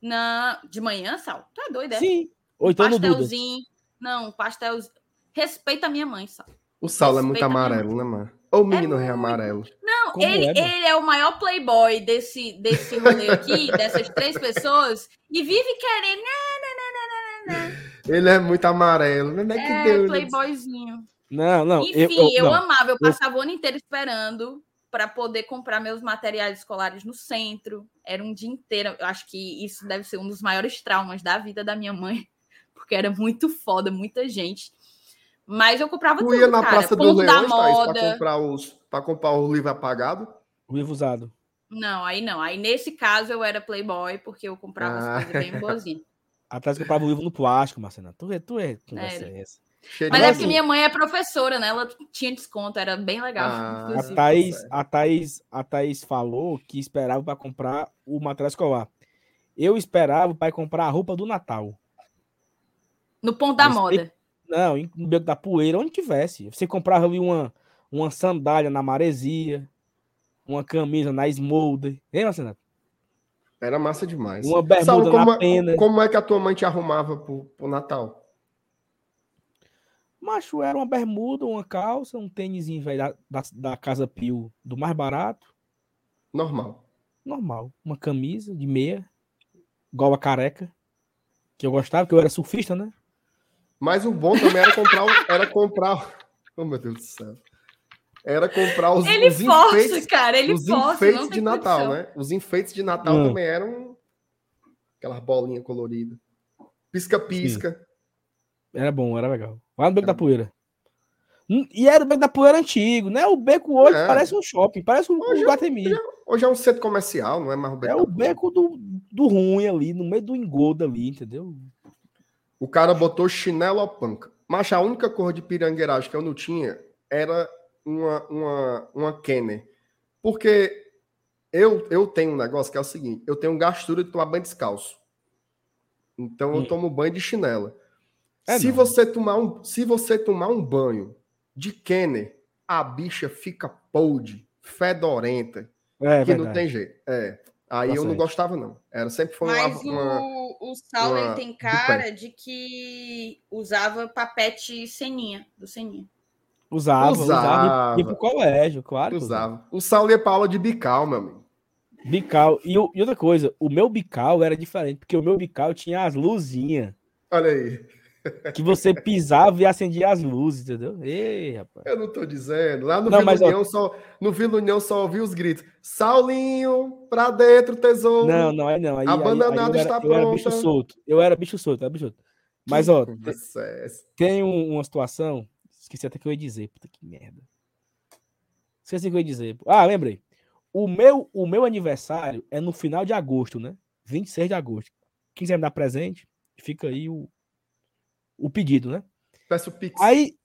Não, de manhã, Sal? Tu é doido, é? Sim. Ou então pastelzinho. Não, pastelzinho. Respeita a minha mãe, Sal. O Sal é muito amarelo, né, mano? Ou o menino é, é amarelo. Não, ele é, ele é o maior playboy desse, desse rolê aqui, dessas três pessoas, e vive querendo. Ele é muito amarelo, né? Que é, Deus. playboyzinho. Não, não. Enfim, eu, eu, eu não. amava, eu passava eu... o ano inteiro esperando para poder comprar meus materiais escolares no centro. Era um dia inteiro. Eu acho que isso deve ser um dos maiores traumas da vida da minha mãe, porque era muito foda, muita gente. Mas eu comprava tu tudo, ia na cara. Praça Ponto do Leão, da moda. Para comprar os para comprar o livro apagado? O livro usado. Não, aí não. Aí nesse caso eu era playboy porque eu comprava ah. as coisas bem boazinhas. Atrás comprava o livro no plástico, Marcena. Tu é, tu é conversa é essa. Mas é porque minha mãe é professora, né? Ela tinha desconto, era bem legal. Ah, a, Thaís, a, Thaís, a Thaís falou que esperava para comprar o material escolar. Eu esperava para comprar a roupa do Natal. No ponto da moda. Não, no beco da poeira, onde tivesse. Você comprava ali uma, uma sandália na maresia, uma camisa na Smolder. Hein, Marcelo? Era massa demais. Uma bermuda Sabe, como, na pena. Como é que a tua mãe te arrumava pro, pro Natal? Macho, era uma bermuda, uma calça, um tênis velho da, da, da, Casa Pio, do mais barato. Normal. Normal. Uma camisa de meia, igual a careca, que eu gostava, que eu era surfista, né? Mas o bom também era comprar. era comprar. Oh, meu Deus do céu. Era comprar os, ele os força, enfeites, cara, ele os força, enfeites de Natal, condição. né? Os enfeites de Natal hum. também eram aquelas bolinhas coloridas. Pisca-pisca. Era bom, era legal. Lá no Beco é. da Poeira. E era o Beco da Poeira antigo, né? O beco hoje é. parece um shopping, parece um, hoje, um Guatemi. Hoje, é, hoje, é um centro comercial, não é mais o Beco É o beco do, do ruim ali, no meio do engodo ali, entendeu? O cara botou chinelo ou panca. Mas a única cor de pirangueiragem que eu não tinha era uma, uma, uma Kenner. Porque eu, eu tenho um negócio que é o seguinte: eu tenho gastura de tomar banho descalço. Então eu hum. tomo banho de chinela. É se, você tomar um, se você tomar um banho de Kenner, a bicha fica podre, fedorenta, é, que verdade. não tem jeito. É. Aí tá eu não gostava, não. Era sempre foi Mas uma, o, o Saulo ele tem cara de que usava papete Seninha, do Seninha. Usava, usava. Ia pro colégio, claro. Usava. O Saulo ia pra aula de bical, meu amigo. Bical. E, e outra coisa, o meu bical era diferente, porque o meu bical tinha as luzinhas. Olha aí. Que você pisava e acendia as luzes, entendeu? Ei, rapaz. Eu não tô dizendo. Lá no não, Vila mas, União, ó... só, no Vila União só ouvi os gritos. Saulinho, pra dentro, tesouro. Não, não, aí não. Aí, Abandonado aí, aí está pronto. Eu era bicho solto. Eu era bicho solto, era bicho solto. Mas, ó, tem, uma situação Esqueci até que eu ia dizer. Puta que merda. Esqueci que eu ia dizer. Ah, lembrei. O meu, o meu aniversário é no final de agosto, né? 26 de agosto. Quem quiser me dar presente, fica aí o, o pedido, né? Peço pix. Aí,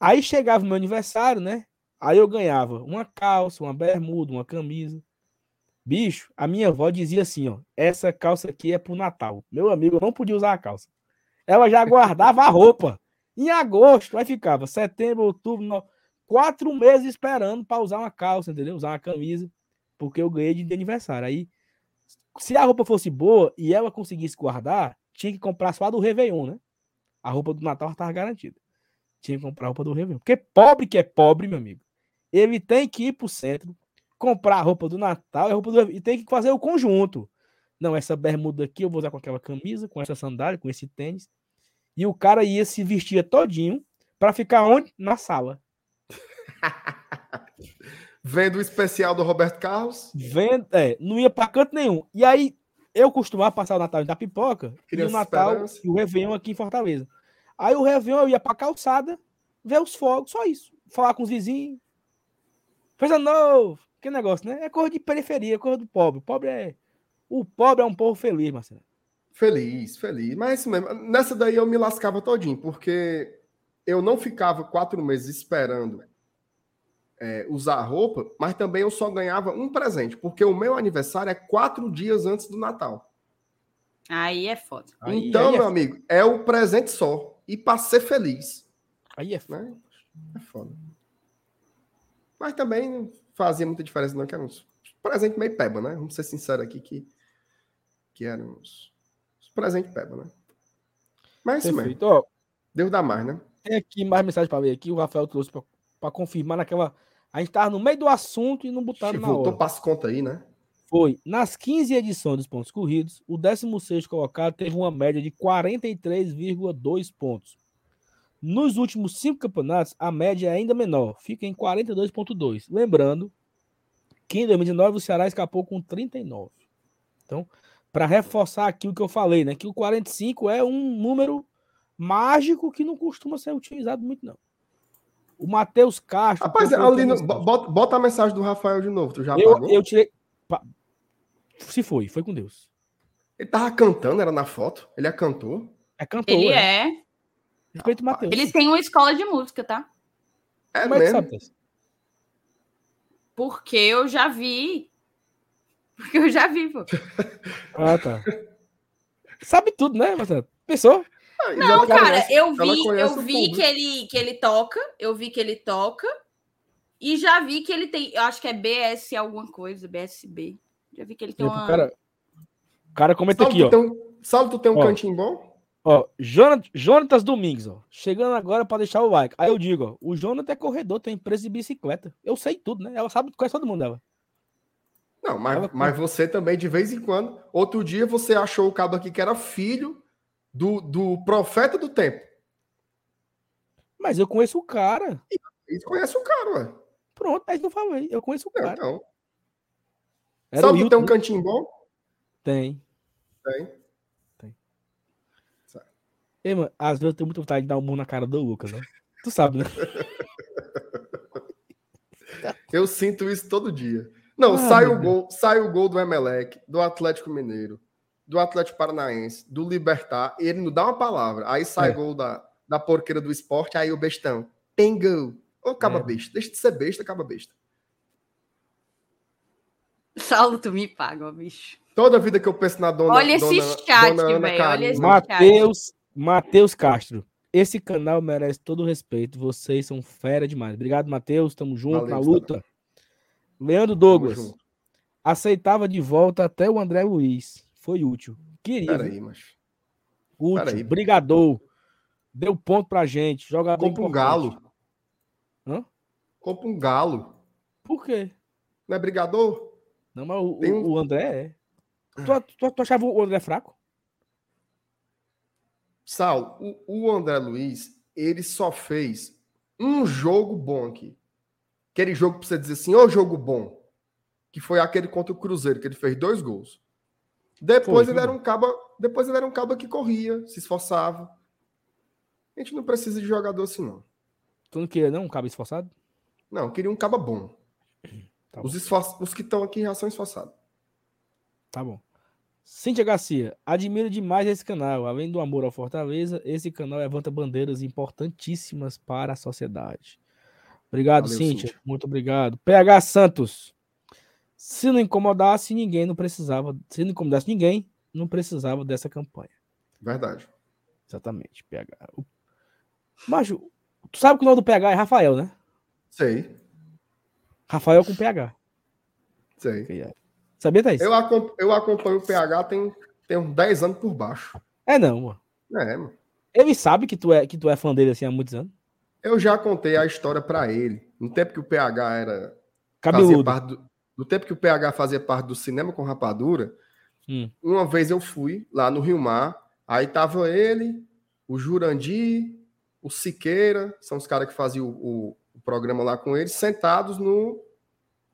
aí chegava o meu aniversário, né? Aí eu ganhava uma calça, uma bermuda, uma camisa. Bicho, a minha avó dizia assim, ó, essa calça aqui é pro Natal. Meu amigo, eu não podia usar a calça. Ela já guardava a roupa. Em agosto, aí ficava setembro, outubro, no... quatro meses esperando para usar uma calça, entendeu? Usar uma camisa, porque eu ganhei de aniversário. Aí, se a roupa fosse boa e ela conseguisse guardar, tinha que comprar só a do Réveillon, né? A roupa do Natal estava garantida. Tinha que comprar a roupa do Réveillon. Porque pobre que é pobre, meu amigo, ele tem que ir para o centro, comprar a roupa do Natal e, a roupa do... e tem que fazer o conjunto. Não, essa bermuda aqui eu vou usar com aquela camisa, com essa sandália, com esse tênis. E o cara ia se vestir todinho para ficar onde? Na sala. Vendo o especial do Roberto Carlos? Vendo, é, não ia para canto nenhum. E aí, eu costumava passar o Natal da pipoca Criança e o Natal esperança. e o Réveillon aqui em Fortaleza. Aí o Réveillon eu ia pra calçada, ver os fogos, só isso. Falar com os vizinhos. Coisa novo. Que negócio, né? É cor de periferia, cor do pobre. O pobre é. O pobre é um povo feliz, Marcelo. Feliz, feliz. Mas isso mesmo. Nessa daí eu me lascava todinho, porque eu não ficava quatro meses esperando é, usar roupa, mas também eu só ganhava um presente, porque o meu aniversário é quatro dias antes do Natal. Aí é foda. Aí- então, aí é meu amigo, é o presente só. E para ser feliz, Aí é foda. né? É foda. Mas também não fazia muita diferença, não, que era uns presente meio peba, né? Vamos ser sinceros aqui que, que eram uns, uns presente peba, né? Mas é isso mesmo. Deus dá mais, né? tem aqui mais mensagem pra ver aqui. O Rafael trouxe pra, pra confirmar naquela. A gente tava no meio do assunto e não botaram na Voltou hora. para as contas aí, né? Foi. Nas 15 edições dos pontos corridos, o 16 colocado teve uma média de 43,2 pontos. Nos últimos cinco campeonatos, a média é ainda menor, fica em 42,2. Lembrando que em 2019 o Ceará escapou com 39. Então, para reforçar aqui o que eu falei, né? Que o 45 é um número mágico que não costuma ser utilizado muito, não. O Matheus Castro. Rapaz, colocou ali no- mensagem. bota, bota a mensagem do Rafael de novo. Tu já eu, apagou? eu tirei. pa- Se foi, foi com Deus. Ele tava cantando, era na foto. Ele é cantor. É cantor. Ele é. é. Respeito o Matheus. Eles têm uma escola de música, tá? É Como é que mesmo. sabe? Porque eu já vi. Porque eu já vi, pô. Ah, tá. Sabe tudo, né, Marcelo? Pensou? Ah, Não, cara, conhece- eu vi, eu vi que ele, que ele toca, eu vi que ele toca, e já vi que ele tem, eu acho que é BS alguma coisa, BSB. Já vi que ele tem uma... o cara, o cara comenta Saulo, aqui, ó. tem um, tu tem um Ó. cantinho bom? ó Jonat- Jonatas Domingues, ó. Chegando agora para deixar o like. Aí eu digo, ó. O Jonathan é corredor, tem empresa de bicicleta. Eu sei tudo, né? Ela sabe, conhece todo mundo, ela. Não, mas, Ela- mas você também, de vez em quando. Outro dia você achou o cabo aqui que era filho do, do profeta do tempo. Mas eu conheço o cara. E tu conhece o cara, ué. Pronto, é isso que eu falei. Eu conheço o É, cara. Então. Era o tu tem um cantinho bom? Tem. Tem. Ei, mano, às vezes eu tenho muita vontade de dar um murro na cara do Lucas, né? Tu sabe, né? Eu sinto isso todo dia. Não, Ah, sai, o gol, sai o gol do Emelec, do Atlético Mineiro, do Atlético Paranaense, do Libertar, e ele não dá uma palavra. Aí sai É. gol da, da porqueira do esporte, aí o bestão. Tem gol. Ô, caba É. besta. Deixa de ser besta, caba besta. Saulo, tu me paga, bicho. Toda vida que eu penso na dona. Olha esse dona, chat, dona Ana velho, olha esse- Matheus, Matheus Castro. Esse canal merece todo o respeito. Vocês são fera demais. Obrigado, Matheus. Tamo junto Valeu, na luta. Leandro Douglas. Aceitava de volta até o André Luiz. Foi útil. Queria. Pera viu? aí, mas. útil. peraí. Brigador. Deu ponto pra gente. Jogador Compra um galo. Hã? Compra um galo. Por quê? Não é brigador? Não, mas o, um- o André é. Tu, tu, tu achava o André fraco? Saulo, o, o André Luiz, ele só fez um jogo bom aqui. Aquele jogo pra você dizer assim, ô jogo bom. Que foi aquele contra o Cruzeiro, que ele fez dois gols. Depois Foi, ele era um cabo, depois ele era um cabo que corria, se esforçava. A gente não precisa de jogador assim, não. Tu não queria, não? Um cabo esforçado? Não, queria um cabo bom. Tá bom. Os, esfor- os que estão aqui já são esforçados. Tá bom. Cíntia Garcia, admiro demais esse canal. Além do amor ao Fortaleza, esse canal levanta bandeiras importantíssimas para a sociedade. Obrigado, Valeu, Cíntia. Cíntia. Muito obrigado. PH Santos. Se não incomodasse ninguém, não precisava. Se não incomodasse ninguém, não precisava dessa campanha. Verdade. Exatamente, PH. O... Macho, tu sabe que o nome do PH é Rafael, né? Sei, Rafael com PH. sei. Sabia, Thaís? Eu, eu acompanho o PH tem, tem uns 10 anos por baixo. É não, mano. É, mano. Ele sabe que tu é, que tu é fã dele assim há muitos anos. Eu já contei a história pra ele. No tempo que o PH era. Fazia Cabeludo. parte do, no tempo que o PH fazia parte do cinema com rapadura, Hum. uma vez eu fui lá no Rio Mar, aí tava ele, o Jurandir, o Siqueira, são os caras que faziam o, o- o programa lá com eles, sentados no,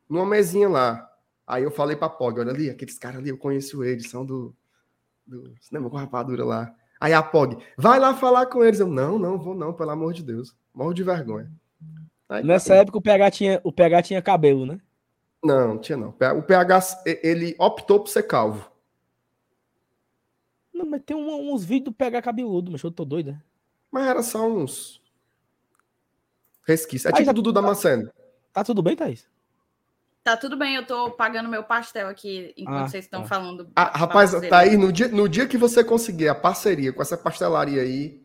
numa mesinha lá. Aí eu falei pra Pog, olha ali, aqueles caras ali, eu conheço eles, são do, do cinema com rapadura lá. Aí a Pog, vai lá falar com eles. Eu, não, não, vou não, pelo amor de Deus. Morro de vergonha. Aí, Nessa época o PH tinha, o PH tinha cabelo, né? Não, tinha não. O PH, ele optou por ser calvo. Não, mas tem um- uns vídeos do PH cabeludo, mas eu tô doido, né? Mas era só uns resquícios. É Aí tipo o Dudu Damasceno. Tá tudo bem, Thaís? Tá tudo bem, eu tô pagando meu pastel aqui enquanto Ah, vocês estão tá. falando. Ah, rapaz, tá aí, no dia, no dia que você conseguir a parceria com essa pastelaria aí,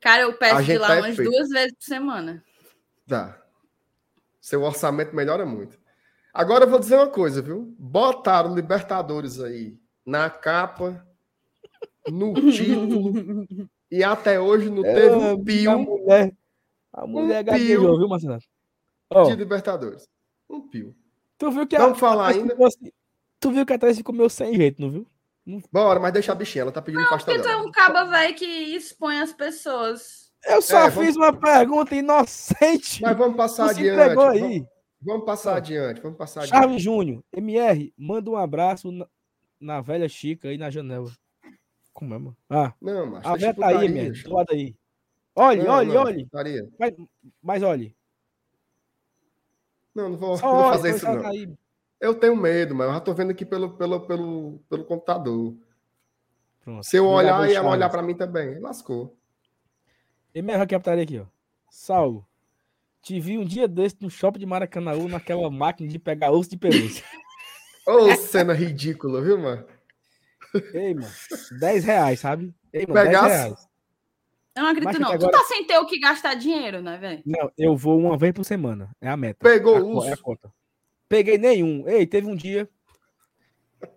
Cara, eu peço de lá tá umas feito. duas vezes por semana. dá. Seu orçamento melhora muito. Agora eu vou dizer uma coisa, viu? Botaram Libertadores aí na capa, no título, e até hoje não teve um É, A pio mulher, a mulher Um gaguejou, pio. viu, Marcelo? Ó, de Libertadores. Um pio. tu viu que Vamos falar Thaís ainda? ficou assim- tu viu que a Thaís ficou meio sem jeito, não viu? Bora, mas deixa a bichinha, ela tá pedindo pastel Porque tu é um caba velho que expõe as pessoas. Eu só É, vamos- fiz uma pergunta inocente. Mas vamos passar se adiante. Vamos, aí. Vamos passar adiante, vamos passar adiante. Charles Júnior, MR, manda um abraço na, na velha Chica aí na janela. Como é, mano? Ah, Não, mas a velha tá aí, MR, do lado aí. Olhe, Não, olhe, não, olhe. putaria. Mas, mas olhe. Não, não vou, Só não vou fazer isso, não. tá aí. Eu tenho medo, mas eu já tô vendo aqui pelo, pelo, pelo, pelo computador. Pronto. Se eu olhar e ela olhar pra mim também, lascou. MR aqui a putaria aqui, ó. Saulo, te vi um dia desse no shopping de Maracanãú naquela máquina de pegar osso de pelúcia. Ô, cena ridícula, viu, mano? Ei, mano, 10 reais, sabe? Ei, mano, Pegasse? 10 reais. Eu não acredito, não. até Tu agora- tá sem ter o que gastar dinheiro, né, velho? Não, eu vou uma vez por semana. É a meta. Pegou É a é a conta. Peguei nenhum. Ei, teve um dia.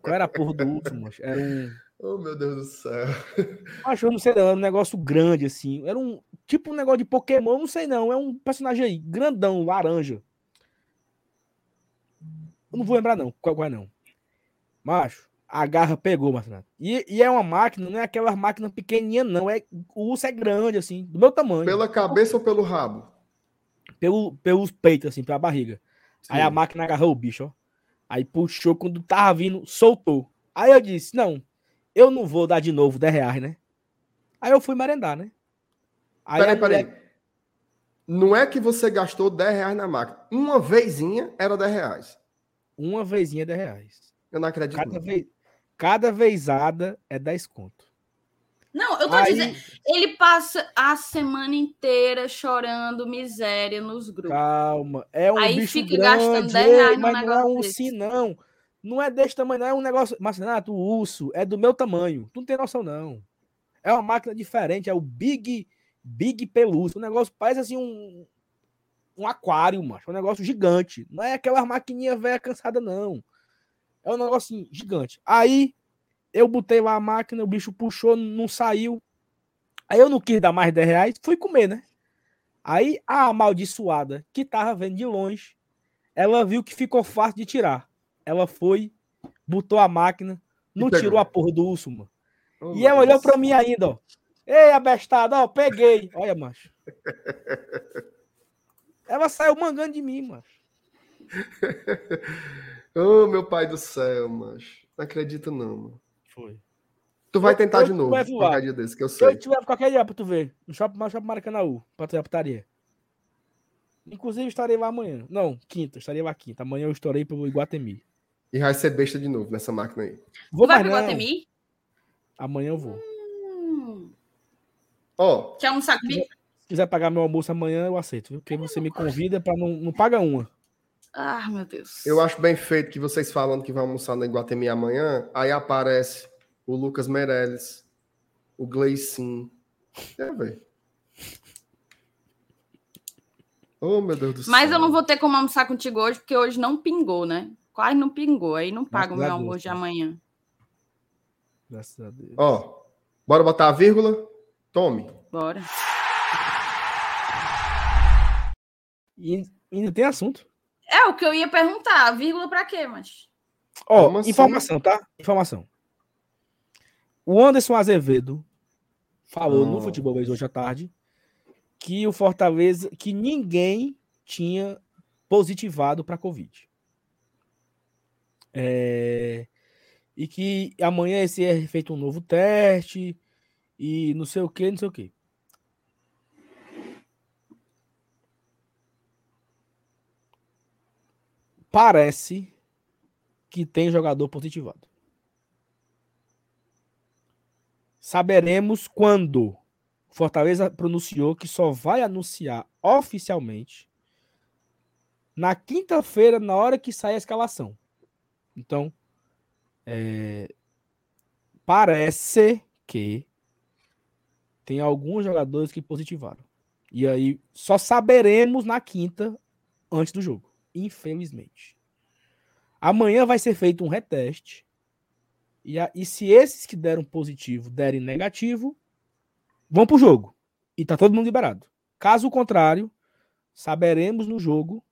Qual era a porra do urso, mano? Era um. Oh, meu Deus do céu. Acho, eu não sei não, era um negócio grande, assim. Era um. Tipo um negócio de Pokémon, não sei não. É um personagem aí, grandão, laranja. Eu não vou lembrar, não. Qual, é, não. Macho, a garra pegou, Marcelo. E, e é uma máquina, não é aquela máquina pequenininha, não. É, o urso é grande, assim, do meu tamanho. Pela cabeça ou pelo rabo? Pelo, pelos peitos, assim, pela barriga. Aí a Sim. máquina agarrou o bicho, ó. Aí puxou, quando tava vindo, soltou. Aí eu disse, não, eu não vou dar de novo 10 reais, né? Aí eu fui merendar, né? Aí Peraí, mulher- peraí. Não é que você gastou 10 reais na máquina. Uma vezinha era 10 reais. Uma vezinha é 10 reais. Eu não acredito. Cada, não. vez, cada vezada é 10 conto. Não, eu tô Aí, dizendo. Ele passa a semana inteira chorando miséria nos grupos. calma, é um Aí bicho fica grande, gastando 10 ei, reais num mas não é um ursinho, não. Não é desse tamanho, não é um negócio... Mas, Renato, o urso é do meu tamanho. Tu não tem noção, não. É uma máquina diferente, é o Big Big Pelúcia. O negócio parece assim um, um aquário, macho. É um negócio gigante. Não é aquela maquininha velha cansada, não. É um negócio assim, gigante. Aí eu botei lá a máquina, o bicho puxou, não saiu. Aí eu não quis dar mais 10 reais, fui comer, né? Aí a amaldiçoada, que tava vendo de longe, ela viu que ficou fácil de tirar. Ela foi, botou a máquina, não pegou. tirou a porra do urso, mano. Oh, E ela olhou pra mim ainda, ó. Ei, abestada, ó, peguei. Olha, macho. Ela saiu mangando de mim, macho. Oh, meu pai do céu, macho. Não acredito, não, mano. Foi. Tu vai tentar eu de te novo. levo lá. Qualquer dia desse, que eu Se eu sei. tiver qualquer dia pra tu ver, no shopping, no shopping Maracanãú, pra tu ir putaria. Inclusive, estarei lá amanhã. Não, quinta, estarei lá quinta. Amanhã eu estarei pelo Iguatemi. E vai ser besta de novo nessa máquina aí. Vou Tu vai não. Guatemi? Amanhã eu vou. Hum. Ó, Quer um saco comigo? Se quiser pagar meu almoço amanhã, eu aceito, viu? Porque você me convida pra não, não paga uma. Ah, meu Deus. eu acho bem feito que vocês falando que vão almoçar na Iguatemi amanhã, aí aparece o Lucas Meirelles, o Gleicin. É, velho. Oh, meu Deus do céu. Mas eu não vou ter como almoçar contigo hoje, porque hoje não pingou, né? Quase não pingou. Aí não paga o meu a almoço de amanhã. Graças a Deus. Ó, bora botar a vírgula? Tome. Bora. E ainda tem assunto. É o que eu ia perguntar. Vírgula pra quê, mas? Ó, assim? informação, tá? Informação. O Anderson Azevedo falou no Oh. Futebol Base hoje à tarde que o Fortaleza, que ninguém tinha positivado para Covid. É, e que amanhã ia ser feito um novo teste e não sei o que, não sei o que. Parece que tem jogador positivado. Saberemos quando Fortaleza pronunciou que só vai anunciar oficialmente na quinta-feira, na hora que sai a escalação. Então, é, parece que tem alguns jogadores que positivaram. E aí só saberemos na quinta antes do jogo, infelizmente. Amanhã vai ser feito um reteste. E, a, e se esses que deram positivo derem negativo, vão pro jogo. E tá todo mundo liberado. Caso contrário, saberemos no jogo.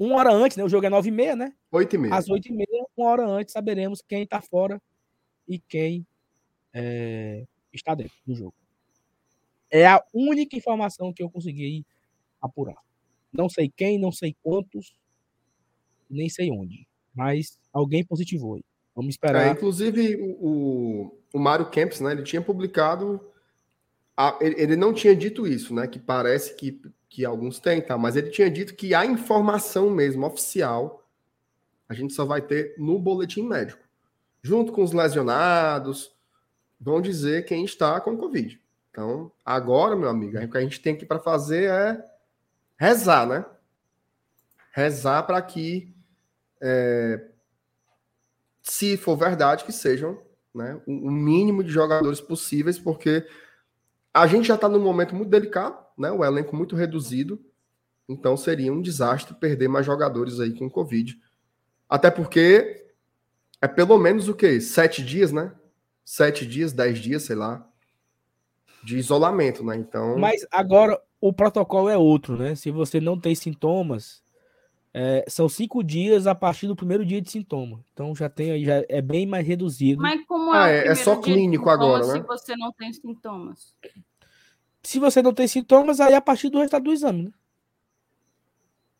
Uma hora antes, né? O jogo é nove e meia, né? Oito e meia. Às oito e meia, uma hora antes, saberemos quem tá fora e quem é, está dentro do jogo. É a única informação que eu consegui apurar. Não sei quem, não sei quantos, nem sei onde. Mas alguém positivou aí. Vamos esperar. É, inclusive, o, o Mário Kempis, né? Ele tinha publicado. A, ele, ele, não tinha dito isso, né? Que parece que, que alguns têm, tá? Mas ele tinha dito que a informação mesmo, oficial, a gente só vai ter no boletim médico. Junto com os lesionados, vão dizer quem está com Covid. Então, agora, meu amigo, o que a gente tem aqui para fazer é rezar, né? Rezar para que, é, se for verdade, que sejam né, o mínimo de jogadores possíveis, porque a gente já está num momento muito delicado, né? O elenco muito reduzido. Então seria um desastre perder mais jogadores aí com Covid. Até porque é pelo menos o quê? Sete dias, né? Sete dias, dez dias, sei lá de isolamento, né? Então. Mas agora o protocolo é outro, né? Se você não tem sintomas, é, são cinco dias a partir do primeiro dia de sintoma. Então já tem aí, já é bem mais reduzido. Mas como é, ah, é, é só clínico agora, né? Se você não tem sintomas. Se você não tem sintomas, aí é a partir do resultado do exame, né?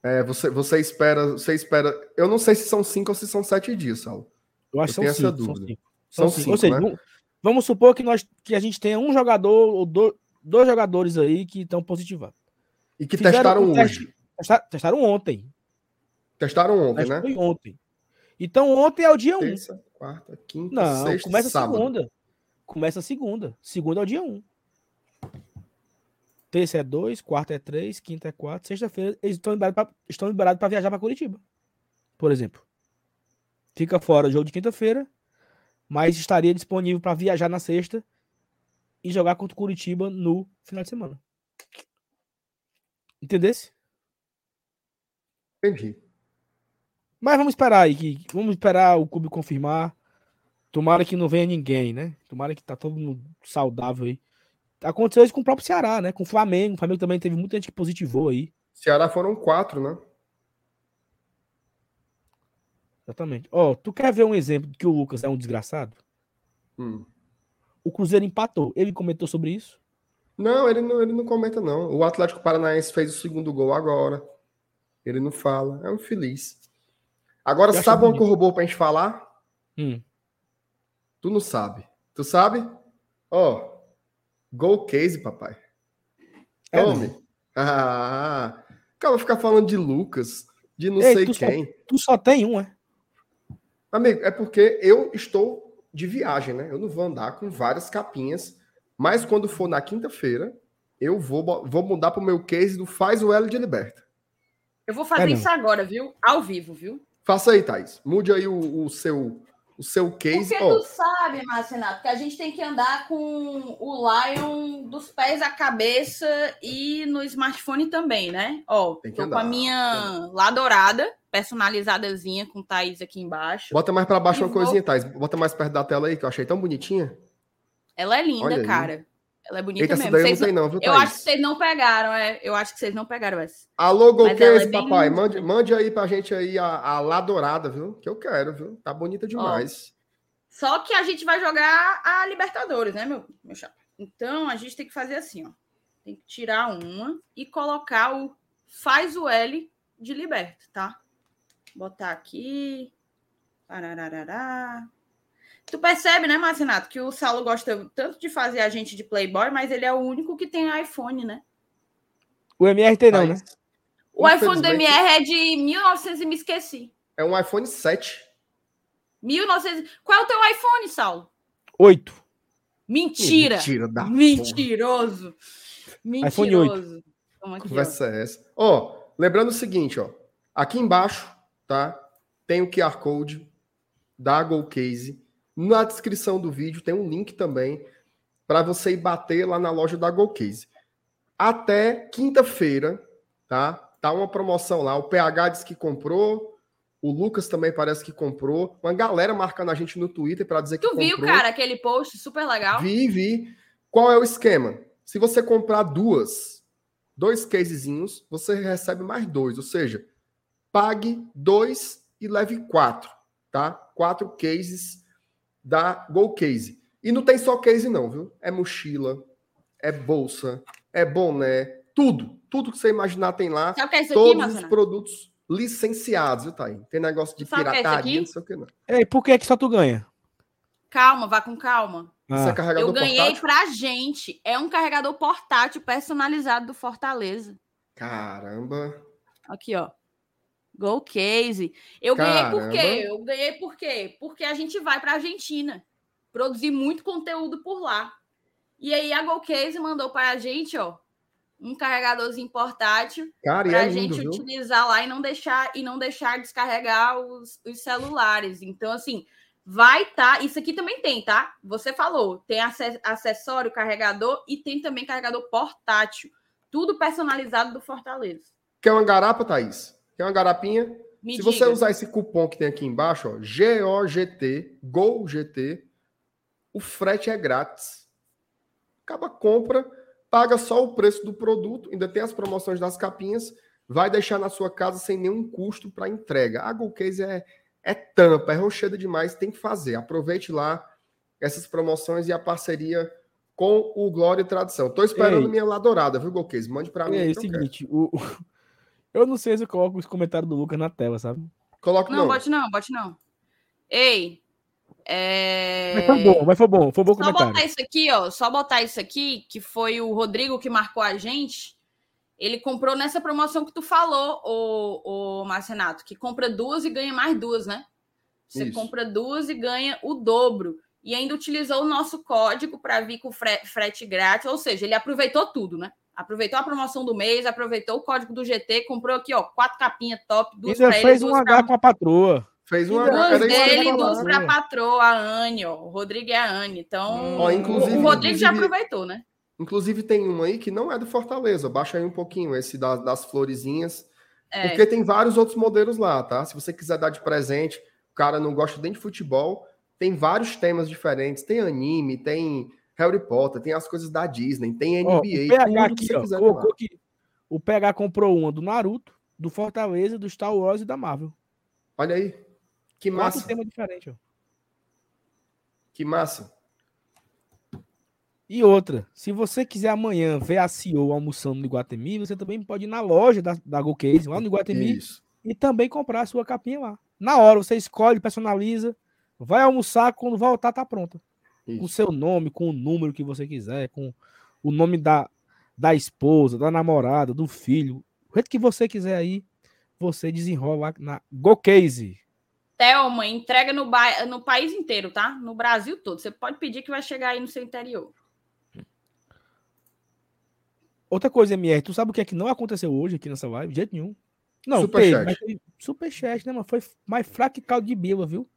É, você, você espera, você espera. Eu não sei se são cinco ou se são sete dias, Saulo. Eu acho que são, cinco, são cinco. São, são cinco. Ou seja, né? Vamos supor que, nós, que a gente tenha um jogador ou do, dois jogadores aí que estão positivados. E que Fizeram testaram um hoje. Testaram, testaram ontem. Testaram ontem, né? Foi ontem. Então ontem é o dia 1. Terça, um. quarta, quinta, Não, sexta, começa sábado. segunda. Começa segunda. Segunda é o dia 1. Terça é 2, quarta é 3, quinta é 4, sexta-feira eles estão liberados estão liberados para viajar para Curitiba. Por exemplo. Fica fora o jogo de quinta-feira, mas estaria disponível para viajar na sexta e jogar contra o Curitiba no final de semana. Entendesse? Entendi. Mas vamos esperar aí, que vamos esperar o clube confirmar. Tomara que não venha ninguém, né? Tomara que tá todo mundo saudável aí. Aconteceu isso com o próprio Ceará, né? Com o Flamengo. O Flamengo também teve muita gente que positivou aí. Ceará foram quatro, né? Exatamente. Ó, oh, tu quer ver um exemplo de que o Lucas é um desgraçado? Hum. O Cruzeiro empatou. Ele comentou sobre isso? Não, ele não, ele não comenta, não. O Atlético Paranaense fez o segundo gol agora. Ele não fala. É um feliz. Agora, Eu sabe uma que roubou pra gente falar? Hum. Tu não sabe. Tu sabe? Ó, oh, gol case, papai. É Tome. Ah, cara, ficar falando de Lucas, de não Ei, sei tu quem. Só, tu só tem um, é? Amigo, é porque eu estou de viagem, né? Eu não vou andar com várias capinhas, mas quando for na quinta-feira, eu vou, vou mudar para o meu case do Faz o L de Liberta. Eu vou fazer é isso agora, viu? Ao vivo, viu? Faça aí, Thais. Mude aí o, o seu o seu case. Porque oh. tu sabe, Marcenato, que a gente tem que andar com o Lion dos pés à cabeça e no smartphone também, né? Ó, tô andar. com a minha lá dourada, personalizadazinha com Thaís aqui embaixo. Bota mais para baixo e uma vou... coisinha, Thaís. Bota mais perto da tela aí, que eu achei tão bonitinha. Ela é linda, Olha cara. Aí. Ela é bonita Eita, mesmo. Daí vocês não, não, viu, eu acho que vocês não pegaram, é. Eu acho que vocês não pegaram essa. Alô, Golcase, é papai. Mande, mande aí pra gente aí a, a lá dourada, viu? Que eu quero, viu? Tá bonita demais. Ó, só que a gente vai jogar a Libertadores, né, meu, meu chapa? Então a gente tem que fazer assim, ó. Tem que tirar uma e colocar o faz o L de liberta, tá? Botar aqui. Parararará. Tu percebe, né, Marcinato, que o Saulo gosta tanto de fazer a gente de Playboy, mas ele é o único que tem iPhone, né? O MR não, né? O iPhone do MR é de 1900 e me esqueci. É um iPhone 7. 1900. Qual é o teu iPhone, Saulo? Oito. Mentira. Mentira da Mentiroso. Mentiroso. iPhone 8. Conversa é essa? Ó, oh, lembrando o seguinte, ó. Aqui embaixo, tá? Tem o QR Code da GoCase. Na descrição do vídeo tem um link também para você ir bater lá na loja da GoCase. Até quinta-feira, tá? Tá uma promoção lá. O PH disse que comprou, o Lucas também parece que comprou. Uma galera marcando a gente no Twitter para dizer que Tu comprou. viu, cara, aquele post super legal? Vi, vi. Qual é o esquema? Se você comprar duas, dois casezinhos, você recebe mais dois. Ou seja, pague dois e leve quatro, tá? Quatro cases da Go Case. E não tem só case não, viu? É mochila, é bolsa, é boné, tudo. Tudo que você imaginar tem lá. Sabe o que é isso aqui, Todos os Marcelo? produtos licenciados, viu, Thaí? Tem negócio de Sabe o que é isso pirataria, aqui? não sei o que não. Ei, por que, que só tu ganha? Calma, vá com calma. Isso é Ah, carregador Eu ganhei portátil? pra gente. É um carregador portátil personalizado do Fortaleza. Caramba. Aqui, ó. Go Case. Eu ganhei por quê? Caramba. Eu ganhei por quê? Porque a gente vai para Argentina produzir muito conteúdo por lá. E aí a Go Case mandou para a gente, ó, um carregadorzinho portátil para é a lindo, gente viu? utilizar lá e não deixar e não deixar descarregar os, os celulares. Então assim, vai tá, isso aqui também tem, tá? Você falou, tem ace- acessório, carregador e tem também carregador portátil. Tudo personalizado do Fortaleza. Quer uma garapa, Thaís? Quer uma garapinha? Me Se diga. você usar esse cupom que tem aqui embaixo, ó, GOGT, GOLGT, o frete é grátis. Acaba a compra, paga só o preço do produto, ainda tem as promoções das capinhas, vai deixar na sua casa sem nenhum custo para entrega. A GoCase é, é tampa, é rocheda demais, tem que fazer. Aproveite lá essas promoções e a parceria com o Glória e Tradição. Tô esperando Ei. minha lá dourada, viu, GoCase? Mande para mim. é o seguinte, o- eu não sei se eu coloco os comentários do Lucas na tela, sabe? Coloca Não, não. bote não, bote não. Ei, é... Mas foi bom, mas foi bom, foi bom o Só comentário. botar isso aqui, ó. Só botar isso aqui, que foi o Rodrigo que marcou a gente. Ele comprou nessa promoção que tu falou, o, o Marcenato, que compra duas e ganha mais duas, né? Você Isso. compra duas e ganha o dobro. E ainda utilizou o nosso código para vir com fre- frete grátis, ou seja, ele aproveitou tudo, né? Aproveitou a promoção do mês, aproveitou o código do GT, comprou aqui, ó, quatro capinhas top, duas Ainda para ele, fez um duas H pra com a patroa. Fez uma que eu ia dele e duas para a patroa, a Anne, ó. O Rodrigo é a Anne. Então, Ó, o- inclusive- o Rodrigo já aproveitou, né? Inclusive tem um aí que não é do Fortaleza. Baixa aí um pouquinho, esse da- das florezinhas. É. Porque tem vários outros modelos lá, tá? Se você quiser dar de presente, o cara não gosta nem de futebol, tem vários temas diferentes. Tem anime, tem Harry Potter, tem as coisas da Disney, tem Ó, o NBA, PH aqui, ó, colocou que o PH comprou uma do Naruto, do Fortaleza, do Star Wars e da Marvel. Olha aí. Que Quatro massa, temas diferentes, ó. que massa. E outra, se você quiser amanhã ver a CEO almoçando no Iguatemi, você também pode ir na loja da, da GoCase, lá no Iguatemi, Isso. e também comprar a sua capinha lá. Na hora, você escolhe, personaliza, vai almoçar, quando voltar, tá pronta. Com o Isso. seu nome, com o número que você quiser, com o nome da, da esposa, da namorada, do filho. O jeito que você quiser aí, você desenrola na GoCase. Thelma, entrega no, ba... no país inteiro, tá? No Brasil todo. Você pode pedir que vai chegar aí no seu interior. Outra coisa, MR, tu sabe o que é que não aconteceu hoje aqui nessa live? De jeito nenhum. Não, Superchat. teve, mas teve superchat, né, mano? Foi mais fraco que caldo de bila, viu?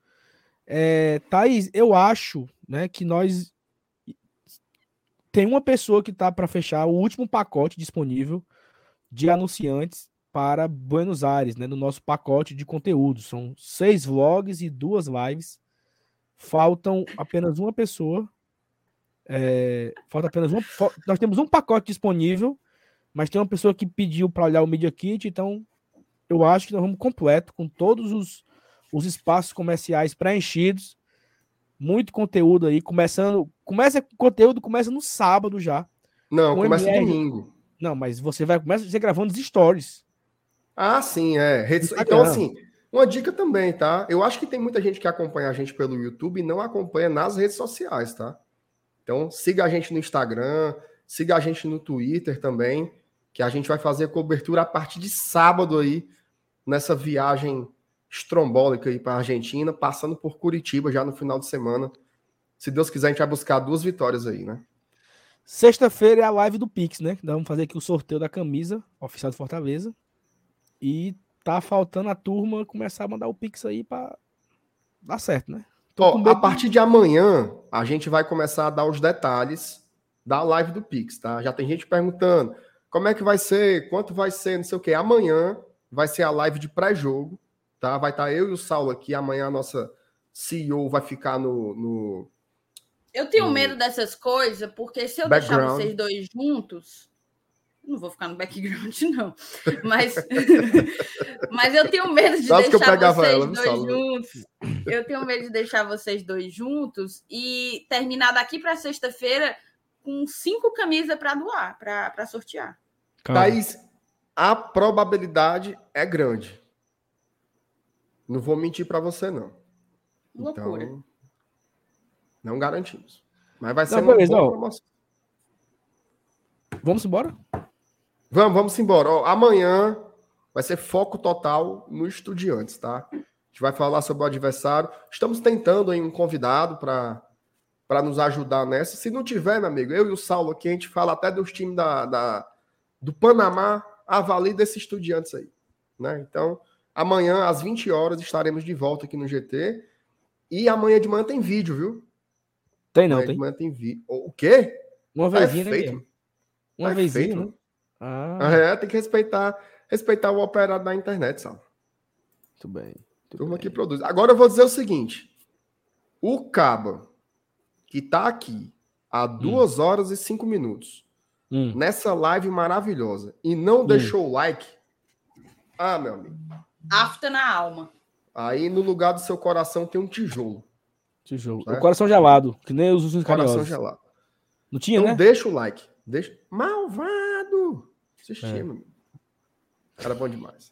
É, Thaís, eu acho, né, que nós tem uma pessoa que tá para fechar o último pacote disponível de anunciantes para Buenos Aires, né, no nosso pacote de conteúdo. São seis vlogs e duas lives. Faltam apenas uma pessoa. É, falta apenas uma. Nós temos um pacote disponível, mas tem uma pessoa que pediu para olhar o Media Kit, então eu acho que nós vamos completo, com todos os, os espaços comerciais preenchidos. Muito conteúdo aí, começando. Começa com conteúdo, começa no sábado já. Não, Com começa MR. domingo. Não, mas você vai começa você gravando os stories. Ah, sim, é. Então, assim, uma dica também, tá? Eu acho que tem muita gente que acompanha a gente pelo YouTube e não acompanha nas redes sociais, tá? Então, siga a gente no Instagram, siga a gente no Twitter também, que a gente vai fazer cobertura a partir de sábado aí, nessa viagem estrombólica aí para a Argentina, passando por Curitiba já no final de semana. Se Deus quiser, a gente vai buscar duas vitórias aí, né? Sexta-feira é a live do Pix, né? Nós vamos fazer aqui o sorteio da camisa oficial do Fortaleza. E tá faltando a turma começar a mandar o Pix aí pra dar certo, né? Ó, a partir de amanhã, a gente vai começar a dar os detalhes da live do Pix, tá? Já tem gente perguntando como é que vai ser, quanto vai ser, não sei o quê. Amanhã vai ser a live de pré-jogo, tá? Vai estar eu e o Saulo aqui. Amanhã a nossa CEO vai ficar no. no... Eu tenho Hum. medo dessas coisas, porque se eu deixar Background. vocês dois juntos, não vou ficar no background, não. Mas, mas eu tenho medo de eu deixar vocês ela, dois Saulo? juntos. Eu tenho medo de deixar vocês dois juntos e terminar daqui para sexta-feira com cinco camisas para doar, para sortear. Calma. Thaís, a probabilidade é grande. Não vou mentir para você, não. Loucura. Então, não garantimos. Mas vai ser Não, uma beleza, boa promoção. Vamos embora? Vamos, vamos embora. Ó, amanhã vai ser foco total no Estudiantes, tá? A gente vai falar sobre o adversário. Estamos tentando aí um convidado para para nos ajudar nessa. Se não tiver, meu amigo, eu e o Saulo aqui, a gente fala até dos times da, da- do Panamá, avalie desses estudiantes aí. Né? Então, amanhã, às 20 horas, estaremos de volta aqui no GT. E amanhã de manhã tem vídeo, viu? Tem não, amanhã tem. de manhã tem vídeo. O quê? Uma Tá vezinha, né? feito. Uma Tá vezinha, feito. né? Ah, É, tem que respeitar, respeitar o operário da internet, Saulo. muito bem. muito Turma bem. que produz. Agora eu vou dizer o seguinte: o Caba, que tá aqui há duas horas e cinco minutos, Hum, nessa live maravilhosa, e não deixou o like, ah, meu amigo, Afta na alma. aí no lugar do seu coração tem um tijolo. tijolo. O coração gelado, que nem os Coração carinhosos. gelado. Não tinha, Então né? deixa o like. Deixa... Malvado! Assistir, É. meu. Era bom demais.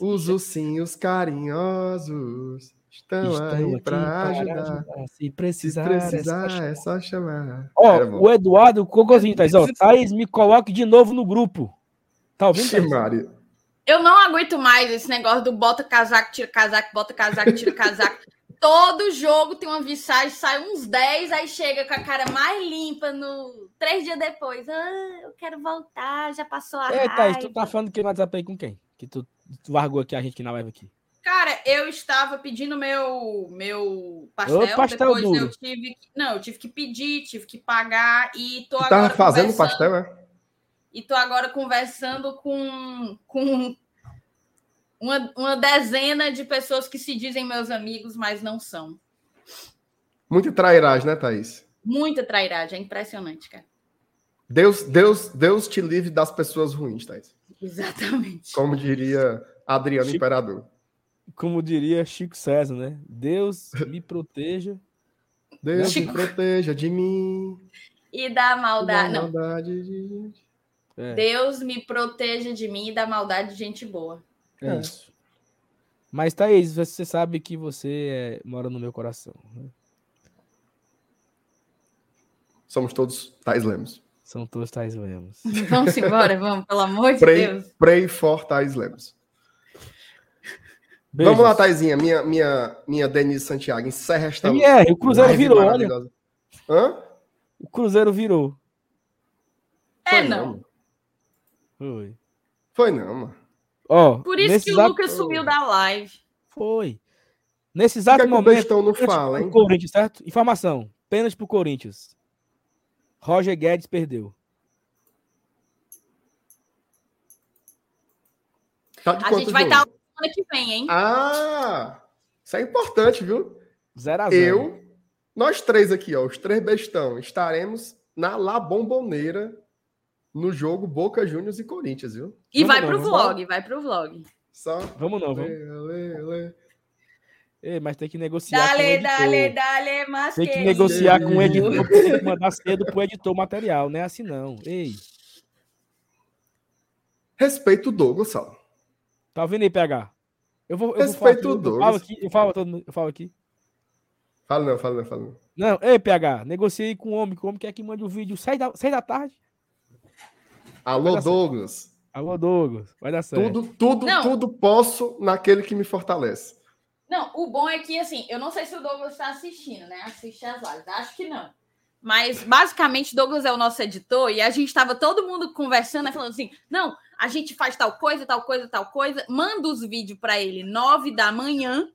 Os ursinhos carinhosos estão, aí pra ajudar. Se Se precisar, precisar, é só é só chamar. Ó, o Eduardo, o Cocozinho, Thaís, ó, Thaís, me coloque de novo no grupo. Tá ouvindo, Thaís? Maria. Eu não aguento mais esse negócio do bota casaco, tira casaco, bota casaco, tira casaco. Todo jogo tem uma visagem, sai uns 10, aí chega com a cara mais limpa no três dias depois. Ah, eu quero voltar, já passou a Ei, Thaís, tu tá falando que no WhatsApp aí com quem? Que tu, tu largou aqui a gente na live aqui. Cara, eu estava pedindo meu meu pastel, Ô, pastel depois duro. eu tive que, não, eu tive que pedir, tive que pagar e tô Tu agora tava fazendo pastel, é? E tô agora conversando com, com uma, uma dezena de pessoas que se dizem meus amigos, mas não são. Muita trairagem, né, Thaís? Muita trairagem, é impressionante, cara. Deus, Deus, Deus te livre das pessoas ruins, Thaís. Exatamente. Como diria Adriano Chico- Imperador. Como diria Chico César, né? Deus me proteja. Deus Chico- me proteja de mim. E da da maldade. Não, maldade de... É, Deus me proteja de mim e da maldade de gente boa. é isso. Mas, Thaís, você sabe que você é, mora no meu coração. né? Somos todos Thais Lemos. São todos Thaís Lemos. Vamos embora, vamos, pelo amor de Pray, Deus. pray for Thais Lemos. Beijos. Vamos lá, Thaisinha. Minha, minha, minha Denise Santiago. Encerra esta MR, o Cruzeiro virou, olha. Hã? O Cruzeiro virou. É, Foi não. Foi. Foi não, mano. Ó, Por isso nesse que o Lucas subiu da live. Foi. Nesse exato que, é que o momento. bestão não fala, hein? Corinthians, certo? Informação. Pênalti pro Corinthians. Roger Guedes perdeu. Tá de A gente vai estar semana que vem, hein? Ah! Isso é importante, viu? 0 a 0 Eu, nós três aqui, ó, os três bestão, estaremos na La Bomboneira no jogo Boca Juniors e Corinthians, viu? E Vamos vai não, pro vlog, vai pro vlog. Só. Vamos não, vamos. Lê, lê, lê. Ei, mas tem que negociar com o Dale, editor. dale, dale, mas Tem que negociar com o editor, tem que mandar cedo pro editor o material, não é assim não. Ei, Respeito o Douglas, Sal. tá ouvindo aí, PH? Eu vou, eu vou Respeita falar o aqui, eu falo Douglas. aqui, eu falo, todo mundo- eu falo aqui. Fala não, fala não, fala não. Não, ei, PH, negocie aí com o homem, que o homem quer que mande o vídeo 6 da, seis da tarde. Alô, Douglas. Alô, Douglas, vai dar certo. Tudo, tudo, Não. tudo posso naquele que me fortalece. Não, o bom é que, assim, eu não sei se o Douglas está assistindo, né? Assiste as lives. Acho que não. Mas basicamente Douglas é o nosso editor e a gente estava todo mundo conversando, né, falando assim: não, a gente faz tal coisa, tal coisa, tal coisa, manda os vídeos para ele nove da manhã,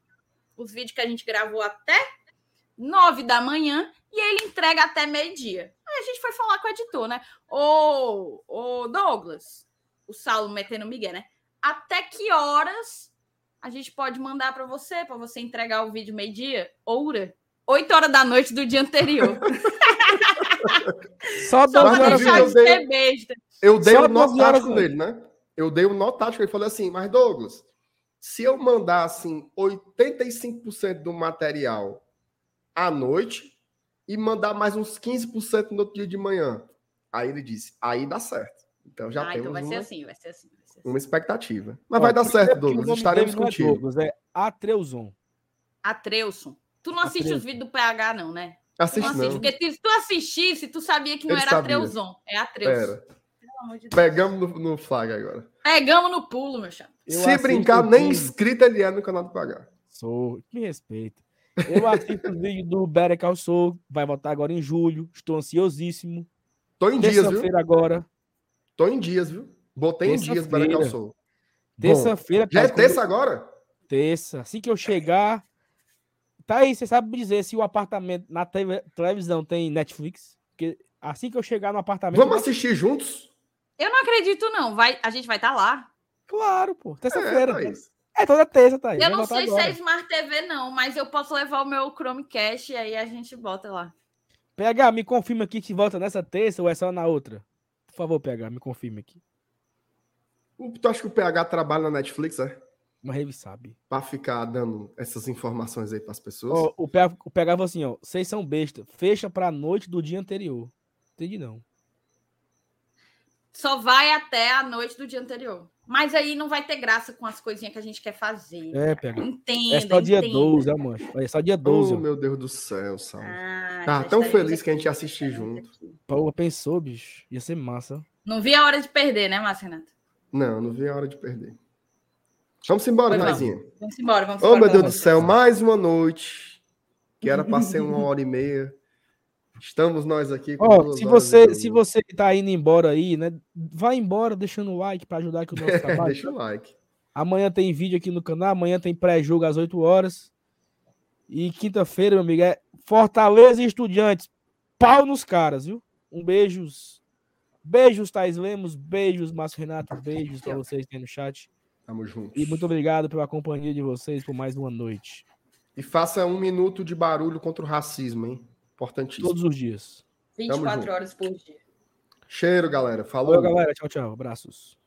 os vídeos que a gente gravou até nove da manhã, e ele entrega até meio-dia. Aí a gente foi falar com o editor, né? Ô, ô Douglas, o Saulo metendo Miguel, né? Até que horas a gente pode mandar para você, para você entregar o vídeo meio-dia? Oura. 8 horas da noite do dia anterior. Só Só pra deixar eu de dei- ser besta. Eu dei Só um nó 12 horas, tático né? nele, né? Eu dei um nó tático e falei assim, mas Douglas, se eu mandar assim 85% do material à noite e mandar mais uns 15% no outro dia de manhã, aí ele disse, aí dá certo. Então já ah, temos então vai ser uma, assim, vai ser assim. Vai ser assim. uma expectativa. Mas Ó, vai dar certo, Douglas. Estaremos é contigo. Douglas, é Atreuzon. Atreuson. Tu não assiste Atreuson. os vídeos do PH, não, né? Tu Assiste não assiste, não. porque se tu assistisse, tu sabia que não Ele era sabia. Atreuson, é Atreuson. Amor de Deus. Pegamos no, no flag agora. Pegamos no pulo, meu chapa. Eu Se brincar, nem inscrito ele é no canal do Pagar. Sou, me respeita. Eu assisto o vídeo do Better Call Saul, vai voltar agora em julho. Estou ansiosíssimo. Tô em dias, viu? Terça-feira agora. Tô em dias, viu? Botei em dias para Terça-feira. Calçou. Bom, Terça-feira. Já é Thaís, quando- terça agora? Terça. Assim que eu chegar. Tá aí, você sabe dizer se o apartamento na tele- televisão tem Netflix? Porque assim que eu chegar no apartamento. Vamos assistir juntos? Eu não acredito, não. Vai, a gente vai estar lá. Claro, pô. É, Terça-feira. Thaís. É, toda terça, tá aí. Eu não sei se agora. é Smart TV, não, mas eu posso levar o meu Chromecast e aí a gente bota lá. PH, me confirma aqui que volta nessa terça ou é só na outra? Por favor, PH, me confirma aqui. O- Tu acha que o PH trabalha na Netflix, é? Mas ele sabe. Pra ficar dando essas informações aí pras pessoas? Ó, o, PH, o PH falou assim, ó. Vocês são besta. Fecha pra noite do dia anterior. Entendi não. Só vai até a noite do dia anterior. Mas aí não vai ter graça com as coisinhas que a gente quer fazer. É, PH. Entenda, É só dia entenda. 12, ó, mancho. É só dia 12. oh, ó. meu Deus do céu, Sal. Ah, Tá tão feliz que a gente ia assistir junto. Pô, pensou, bicho. Ia ser massa. Não vi a hora de perder, né, Márcio Renato? Não, não vi a hora de perder. Vamos embora. Taizinha. Vamos embora, vamos Oh, embora. meu Deus do céu, mais uma noite. Que era pra ser uma hora e meia. Estamos nós aqui duas se você, se você tá indo embora aí, né? Vai embora deixando o like pra ajudar aqui o nosso trabalho. Deixa o like. Amanhã tem vídeo aqui no canal, amanhã tem pré-jogo às 8 horas. E quinta-feira, meu amigo, é Fortaleza e Estudiantes. Pau nos caras, viu? Um beijos. Beijos, Thais Lemos. Beijos, Márcio Renato. Beijos pra vocês que tem no chat. Tamo junto. E muito obrigado pela companhia de vocês por mais uma noite. E faça um minuto de barulho contra o racismo, hein? Importantíssimo. Todos os dias. Tamo 24 junto. horas por dia. Cheiro, galera. Falou. Valeu, galera. Tchau, tchau. Abraços.